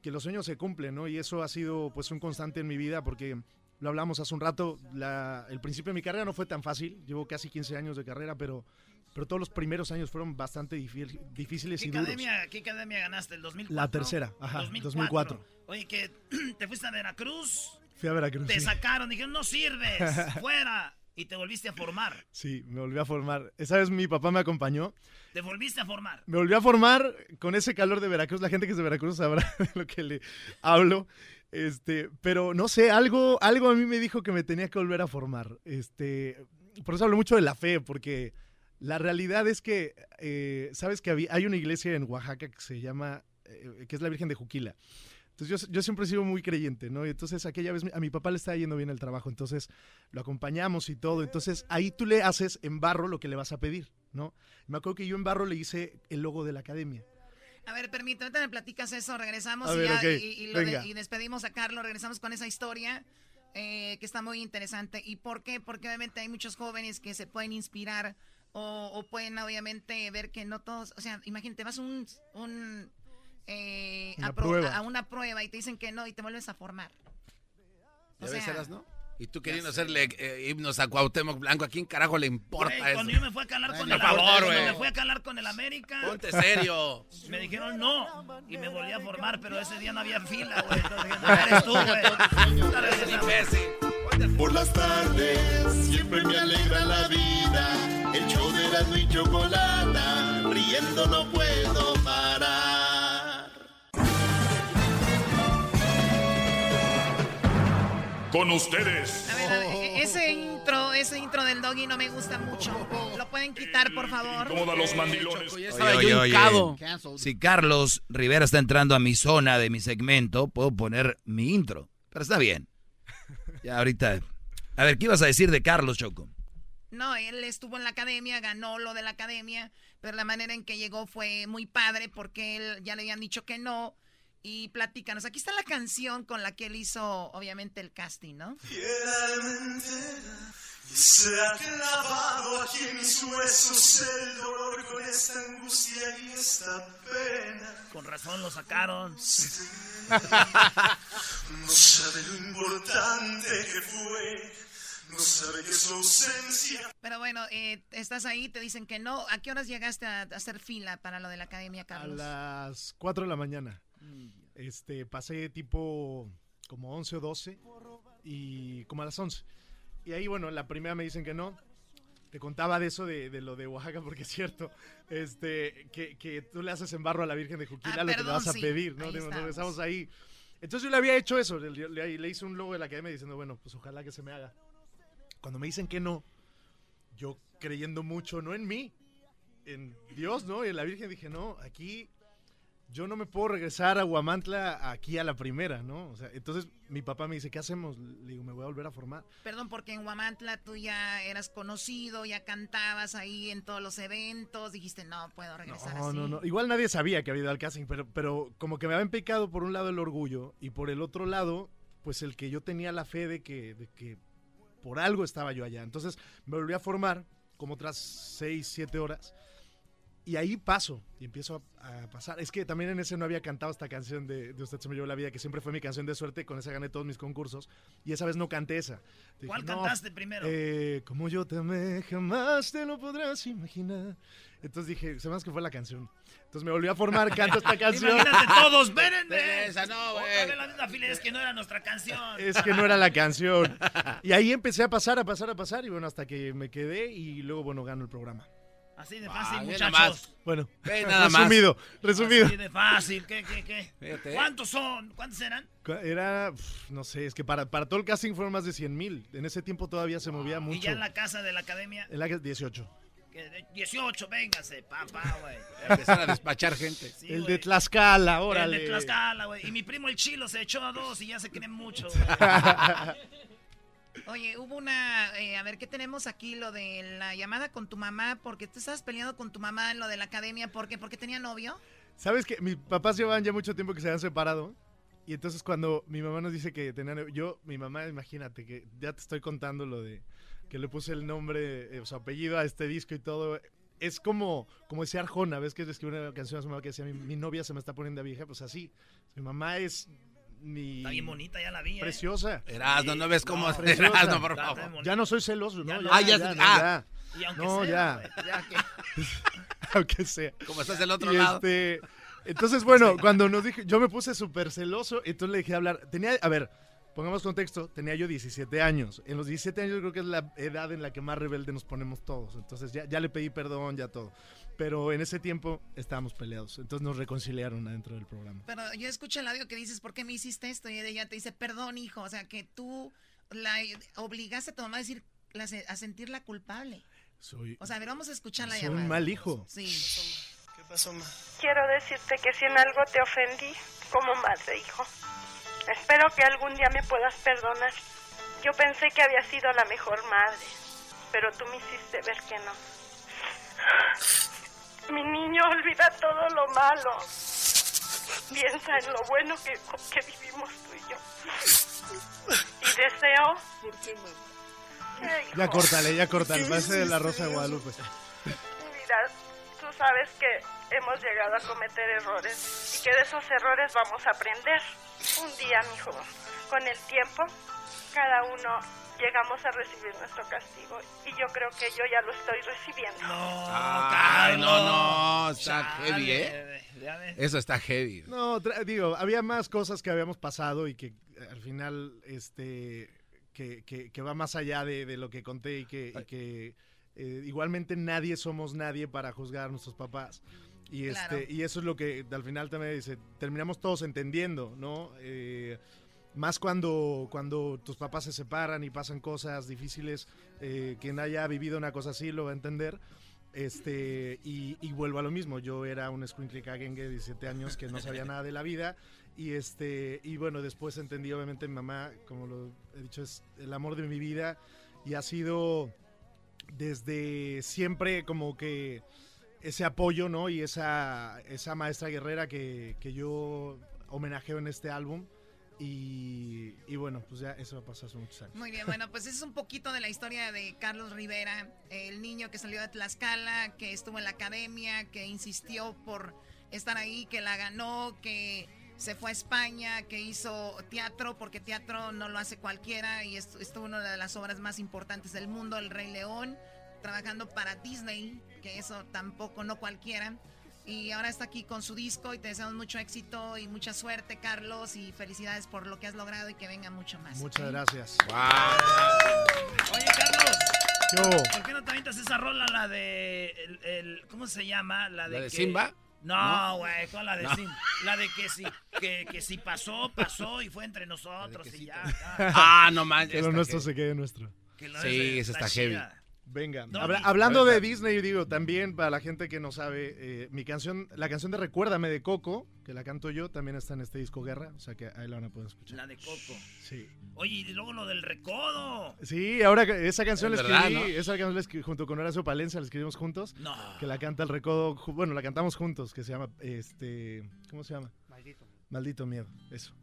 que los sueños se cumplen, ¿no? Y eso ha sido pues un constante en mi vida porque lo hablamos hace un rato, la- el principio de mi carrera no fue tan fácil, llevo casi 15 años de carrera, pero, pero todos los primeros años fueron bastante difí- difíciles ¿Qué y duros. academia, ¿Qué academia ganaste? ¿El 2004? La tercera, ajá, 2004. Oye, que (clears throat) te fuiste a Veracruz, Fui a Veracruz. te sí. sacaron, dijeron, no sirves, (laughs) fuera, y te volviste a formar. Sí, me volví a formar. Esa vez mi papá me acompañó. Te volviste a formar. Me volví a formar con ese calor de Veracruz. La gente que es de Veracruz sabrá (laughs) de lo que le hablo. Este, pero no sé, algo, algo a mí me dijo que me tenía que volver a formar. Este, por eso hablo mucho de la fe, porque la realidad es que, eh, sabes que hay una iglesia en Oaxaca que se llama, eh, que es la Virgen de Juquila. Entonces yo, yo siempre he sido muy creyente, ¿no? Y entonces aquella vez a mi papá le estaba yendo bien el trabajo, entonces lo acompañamos y todo. Entonces ahí tú le haces en barro lo que le vas a pedir, ¿no? Me acuerdo que yo en barro le hice el logo de la academia. A ver, permíteme, ahorita me platicas eso, regresamos y, ver, ya- ok, y- y lo de- y despedimos a Carlos, regresamos con esa historia eh, que está muy interesante. ¿Y por qué? Porque obviamente hay muchos jóvenes que se pueden inspirar o, o pueden obviamente ver que no todos, o sea, imagínate, vas a un, un, eh, Una a, prueba. a una prueba y te dicen que no y te vuelves a formar. O ¿Ya ves, sea, Eras, no? Y tú queriendo hacerle eh, himnos a Cuauhtémoc Blanco, ¿a quién carajo le importa Güey, eso? cuando yo me fui a calar con Por el favor, cuando me fui a calar con el América. Ponte serio. Me dijeron no y me volví a formar, pero ese día no había fila, güey. (laughs) Entonces dije, no eres tú, güey. Eres imbécil. Por las tardes siempre me alegra la vida. El show de Erasmo y Chocolata, riendo no puedo parar. Con ustedes. A ver, a ver, e- ese intro, ese intro del doggy no me gusta mucho. ¿Lo pueden quitar, por favor? Incómoda los mandilones. Oye, oye, oye, Si Carlos Rivera está entrando a mi zona de mi segmento, puedo poner mi intro. Pero está bien. Ya ahorita. A ver, ¿qué ibas a decir de Carlos, Choco? No, él estuvo en la academia, ganó lo de la academia, pero la manera en que llegó fue muy padre porque él ya le habían dicho que no. Y platícanos, aquí está la canción con la que él hizo, obviamente, el casting, ¿no? Y se ha clavado aquí en mis huesos el dolor con esta angustia y esta pena. Con razón lo sacaron. No sabe lo importante que fue, no sabe que su ausencia. Pero bueno, eh, estás ahí, te dicen que no. ¿A qué horas llegaste a, a hacer fila para lo de la academia, A Carlos? las 4 de la mañana. Este, pasé tipo como 11 o 12 y como a las 11. Y ahí, bueno, la primera me dicen que no. Te contaba de eso, de, de lo de Oaxaca, (laughs) porque es cierto, este, que, que tú le haces en barro a la Virgen de Juquila Ah, lo que le vas a sí, pedir, ¿no? ahí Nos regresamos ahí. Entonces yo le había hecho eso, le, le- le hice un logo de la academia diciendo, bueno, pues ojalá que se me haga. Cuando me dicen que no, yo creyendo mucho, no en mí, en Dios, ¿no? Y en la Virgen dije, no, aquí yo no me puedo regresar a Huamantla aquí a la primera, ¿no? O sea, entonces mi papá me dice, ¿qué hacemos? Le digo, me voy a volver a formar. Perdón, porque en Huamantla tú ya eras conocido, ya cantabas ahí en todos los eventos, dijiste, no, puedo regresar No, así. no, no. Igual nadie sabía que había ido al casting, pero, pero como que me habían pecado por un lado el orgullo y por el otro lado, pues el que yo tenía la fe de que, de que por algo estaba yo allá. Entonces me volví a formar como otras seis, siete horas. Y ahí paso y empiezo a, a pasar. Es que también en ese no había cantado esta canción de, de Usted se me llevó la vida, que siempre fue mi canción de suerte. Con esa gané todos mis concursos. Y esa vez no canté esa. Dije, ¿Cuál "No, cantaste primero? eh, como yo te amé, jamás te lo podrás imaginar. Entonces dije, se me hace que fue la canción. Entonces me volví a formar, (laughs) canto esta canción. Imagínate todos, espérenme. (laughs) Esa no, güey. Otra vez la misma fila, es que no era nuestra canción. Es que no era la canción. (laughs) Y ahí empecé a pasar, a pasar, a pasar. Y bueno, hasta que me quedé y luego, bueno, gano el programa. Así de fácil, Ah, muchachos. nada más. Bueno, Ve (laughs) nada más. resumido, resumido. Así de fácil, ¿qué, qué, qué? Fíjate. ¿Cuántos son? ¿Cuántos eran? Era, no sé, es que para, para todo el casting fueron más de 100 mil. En ese tiempo todavía se movía Y mucho. ya en la casa de la academia, En la que- 18. que de 18, véngase, papá, güey. (laughs) Empezar a despachar gente. Sí, el de Tlaxcala, El órale. de Tlaxcala, güey. Y mi primo el Chilo se echó a dos y ya se creen mucho. (laughs) Oye, hubo una, eh, a ver, ¿qué tenemos aquí? Lo de la llamada con tu mamá, porque tú estabas peleando con tu mamá en lo de la academia, ¿por qué? ¿Porque tenía novio? ¿Sabes que Mis papás llevaban ya mucho tiempo que se habían separado. Y entonces cuando mi mamá nos dice que tenían... Yo, mi mamá, imagínate que ya te estoy contando lo de que le puse el nombre, eh, su apellido a este disco y todo. Es como, como decía Arjona, ¿ves que escribió una canción a su mamá que decía, mi, mi novia se me está poniendo vieja? Pues así. Mi mamá es mi... Está bien bonita, ya la vi. ¿eh? Preciosa. Erasno, no ves cómo... preciosa. Erasno, por favor. Ya no soy celoso, ¿no? Ya Ya, no. Ah, ya- ya, ah. Y aunque No, sea, ya. ya que- (laughs) Aunque sea. Como estás del otro Y lado. este, entonces, bueno, cuando nos dije, yo me puse súper celoso, entonces le dejé hablar. Tenía, a ver, pongamos contexto, tenía yo 17 años. En los 17 años creo que es la edad en la que más rebelde nos ponemos todos. Entonces ya, ya le pedí perdón, ya todo. Pero en ese tiempo estábamos peleados. Entonces nos reconciliaron adentro del programa. Pero yo escucho el audio que dices, ¿por qué me hiciste esto? Y ella te dice, perdón, hijo. O sea, que tú la obligaste a tu mamá a decir, la- a sentirla culpable. Soy, O sea, a ver, vamos a escuchar la soy llamada. un mal hijo. Sí. ¿Qué pasó, ma? Quiero decirte que si en algo te ofendí como madre, hijo, espero que algún día me puedas perdonar. Yo pensé que había sido la mejor madre, pero tú me hiciste ver que no. Mi olvida todo lo malo. Piensa en lo bueno que, que vivimos tú y yo. Y deseo... ¿Qué, hijo? Ya córtale, ya córtale. De la Rosa de Guadalupe. Mira, tú sabes que hemos llegado a cometer errores y que de esos errores vamos a aprender. Un día, mijo, con el tiempo, cada uno llegamos a recibir nuestro castigo y yo creo que yo ya lo estoy recibiendo. Ay, no, no, está Chale, heavy, ¿eh? Eso está heavy. No, digo, había más cosas que habíamos pasado y que eh, al final, este, que, que- que va más allá de, de lo que conté y que, y que, eh, igualmente nadie somos nadie para juzgar a nuestros papás. Y, este, Claro. y eso es lo que al final también dice, terminamos todos entendiendo, ¿no? Eh, más cuando, cuando tus papás se separan y pasan cosas difíciles, eh, quien haya vivido una cosa así lo va a entender. Este, y, y vuelvo a lo mismo, yo era un squinkly cagengue de 17 años que no sabía nada de la vida. Y este, y bueno, después entendí, obviamente, mi mamá, como lo he dicho, es el amor de mi vida. Y ha sido desde siempre como que ese apoyo, ¿no? Y esa, esa maestra guerrera que, que yo homenajeo en este álbum. Y, y bueno, pues ya eso pasar hace muchos años. Muy bien, bueno, pues ese es un poquito de la historia de Carlos Rivera, el niño que salió de Tlaxcala, que estuvo en la academia, que insistió por estar ahí, que la ganó, que se fue a España, que hizo teatro, porque teatro no lo hace cualquiera, y estuvo en una de las obras más importantes del mundo, El Rey León, trabajando para Disney, que eso tampoco no cualquiera. Y ahora está aquí con su disco y te deseamos mucho éxito y mucha suerte, Carlos, y felicidades por lo que has logrado y que venga mucho más. Muchas gracias. Oye, Carlos. ¿Qué hubo? ¿Por qué no te avientas esa rola, la de. El, el- ¿Cómo se llama? La de, ¿La de que- Simba? No, ¿No? güey, ¿cuál la de No. Simba? La de que si, que, que si pasó, pasó y fue entre nosotros y ya. ya. Ah, no manches. Que lo está nuestro heavy. se quede nuestro. Que lo Sí, esa está heavy. Venga, No, habla- ni- hablando de Disney, digo, también para la gente que no sabe, eh, mi canción, la canción de Recuérdame de Coco, que la canto yo, también está en este disco Guerra, o sea que ahí la van a poder escuchar. La de Coco. Sí. Oye, y luego lo del recodo. Sí, ahora esa canción la Es verdad, escribí, ¿no? esa canción la escribí junto con Horacio Palencia, la escribimos juntos. No. Que la canta el Recodo, bueno, la cantamos juntos, que se llama, este, ¿cómo se llama? Maldito. Maldito miedo, eso.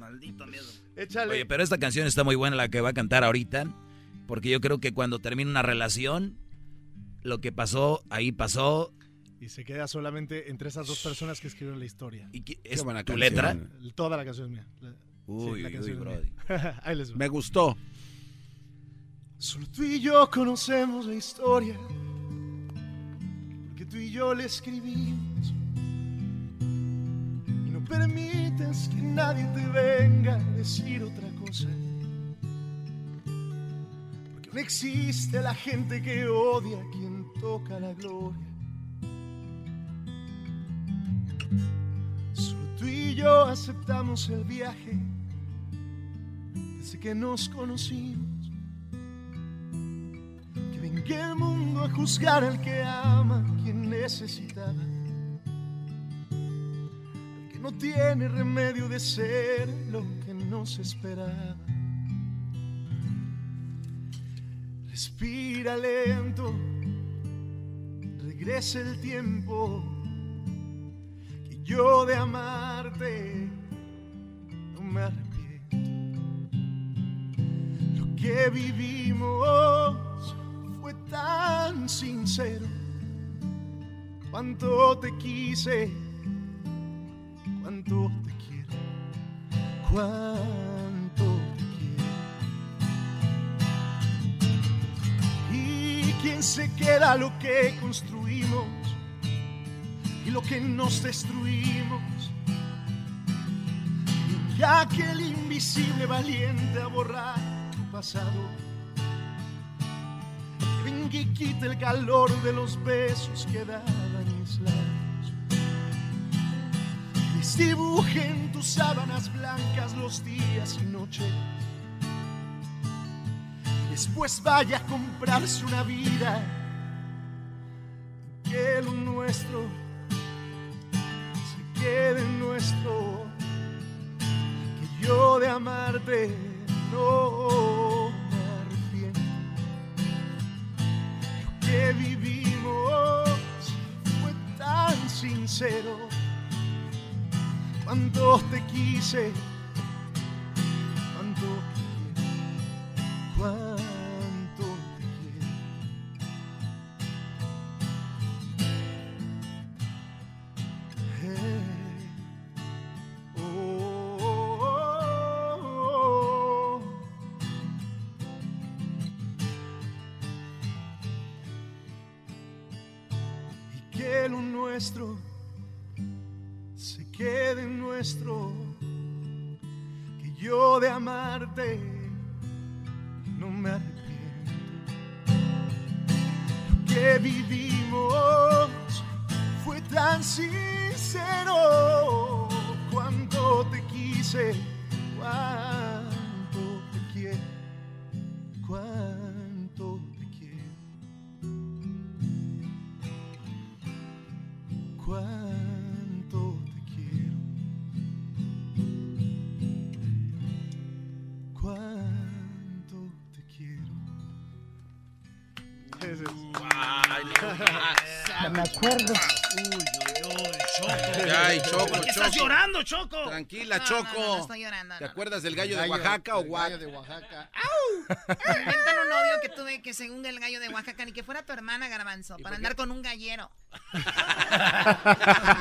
Maldito miedo. (laughs) Échale. Oye, pero esta canción está muy buena la que va a cantar ahorita, porque yo creo que cuando termina una relación, lo que pasó, ahí pasó. Y se queda solamente entre esas dos personas que escribieron la historia. ¿Y qué- es buena tu canción. letra? Toda la canción es mía. La- Uy, la uy, canción es brody. mía. (laughs) Ahí les. Me gustó. Solo tú y yo conocemos la historia, porque tú y yo la escribimos. Y no permites que nadie te venga a decir otra cosa. No existe la gente que odia a quien toca la gloria. Solo tú y yo aceptamos el viaje desde que nos conocimos. Que venga el mundo a juzgar al que ama, quien necesitaba. Al que no tiene remedio de ser lo que no se esperaba. Respira lento, regresa el tiempo. Que yo de amarte no me arrepiento. Lo que vivimos fue tan sincero. Cuánto te quise, cuánto te quiero, cuánto se queda lo que construimos y lo que nos destruimos. Ya que el invisible valiente a borrar tu pasado. Que venga y quite el calor de los besos que daban mis labios. Desdibuje en tus sábanas blancas los días y noches. Después vaya a comprarse una vida. Que lo nuestro se quede nuestro. Que yo de amarte no me arrepiento. Lo que vivimos fue tan sincero. Cuando te quise, Tranquila, No, Choco. no, no, no estoy llorando, ¿Te no. acuerdas del gallo, de Oaxaca o el Oaxaca? gallo de Oaxaca. (laughs) Inventan un novio que tuve que según el gallo de Oaxaca, ni que fuera tu hermana Garbanzo, para andar con un gallero. (laughs)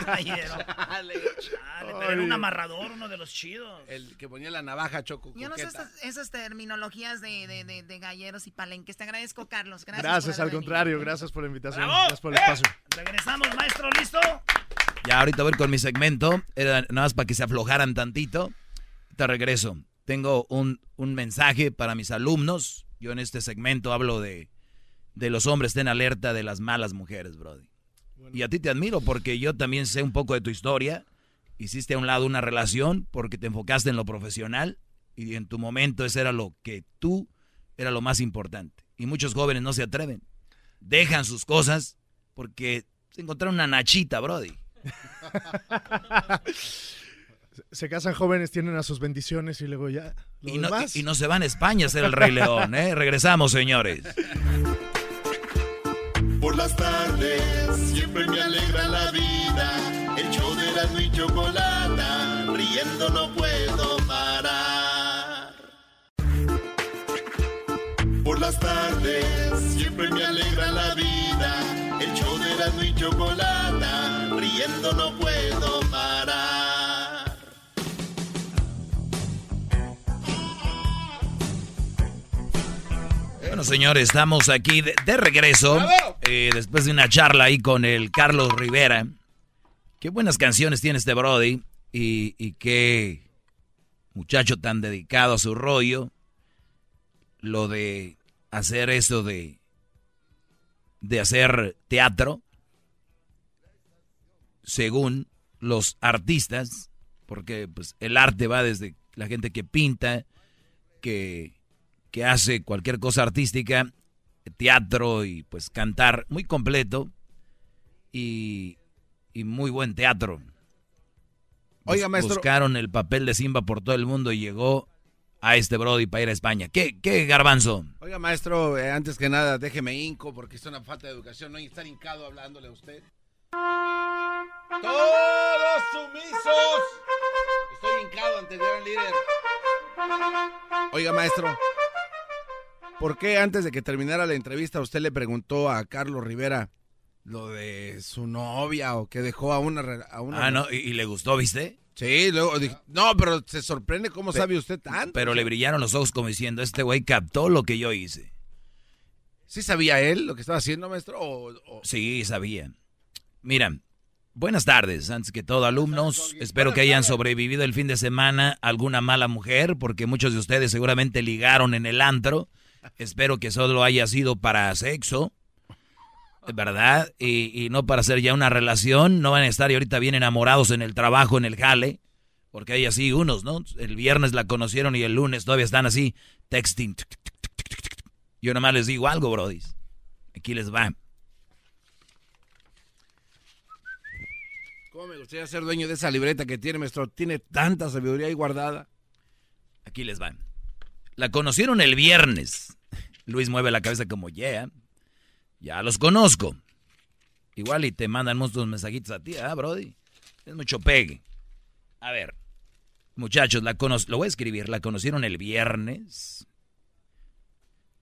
Gallero. Chale, pero era un amarrador, uno de los chidos. El que ponía la navaja, Choco. Yo no sé estas, esas terminologías de, de, de, de galleros y palenques. Te agradezco, Carlos. Gracias, Gracias, al contrario, gracias por la invitación. ¡Bravo! Gracias por el espacio. Regresamos, maestro, ¿listo? Ya ahorita voy con mi segmento. Era nada más para que se aflojaran tantito. Te regreso. Tengo un, un mensaje para mis alumnos. Yo en este segmento hablo de, de los hombres estén alerta de las malas mujeres, Brody. Y a ti te admiro porque yo también sé un poco de tu historia. Hiciste a un lado una relación porque te enfocaste en lo profesional y en tu momento ese era lo que tú era lo más importante. Y muchos jóvenes no se atreven. Dejan sus cosas porque se encontraron una nachita, Brody. (laughs) Se casan jóvenes, tienen a sus bendiciones y luego ya. Y no, y- y no se van a España a ser el Rey León, ¿eh? Regresamos, señores. Por las tardes siempre me alegra la vida. El show de la y chocolata, riendo no puedo parar. Por las tardes siempre me alegra la vida. El show de la y chocolata, riendo no puedo parar. Bueno, señores, estamos aquí de, de regreso. eh, después de una charla ahí con el Carlos Rivera. Qué buenas canciones tiene este Brody. Y, y qué muchacho tan dedicado a su rollo. Lo de hacer eso de. De hacer teatro. Según los artistas. Porque pues, el arte va desde la gente que pinta, que que hace cualquier cosa artística, teatro y pues cantar muy completo y, y muy buen teatro. Oiga, Bus- maestro. Buscaron el papel de Simba por todo el mundo y llegó a este Brody para ir a España. ¿Qué, qué garbanzo? Oiga, maestro, eh, antes que nada, déjeme hinco porque es una falta de educación. No hay que estar hincado hablándole a usted. ¡Todos sumisos! Estoy hincado ante el gran líder. Oiga, maestro, ¿por qué antes de que terminara la entrevista usted le preguntó a Carlos Rivera lo de su novia o que dejó a una... A una Ah, no, y, y le gustó, ¿viste? Sí, luego dije, no, pero se sorprende cómo Pe- sabe usted tanto. Pero le brillaron los ojos como diciendo, este güey captó lo que yo hice. ¿Sí sabía él lo que estaba haciendo, maestro? O- o- Sí, sabía. Mira, buenas tardes, antes que todo, alumnos. Espero que hayan sobrevivido el fin de semana alguna mala mujer, porque muchos de ustedes seguramente ligaron en el antro. Espero que solo haya sido para sexo, ¿verdad? Y, y no para hacer ya una relación. No van a estar ahorita bien enamorados en el trabajo, en el jale, porque hay así unos, ¿no? El viernes la conocieron y el lunes todavía están así, texting. Yo nomás les digo algo, brodis. Aquí les va. ¿Cómo me gustaría ser dueño de esa libreta que tiene, maestro? Tiene tanta sabiduría ahí guardada. Aquí les van. La conocieron el viernes. Luis mueve la cabeza como, yeah, ya los conozco. Igual y te mandan muchos mensajitos a ti, ¿ah, Brody? Es mucho pegue. A ver, muchachos, la cono- lo voy a escribir. La conocieron el viernes.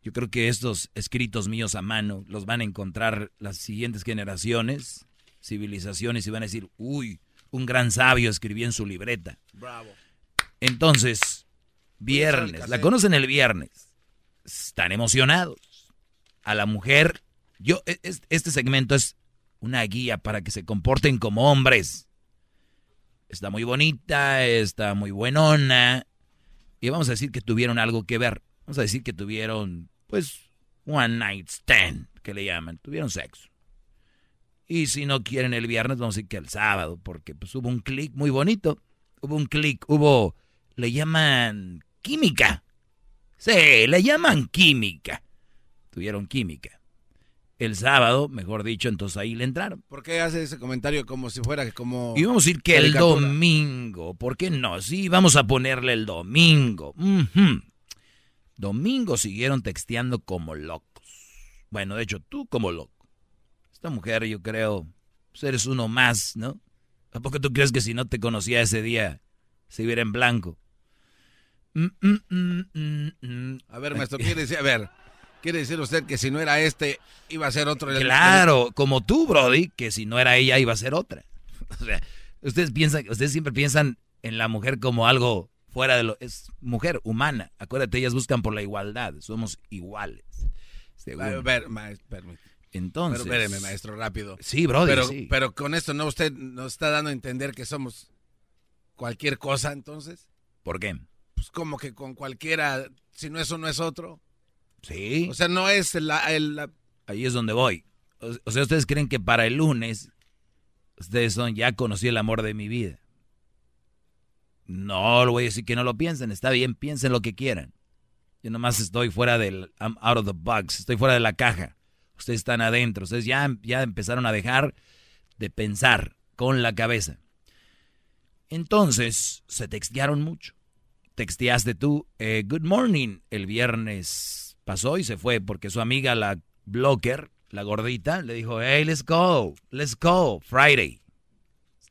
Yo creo que estos escritos míos a mano los van a encontrar las siguientes generaciones, civilizaciones, y van a decir, uy, un gran sabio escribió en su libreta. Bravo. Entonces, viernes, la conocen el viernes. Están emocionados. A la mujer, yo, e- es- este segmento es una guía para que se comporten como hombres. Está muy bonita, está muy buenona. Y vamos a decir que tuvieron algo que ver. Vamos a decir que tuvieron, pues, one night stand, que le llaman. Tuvieron sexo. Y si no quieren el viernes, vamos a decir que el sábado, porque pues hubo un clic muy bonito. Hubo un clic, hubo, le llaman química. Sí, le llaman química. Tuvieron química. El sábado, mejor dicho, entonces ahí le entraron. ¿Por qué hace ese comentario como si fuera como... Y vamos a decir que el domingo, ¿por qué no? Sí, vamos a ponerle el domingo. Domingo siguieron texteando como locos. Bueno, de hecho, tú como loco. Esta mujer, yo creo, pues eres uno más, ¿no? ¿A poco tú crees que si no te conocía ese día, se viera en blanco? Mm, mm, mm, a ver, maestro, quiere decir, a ver, quiere decir usted que si no era este, iba a ser otro. Claro, como tú, Brody, que si no era ella, iba a ser otra. (laughs) O sea, ustedes piensan, ustedes siempre piensan en la mujer como algo fuera de lo, es mujer humana. Acuérdate, ellas buscan por la igualdad, somos iguales. A ver, maestro, entonces. Pero espéreme, maestro, rápido. Sí, brother. Pero, sí. pero con esto, ¿no? Usted nos está dando a entender que somos cualquier cosa, entonces. ¿Por qué? Pues como que con cualquiera, si no es uno, es otro. Sí. O sea, no es la, el, Ahí es donde voy. O, sea, ustedes creen que para el lunes, ustedes son, ya conocí el amor de mi vida. No, lo voy a decir que no lo piensen. Está bien, piensen lo que quieran. Yo nomás estoy fuera del, I'm out of the box, estoy fuera de la caja ustedes están adentro, ustedes ya, ya empezaron a dejar de pensar con la cabeza. Entonces, se textearon mucho. Texteaste tú, eh, good morning, el viernes pasó y se fue porque su amiga, la blocker, la gordita, le dijo, hey, let's go, let's go, Friday.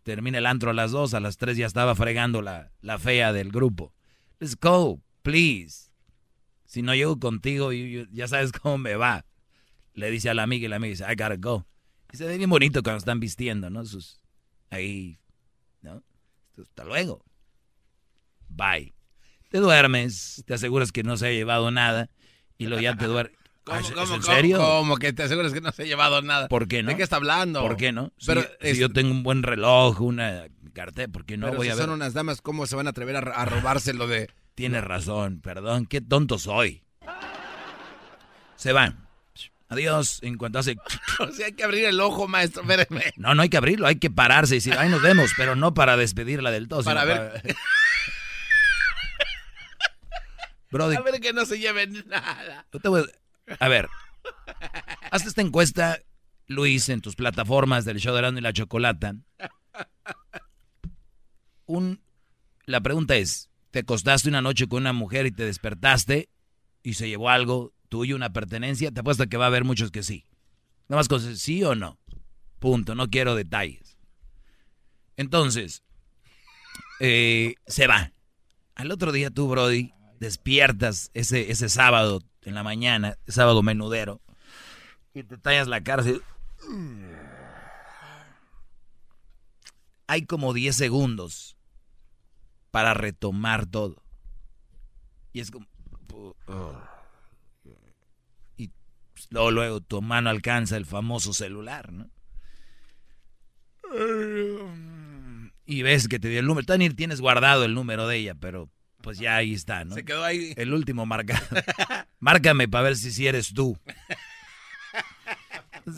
Termina el antro a las dos, a las tres ya estaba fregando la, la fea del grupo. Let's go, please. Si no llego contigo, ya sabes cómo me va le dice a la amiga y la amiga dice, I gotta go. Y se ve bien bonito cuando están vistiendo, ¿no? Sus, ahí, ¿no? Hasta luego. Bye. Te duermes, te aseguras que no se ha llevado nada y luego ya te duermes. (laughs) ¿Cómo, ¿En serio? ¿Cómo que te aseguras que no se ha llevado nada? ¿Por qué no? ¿De qué está hablando? ¿Por qué no? Pero si, yo tengo un buen reloj, una cartera, ¿por qué no pero voy si a ver? son unas damas, ¿cómo se van a atrever a, a robárselo de...? Tienes razón, perdón, qué tonto soy. Se van. Adiós, en cuanto hace... (laughs) o sea, hay que abrir el ojo, maestro, espérame. No, no hay que abrirlo, hay que pararse y decir, ay, nos vemos, pero no para despedirla del todo. Para ver... (laughs) Brody, a ver que no se lleven nada. A... ver, haz esta encuesta, Luis, en tus plataformas del show de Erasmo y la Chocolata. Un... La pregunta es, ¿te acostaste una noche con una mujer y te despertaste y se llevó algo tuyo, una pertenencia? Te apuesto que va a haber muchos que sí. Nada más cosas, sí o no. Punto, no quiero detalles. Entonces, eh, se va. Al otro día tú, Brody, despiertas ese, ese sábado en la mañana, sábado menudero, y te tallas la cara. Hay como 10 segundos para retomar todo. Y es como... Y luego, luego tu mano alcanza el famoso celular, ¿no? Y ves que te dio el número. Ni tienes guardado el número de ella, pero pues ya ahí está, ¿no? Se quedó ahí. El último marcado. (laughs) Márcame para ver si, si eres tú. (laughs)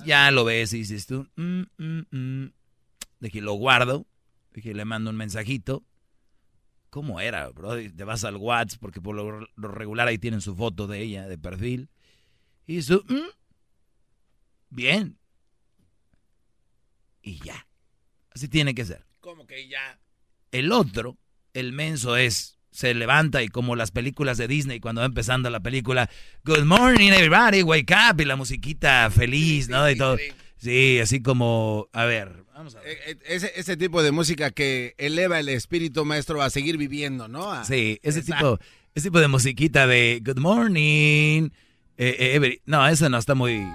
Ya lo ves y dices tú. Mm, mm, mm. Dije, lo guardo. Dije, le mando un mensajito. ¿Cómo era, bro? Te vas al WhatsApp porque por lo, lo regular ahí tienen su foto de ella, de perfil. Y su, bien. Y ya. Así tiene que ser. ¿Cómo que ya? El otro, el menso es, se levanta y como las películas de Disney, cuando va empezando la película, Good morning everybody, wake up, y la musiquita feliz, ¿no? Y todo. Sí, así como, a ver, vamos a ver. E, Ese, ese tipo de música que eleva el espíritu maestro a seguir viviendo, ¿no? A- Sí, ese Exacto. tipo, ese tipo de musiquita de Good morning. eh, eh, every- no, esa no está muy.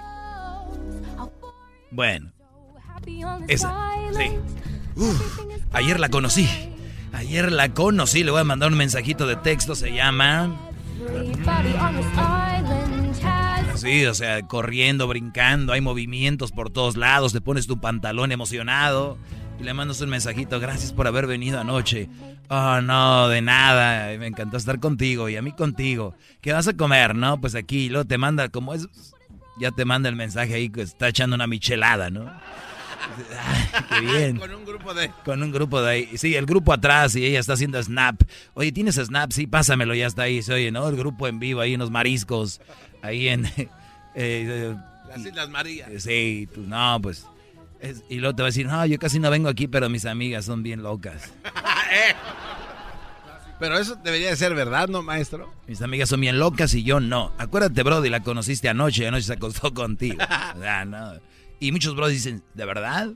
Bueno, esa, sí. Uf, ayer la conocí. Ayer la conocí. Le voy a mandar un mensajito de texto. Se llama. Sí, o sea, corriendo, brincando, hay movimientos por todos lados, te pones tu pantalón emocionado y le mandas un mensajito, gracias por haber venido anoche. Oh, no, de nada, me encantó estar contigo y a mí contigo. ¿Qué vas a comer? No, pues aquí, luego te manda, como es, ya te manda el mensaje ahí que está echando una michelada, ¿no? Qué bien. Con un grupo de... Con un grupo de ahí. Sí, el grupo atrás y ella está haciendo snap. Oye, ¿tienes snap? Sí, pásamelo, ya está ahí. Se oye, ¿no? El grupo en vivo, ahí en los mariscos, ahí en... (laughs) Eh, Las Islas Marías. Sí, tú, no, pues... es- y luego te va a decir, no, yo casi no vengo aquí, pero mis amigas son bien locas. (laughs) Eh. Pero eso debería de ser verdad, ¿no, maestro? Mis amigas son bien locas y yo no. Acuérdate, Brody, la conociste anoche y anoche se acostó (laughs) contigo. O sea, no. Y muchos Brody dicen, ¿de verdad?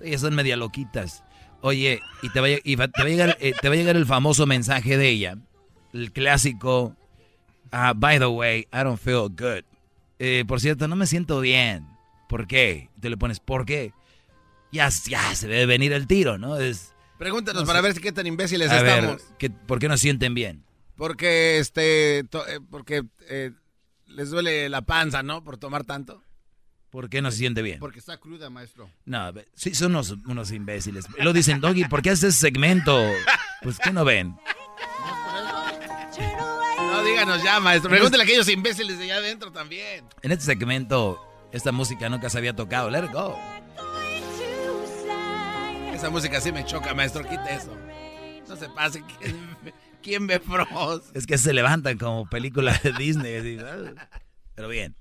Ellas son media loquitas. Oye, y te va a, lle- y va- te va a llegar, eh, te va a llegar el famoso mensaje de ella. El clásico, ah, by the way, I don't feel good. Eh, por cierto, no me siento bien. ¿Por qué? Y te le pones, ¿por qué? Ya, ya se debe venir el tiro, ¿no? Es, Pregúntanos No para sé. ver si qué tan imbéciles a ver, estamos. ¿qué- ¿por qué no sienten bien? Porque, este, to- eh, porque eh, les duele la panza, ¿no? Por tomar tanto. ¿Por qué no se siente bien? Porque está cruda, maestro. No, sí, son unos, unos imbéciles. Lo dicen, Doggy, ¿por qué haces ese segmento? Pues, ¿qué no ven? No, díganos ya, maestro. Pregúntale a aquellos imbéciles de allá adentro también. En este segmento, esta música nunca se había tocado. Let it go. Esa música sí me choca, maestro. Quite eso. No se pase. ¿Quién, ve Frost? Es que se levantan como película de Disney. Pero bien.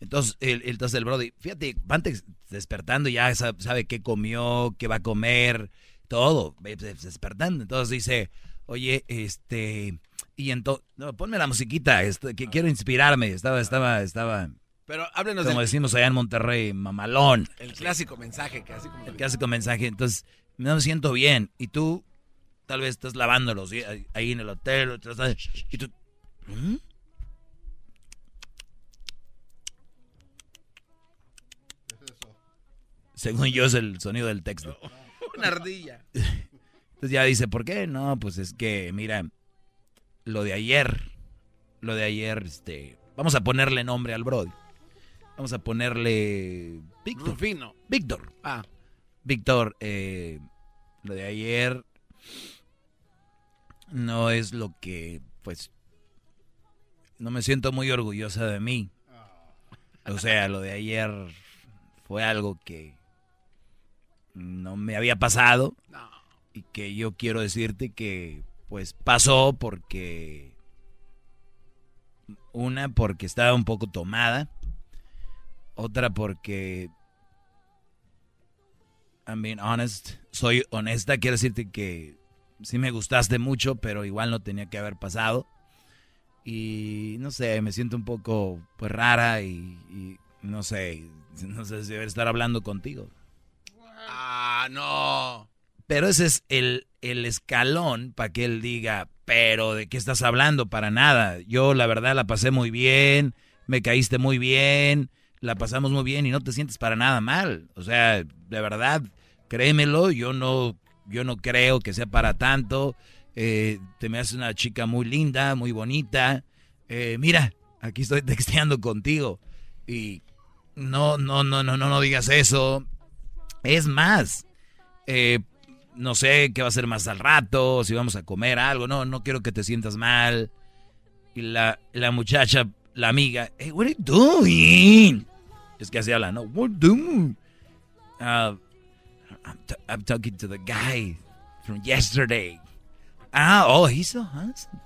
Entonces el, entonces el Brody, fíjate, van despertando ya sa- sabe qué comió, qué va a comer, todo, despertando. Entonces dice, oye, este, y entonces, no, ponme la musiquita, esto- que quiero inspirarme. Estaba, estaba, estaba, Pero háblenos como del decimos allá en Monterrey, mamalón. el clásico mensaje. Casi como El clásico mensaje. Entonces, no me siento bien. Y tú, tal vez estás lavando los di- ahí en el hotel. Y tú, ¿Mm? Según yo es el sonido del texto. (laughs) Una ardilla. Entonces ya dice, ¿por qué? No, pues es que, mira, lo de ayer, lo de ayer, este, vamos a ponerle nombre al Brody. Vamos a ponerle Víctor. Rufino. Víctor. Ah. Víctor, eh, lo de ayer no es lo que, pues, no me siento muy orgullosa de mí. O sea, lo de ayer fue algo que no me había pasado y que yo quiero decirte que, pues, pasó porque una porque estaba un poco tomada, otra porque I'm being honest. Soy honesta, quiero decirte que sí me gustaste mucho, pero igual no tenía que haber pasado. Y no sé, me siento un poco pues rara y, y no sé, no sé si debería estar hablando contigo. Ah, no. Pero ese es el, el escalón para que él diga, pero ¿de qué estás hablando? Para nada. Yo la verdad la pasé muy bien, me caíste muy bien, la pasamos muy bien y no te sientes para nada mal. O sea, de verdad, créemelo, yo no, yo no creo que sea para tanto. Eh, te me haces una chica muy linda, muy bonita. Eh, mira, aquí estoy (laughs) texteando contigo. Y no, no, no, no, no, no digas eso. Es más, eh, no sé qué va a ser más al rato, si vamos a comer algo. No, no quiero que te sientas mal. Y la, la muchacha, la amiga, hey, what are you doing? Es que así habla, ¿no? What doing? Uh, I'm, I'm talking to the guy from yesterday. Ah, oh, he's so handsome.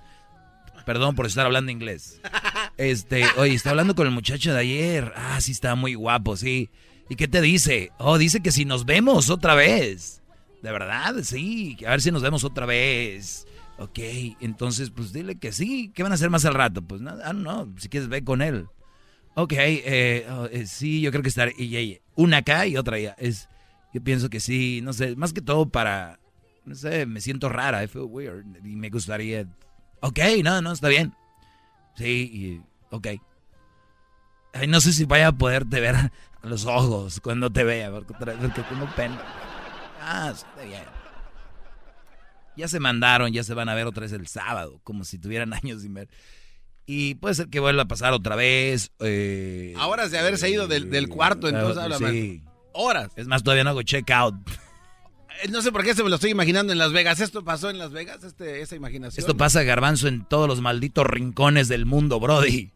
Perdón por estar hablando inglés. Este, oye, está hablando con el muchacho de ayer. Ah, sí, está muy guapo, sí. ¿Y qué te dice? Oh, dice que si nos vemos otra vez. ¿De verdad? Sí, a ver si nos vemos otra vez. Ok, entonces, pues dile que sí. ¿Qué van a hacer más al rato? Pues nada, no, si quieres ve con él. Ok, eh, oh, eh, sí, yo creo que estar una acá y otra allá. Es, yo pienso que sí, no sé, más que todo para, no sé, me siento rara, I feel weird y me gustaría. Ok, no, no, está bien. Sí, y, ok. No sé si vaya a poderte ver los ojos cuando te vea, porque, porque tengo pena. Ah, está bien. Ya se mandaron, ya se van a ver otra vez el sábado, como si tuvieran (laughs) años sin ver. Y puede ser que vuelva a pasar otra vez. Eh, Horas de haberse ido del, del cuarto, entonces habla sí. Horas. Es más, todavía no hago check out. Eh, No sé por qué se me lo estoy imaginando en Las Vegas. ¿Esto pasó en Las Vegas? Este, esa imaginación. Esto pasa, Garbanzo, en todos los malditos rincones del mundo, Brody.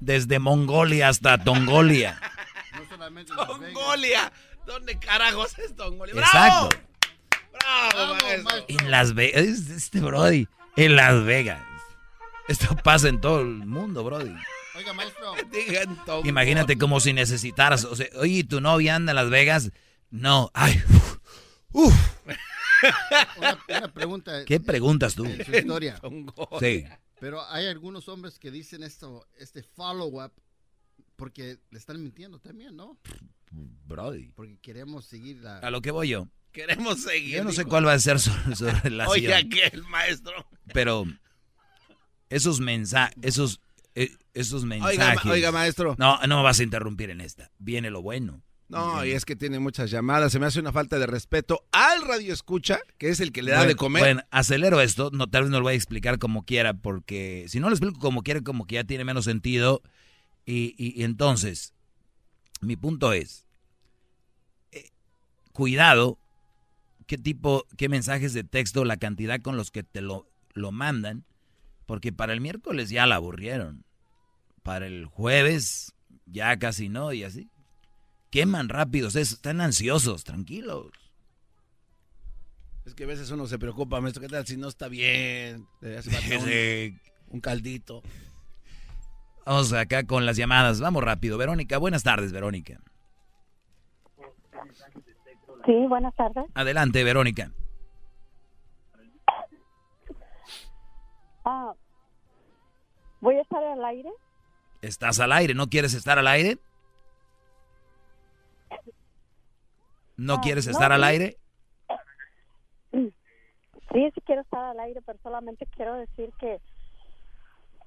Desde Mongolia hasta Tongolia. Tongolia. ¿Dónde carajos es Tongolia? Exacto. ¡Bravo, maestro! En Las Vegas. Este Brody. En Las Vegas. Esto pasa en todo el mundo, Brody. Oiga, maestro. (laughs) Imagínate como si necesitaras. O sea, oye, ¿tu novia anda en Las Vegas? No. Ay. (laughs) Una, una pregunta. ¿Qué preguntas tú? en su historia. Sí. Pero hay algunos hombres que dicen esto, este follow-up, porque le están mintiendo también, ¿no? Brody. Porque queremos seguir la... A lo que voy yo. Queremos seguir. Yo no sé cuál va a ser su, su (laughs) relación. Oiga, que el maestro. Pero esos mensajes, esos, eh, esos mensajes. ma- oiga, maestro. No, no me vas a interrumpir en esta. Viene lo bueno. No, y es que tiene muchas llamadas. Se me hace una falta de respeto al radio escucha, que es el que le da Bueno, de comer. Bueno, acelero esto. No, tal vez no lo voy a explicar como quiera, porque si no lo explico como quiera, como que ya tiene menos sentido. Y, y- y entonces, mi punto es, eh, cuidado, qué tipo, qué mensajes de texto, la cantidad con los que te lo, lo mandan, porque para el miércoles ya la aburrieron. Para el jueves ya casi no, y así. Queman rápidos, es- están ansiosos, tranquilos. Es que a veces uno se preocupa, maestro, ¿qué tal si no está bien? Le hace (laughs) falta un, Sí. un caldito. Vamos acá con las llamadas. Vamos rápido. Verónica, buenas tardes, Verónica. Sí, buenas tardes. Adelante, Verónica. Ah, ¿Voy a estar al aire? ¿Estás al aire? ¿No quieres estar al aire? ¿No Ah, quieres no, estar al aire? Sí, sí quiero estar al aire, pero solamente quiero decir que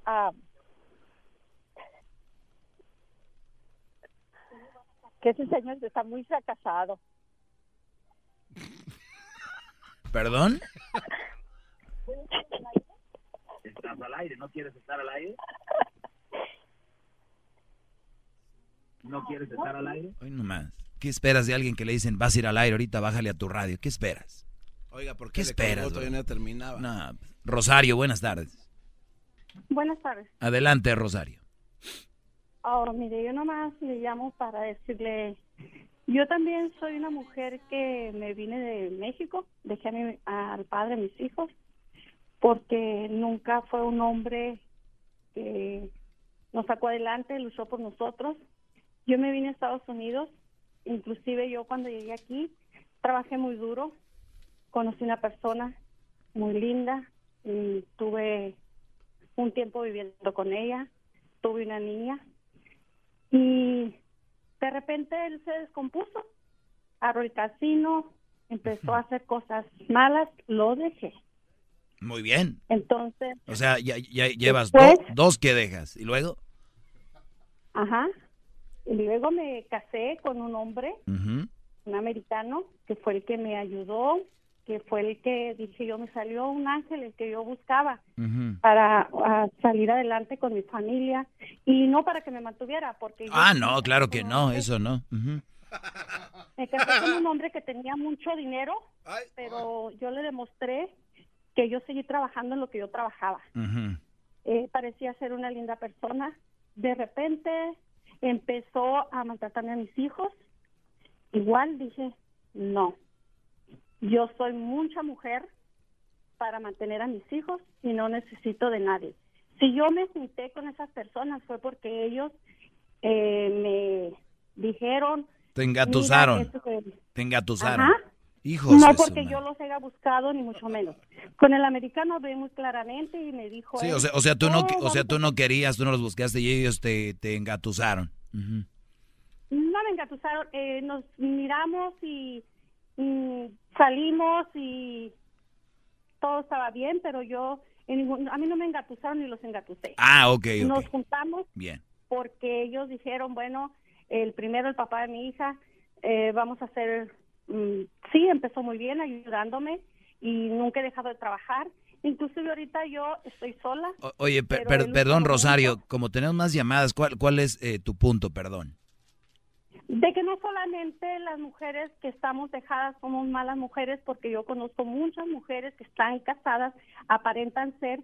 ah, que ese señor está muy fracasado. ¿Perdón? ¿Estás al aire? ¿No quieres estar al aire? ¿No quieres estar al aire? Hoy nomás. ¿Qué esperas de alguien que le dicen vas a ir al aire ahorita, bájale a tu radio? ¿Qué esperas? Oiga, ¿por ¿Qué qué, esperas? Todavía no terminaba. No, Rosario, buenas tardes. Buenas tardes. Adelante, Rosario. Ahora, mire, yo nomás le llamo para decirle, yo también soy una mujer que me vine de México, dejé a mi- al padre de mis hijos, porque nunca fue un hombre que nos sacó adelante, luchó por nosotros. Yo me vine a Estados Unidos, inclusive yo cuando llegué aquí trabajé muy duro, conocí una persona muy linda, y tuve un tiempo viviendo con ella, tuve una niña y de repente él se descompuso, abrió el casino, empezó a hacer cosas malas, lo dejé. Muy bien. Entonces, O sea, ya, ya llevas Después- do- dos que dejas. ¿Y luego? ajá, y luego me casé con un hombre, un americano, que fue el que me ayudó, que fue el que dije yo me salió un ángel, el que yo buscaba para ah, salir adelante con mi familia y no para que me mantuviera, porque yo Ah, no, claro que no, eso no. Me casé con un hombre que tenía mucho dinero, pero yo le demostré que yo seguí trabajando en lo que yo trabajaba. Eh, parecía ser una linda persona. De repente empezó a maltratarme a mis hijos. Igual dije, no, yo soy mucha mujer para mantener a mis hijos y no necesito de nadie. Si yo me junté con esas personas fue porque ellos eh, me dijeron... Te engatusaron. "Mira, esto que-". Te engatusaron. Ajá. Hijos no porque yo los haya buscado ni mucho menos. Con el americano muy claramente y me dijo Sí, él, o sea, o sea, tú no, "Oh, o sea, tú no querías, tú no los buscaste y ellos te, te engatusaron. No me engatusaron, eh, nos miramos y salimos y todo estaba bien, pero yo, en ningún- a mí no me engatusaron ni los engatusé. Ah, ok, ok. Nos juntamos Bien. porque ellos dijeron, bueno, el primero, el papá de mi hija, eh, vamos a hacer, mm, sí, empezó muy bien ayudándome y nunca he dejado de trabajar Inclusive ahorita yo estoy sola. oye, perdón Rosario, como tenemos más llamadas, ¿cuál, cuál es eh, tu punto, perdón? De que no solamente las mujeres que estamos dejadas somos malas mujeres, porque yo conozco muchas mujeres que están casadas, aparentan ser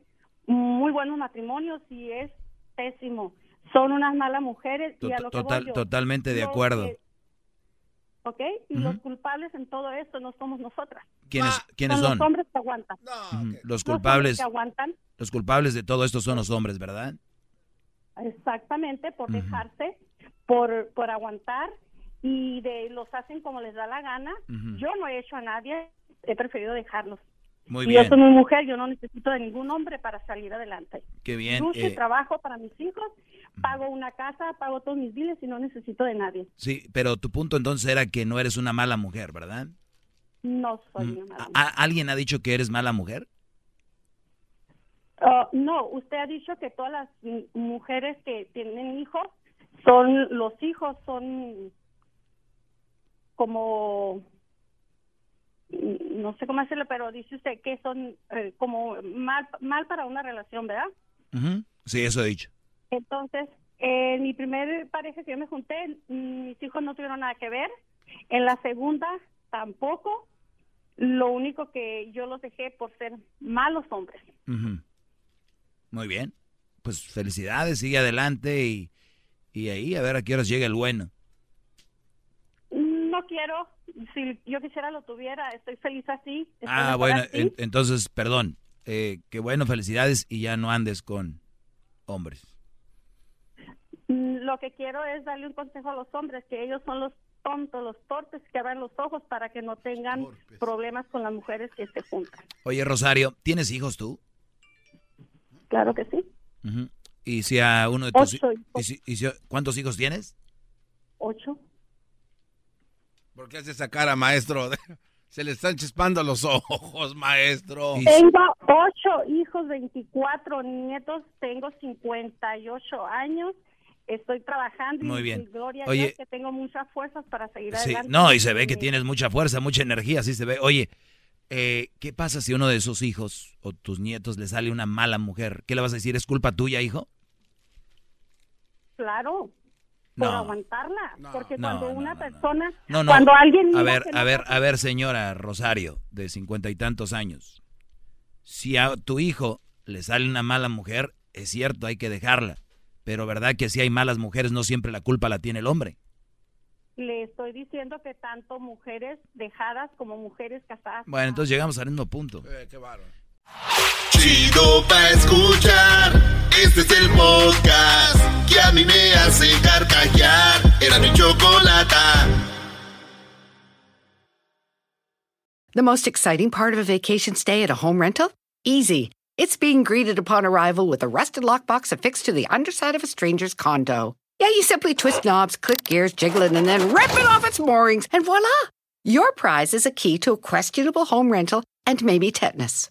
muy buenos matrimonios y es pésimo. Son unas malas mujeres y a lo que voy Totalmente de acuerdo. ¿Ok? Y los culpables en todo esto no somos nosotras. ¿Quiénes, ¿quiénes son? Los hombres que aguantan. Los culpables. que aguantan. Los culpables de todo esto son los hombres, ¿verdad? Exactamente, por dejarse, por, por aguantar y de los hacen como les da la gana. Yo no he hecho a nadie, he preferido dejarlos. Muy y bien. Yo soy una mujer, yo no necesito de ningún hombre para salir adelante. Qué bien. Eh, trabajo para mis hijos, pago una casa, pago todos mis biles y no necesito de nadie. Sí, pero tu punto entonces era que no eres una mala mujer, ¿verdad? No soy Mm, una mala mujer. ¿a- ¿Alguien ha dicho que eres mala mujer? Ah, no, usted ha dicho que todas las mujeres que tienen hijos son, los hijos son como, no sé cómo hacerlo, pero dice usted que son eh, como mal, mal para una relación, ¿verdad? Ujú. Sí, eso he dicho. Entonces, en mi primer pareja que yo me junté, mis hijos no tuvieron nada que ver. En la segunda, tampoco. Lo único que yo los dejé por ser malos hombres. Muy bien. Pues felicidades, sigue adelante y, y ahí a ver a qué horas llega el bueno. No quiero, si yo quisiera lo tuviera, estoy feliz así. estoy Ah, bueno, así. en- entonces, perdón. Eh, qué bueno, felicidades y ya no andes con hombres. Lo que quiero es darle un consejo a los hombres, que ellos son los tontos, los torpes que abran los ojos para que no tengan problemas con las mujeres que se juntan. Oye, Rosario, ¿tienes hijos tú? Claro que sí. Ujú. ¿Y si a uno de tus Ocho y si- y si- ¿Cuántos hijos tienes? Ocho. ¿Por qué hace esa cara, maestro? (laughs) Se le están chispando los ojos, maestro. Tengo ocho hijos, 24 nietos, tengo 58 años, estoy trabajando Muy y, bien. y gloria a Oye. Dios que tengo muchas fuerzas para seguir Sí, adelante. no, y se ve que tienes mucha fuerza, mucha energía, así se ve. Oye, eh, ¿qué pasa si a uno de esos hijos o tus nietos le sale una mala mujer? ¿Qué le vas a decir? ¿Es culpa tuya, hijo? Claro, por No. aguantarla, porque No, cuando no, una persona, No, no. cuando alguien a ver, a ver, a ver, señora Rosario, de cincuenta y tantos años. Si a tu hijo le sale una mala mujer, es cierto, hay que dejarla. Pero verdad que si hay malas mujeres, no siempre la culpa la tiene el hombre. le estoy diciendo que tanto mujeres dejadas como mujeres casadas. Bueno, entonces llegamos al mismo punto. Chido pa' escuchar. Este es el podcast que a mí me hace carcajear. Era mi chocolata. The most exciting part of a vacation stay at a home rental? Easy. It's being greeted upon arrival with a rusted lockbox affixed to the underside of a stranger's condo. Yeah, you simply twist knobs, click gears, jiggle it, and then rip it off its moorings, and voila! Your prize is a key to a questionable home rental and maybe tetanus.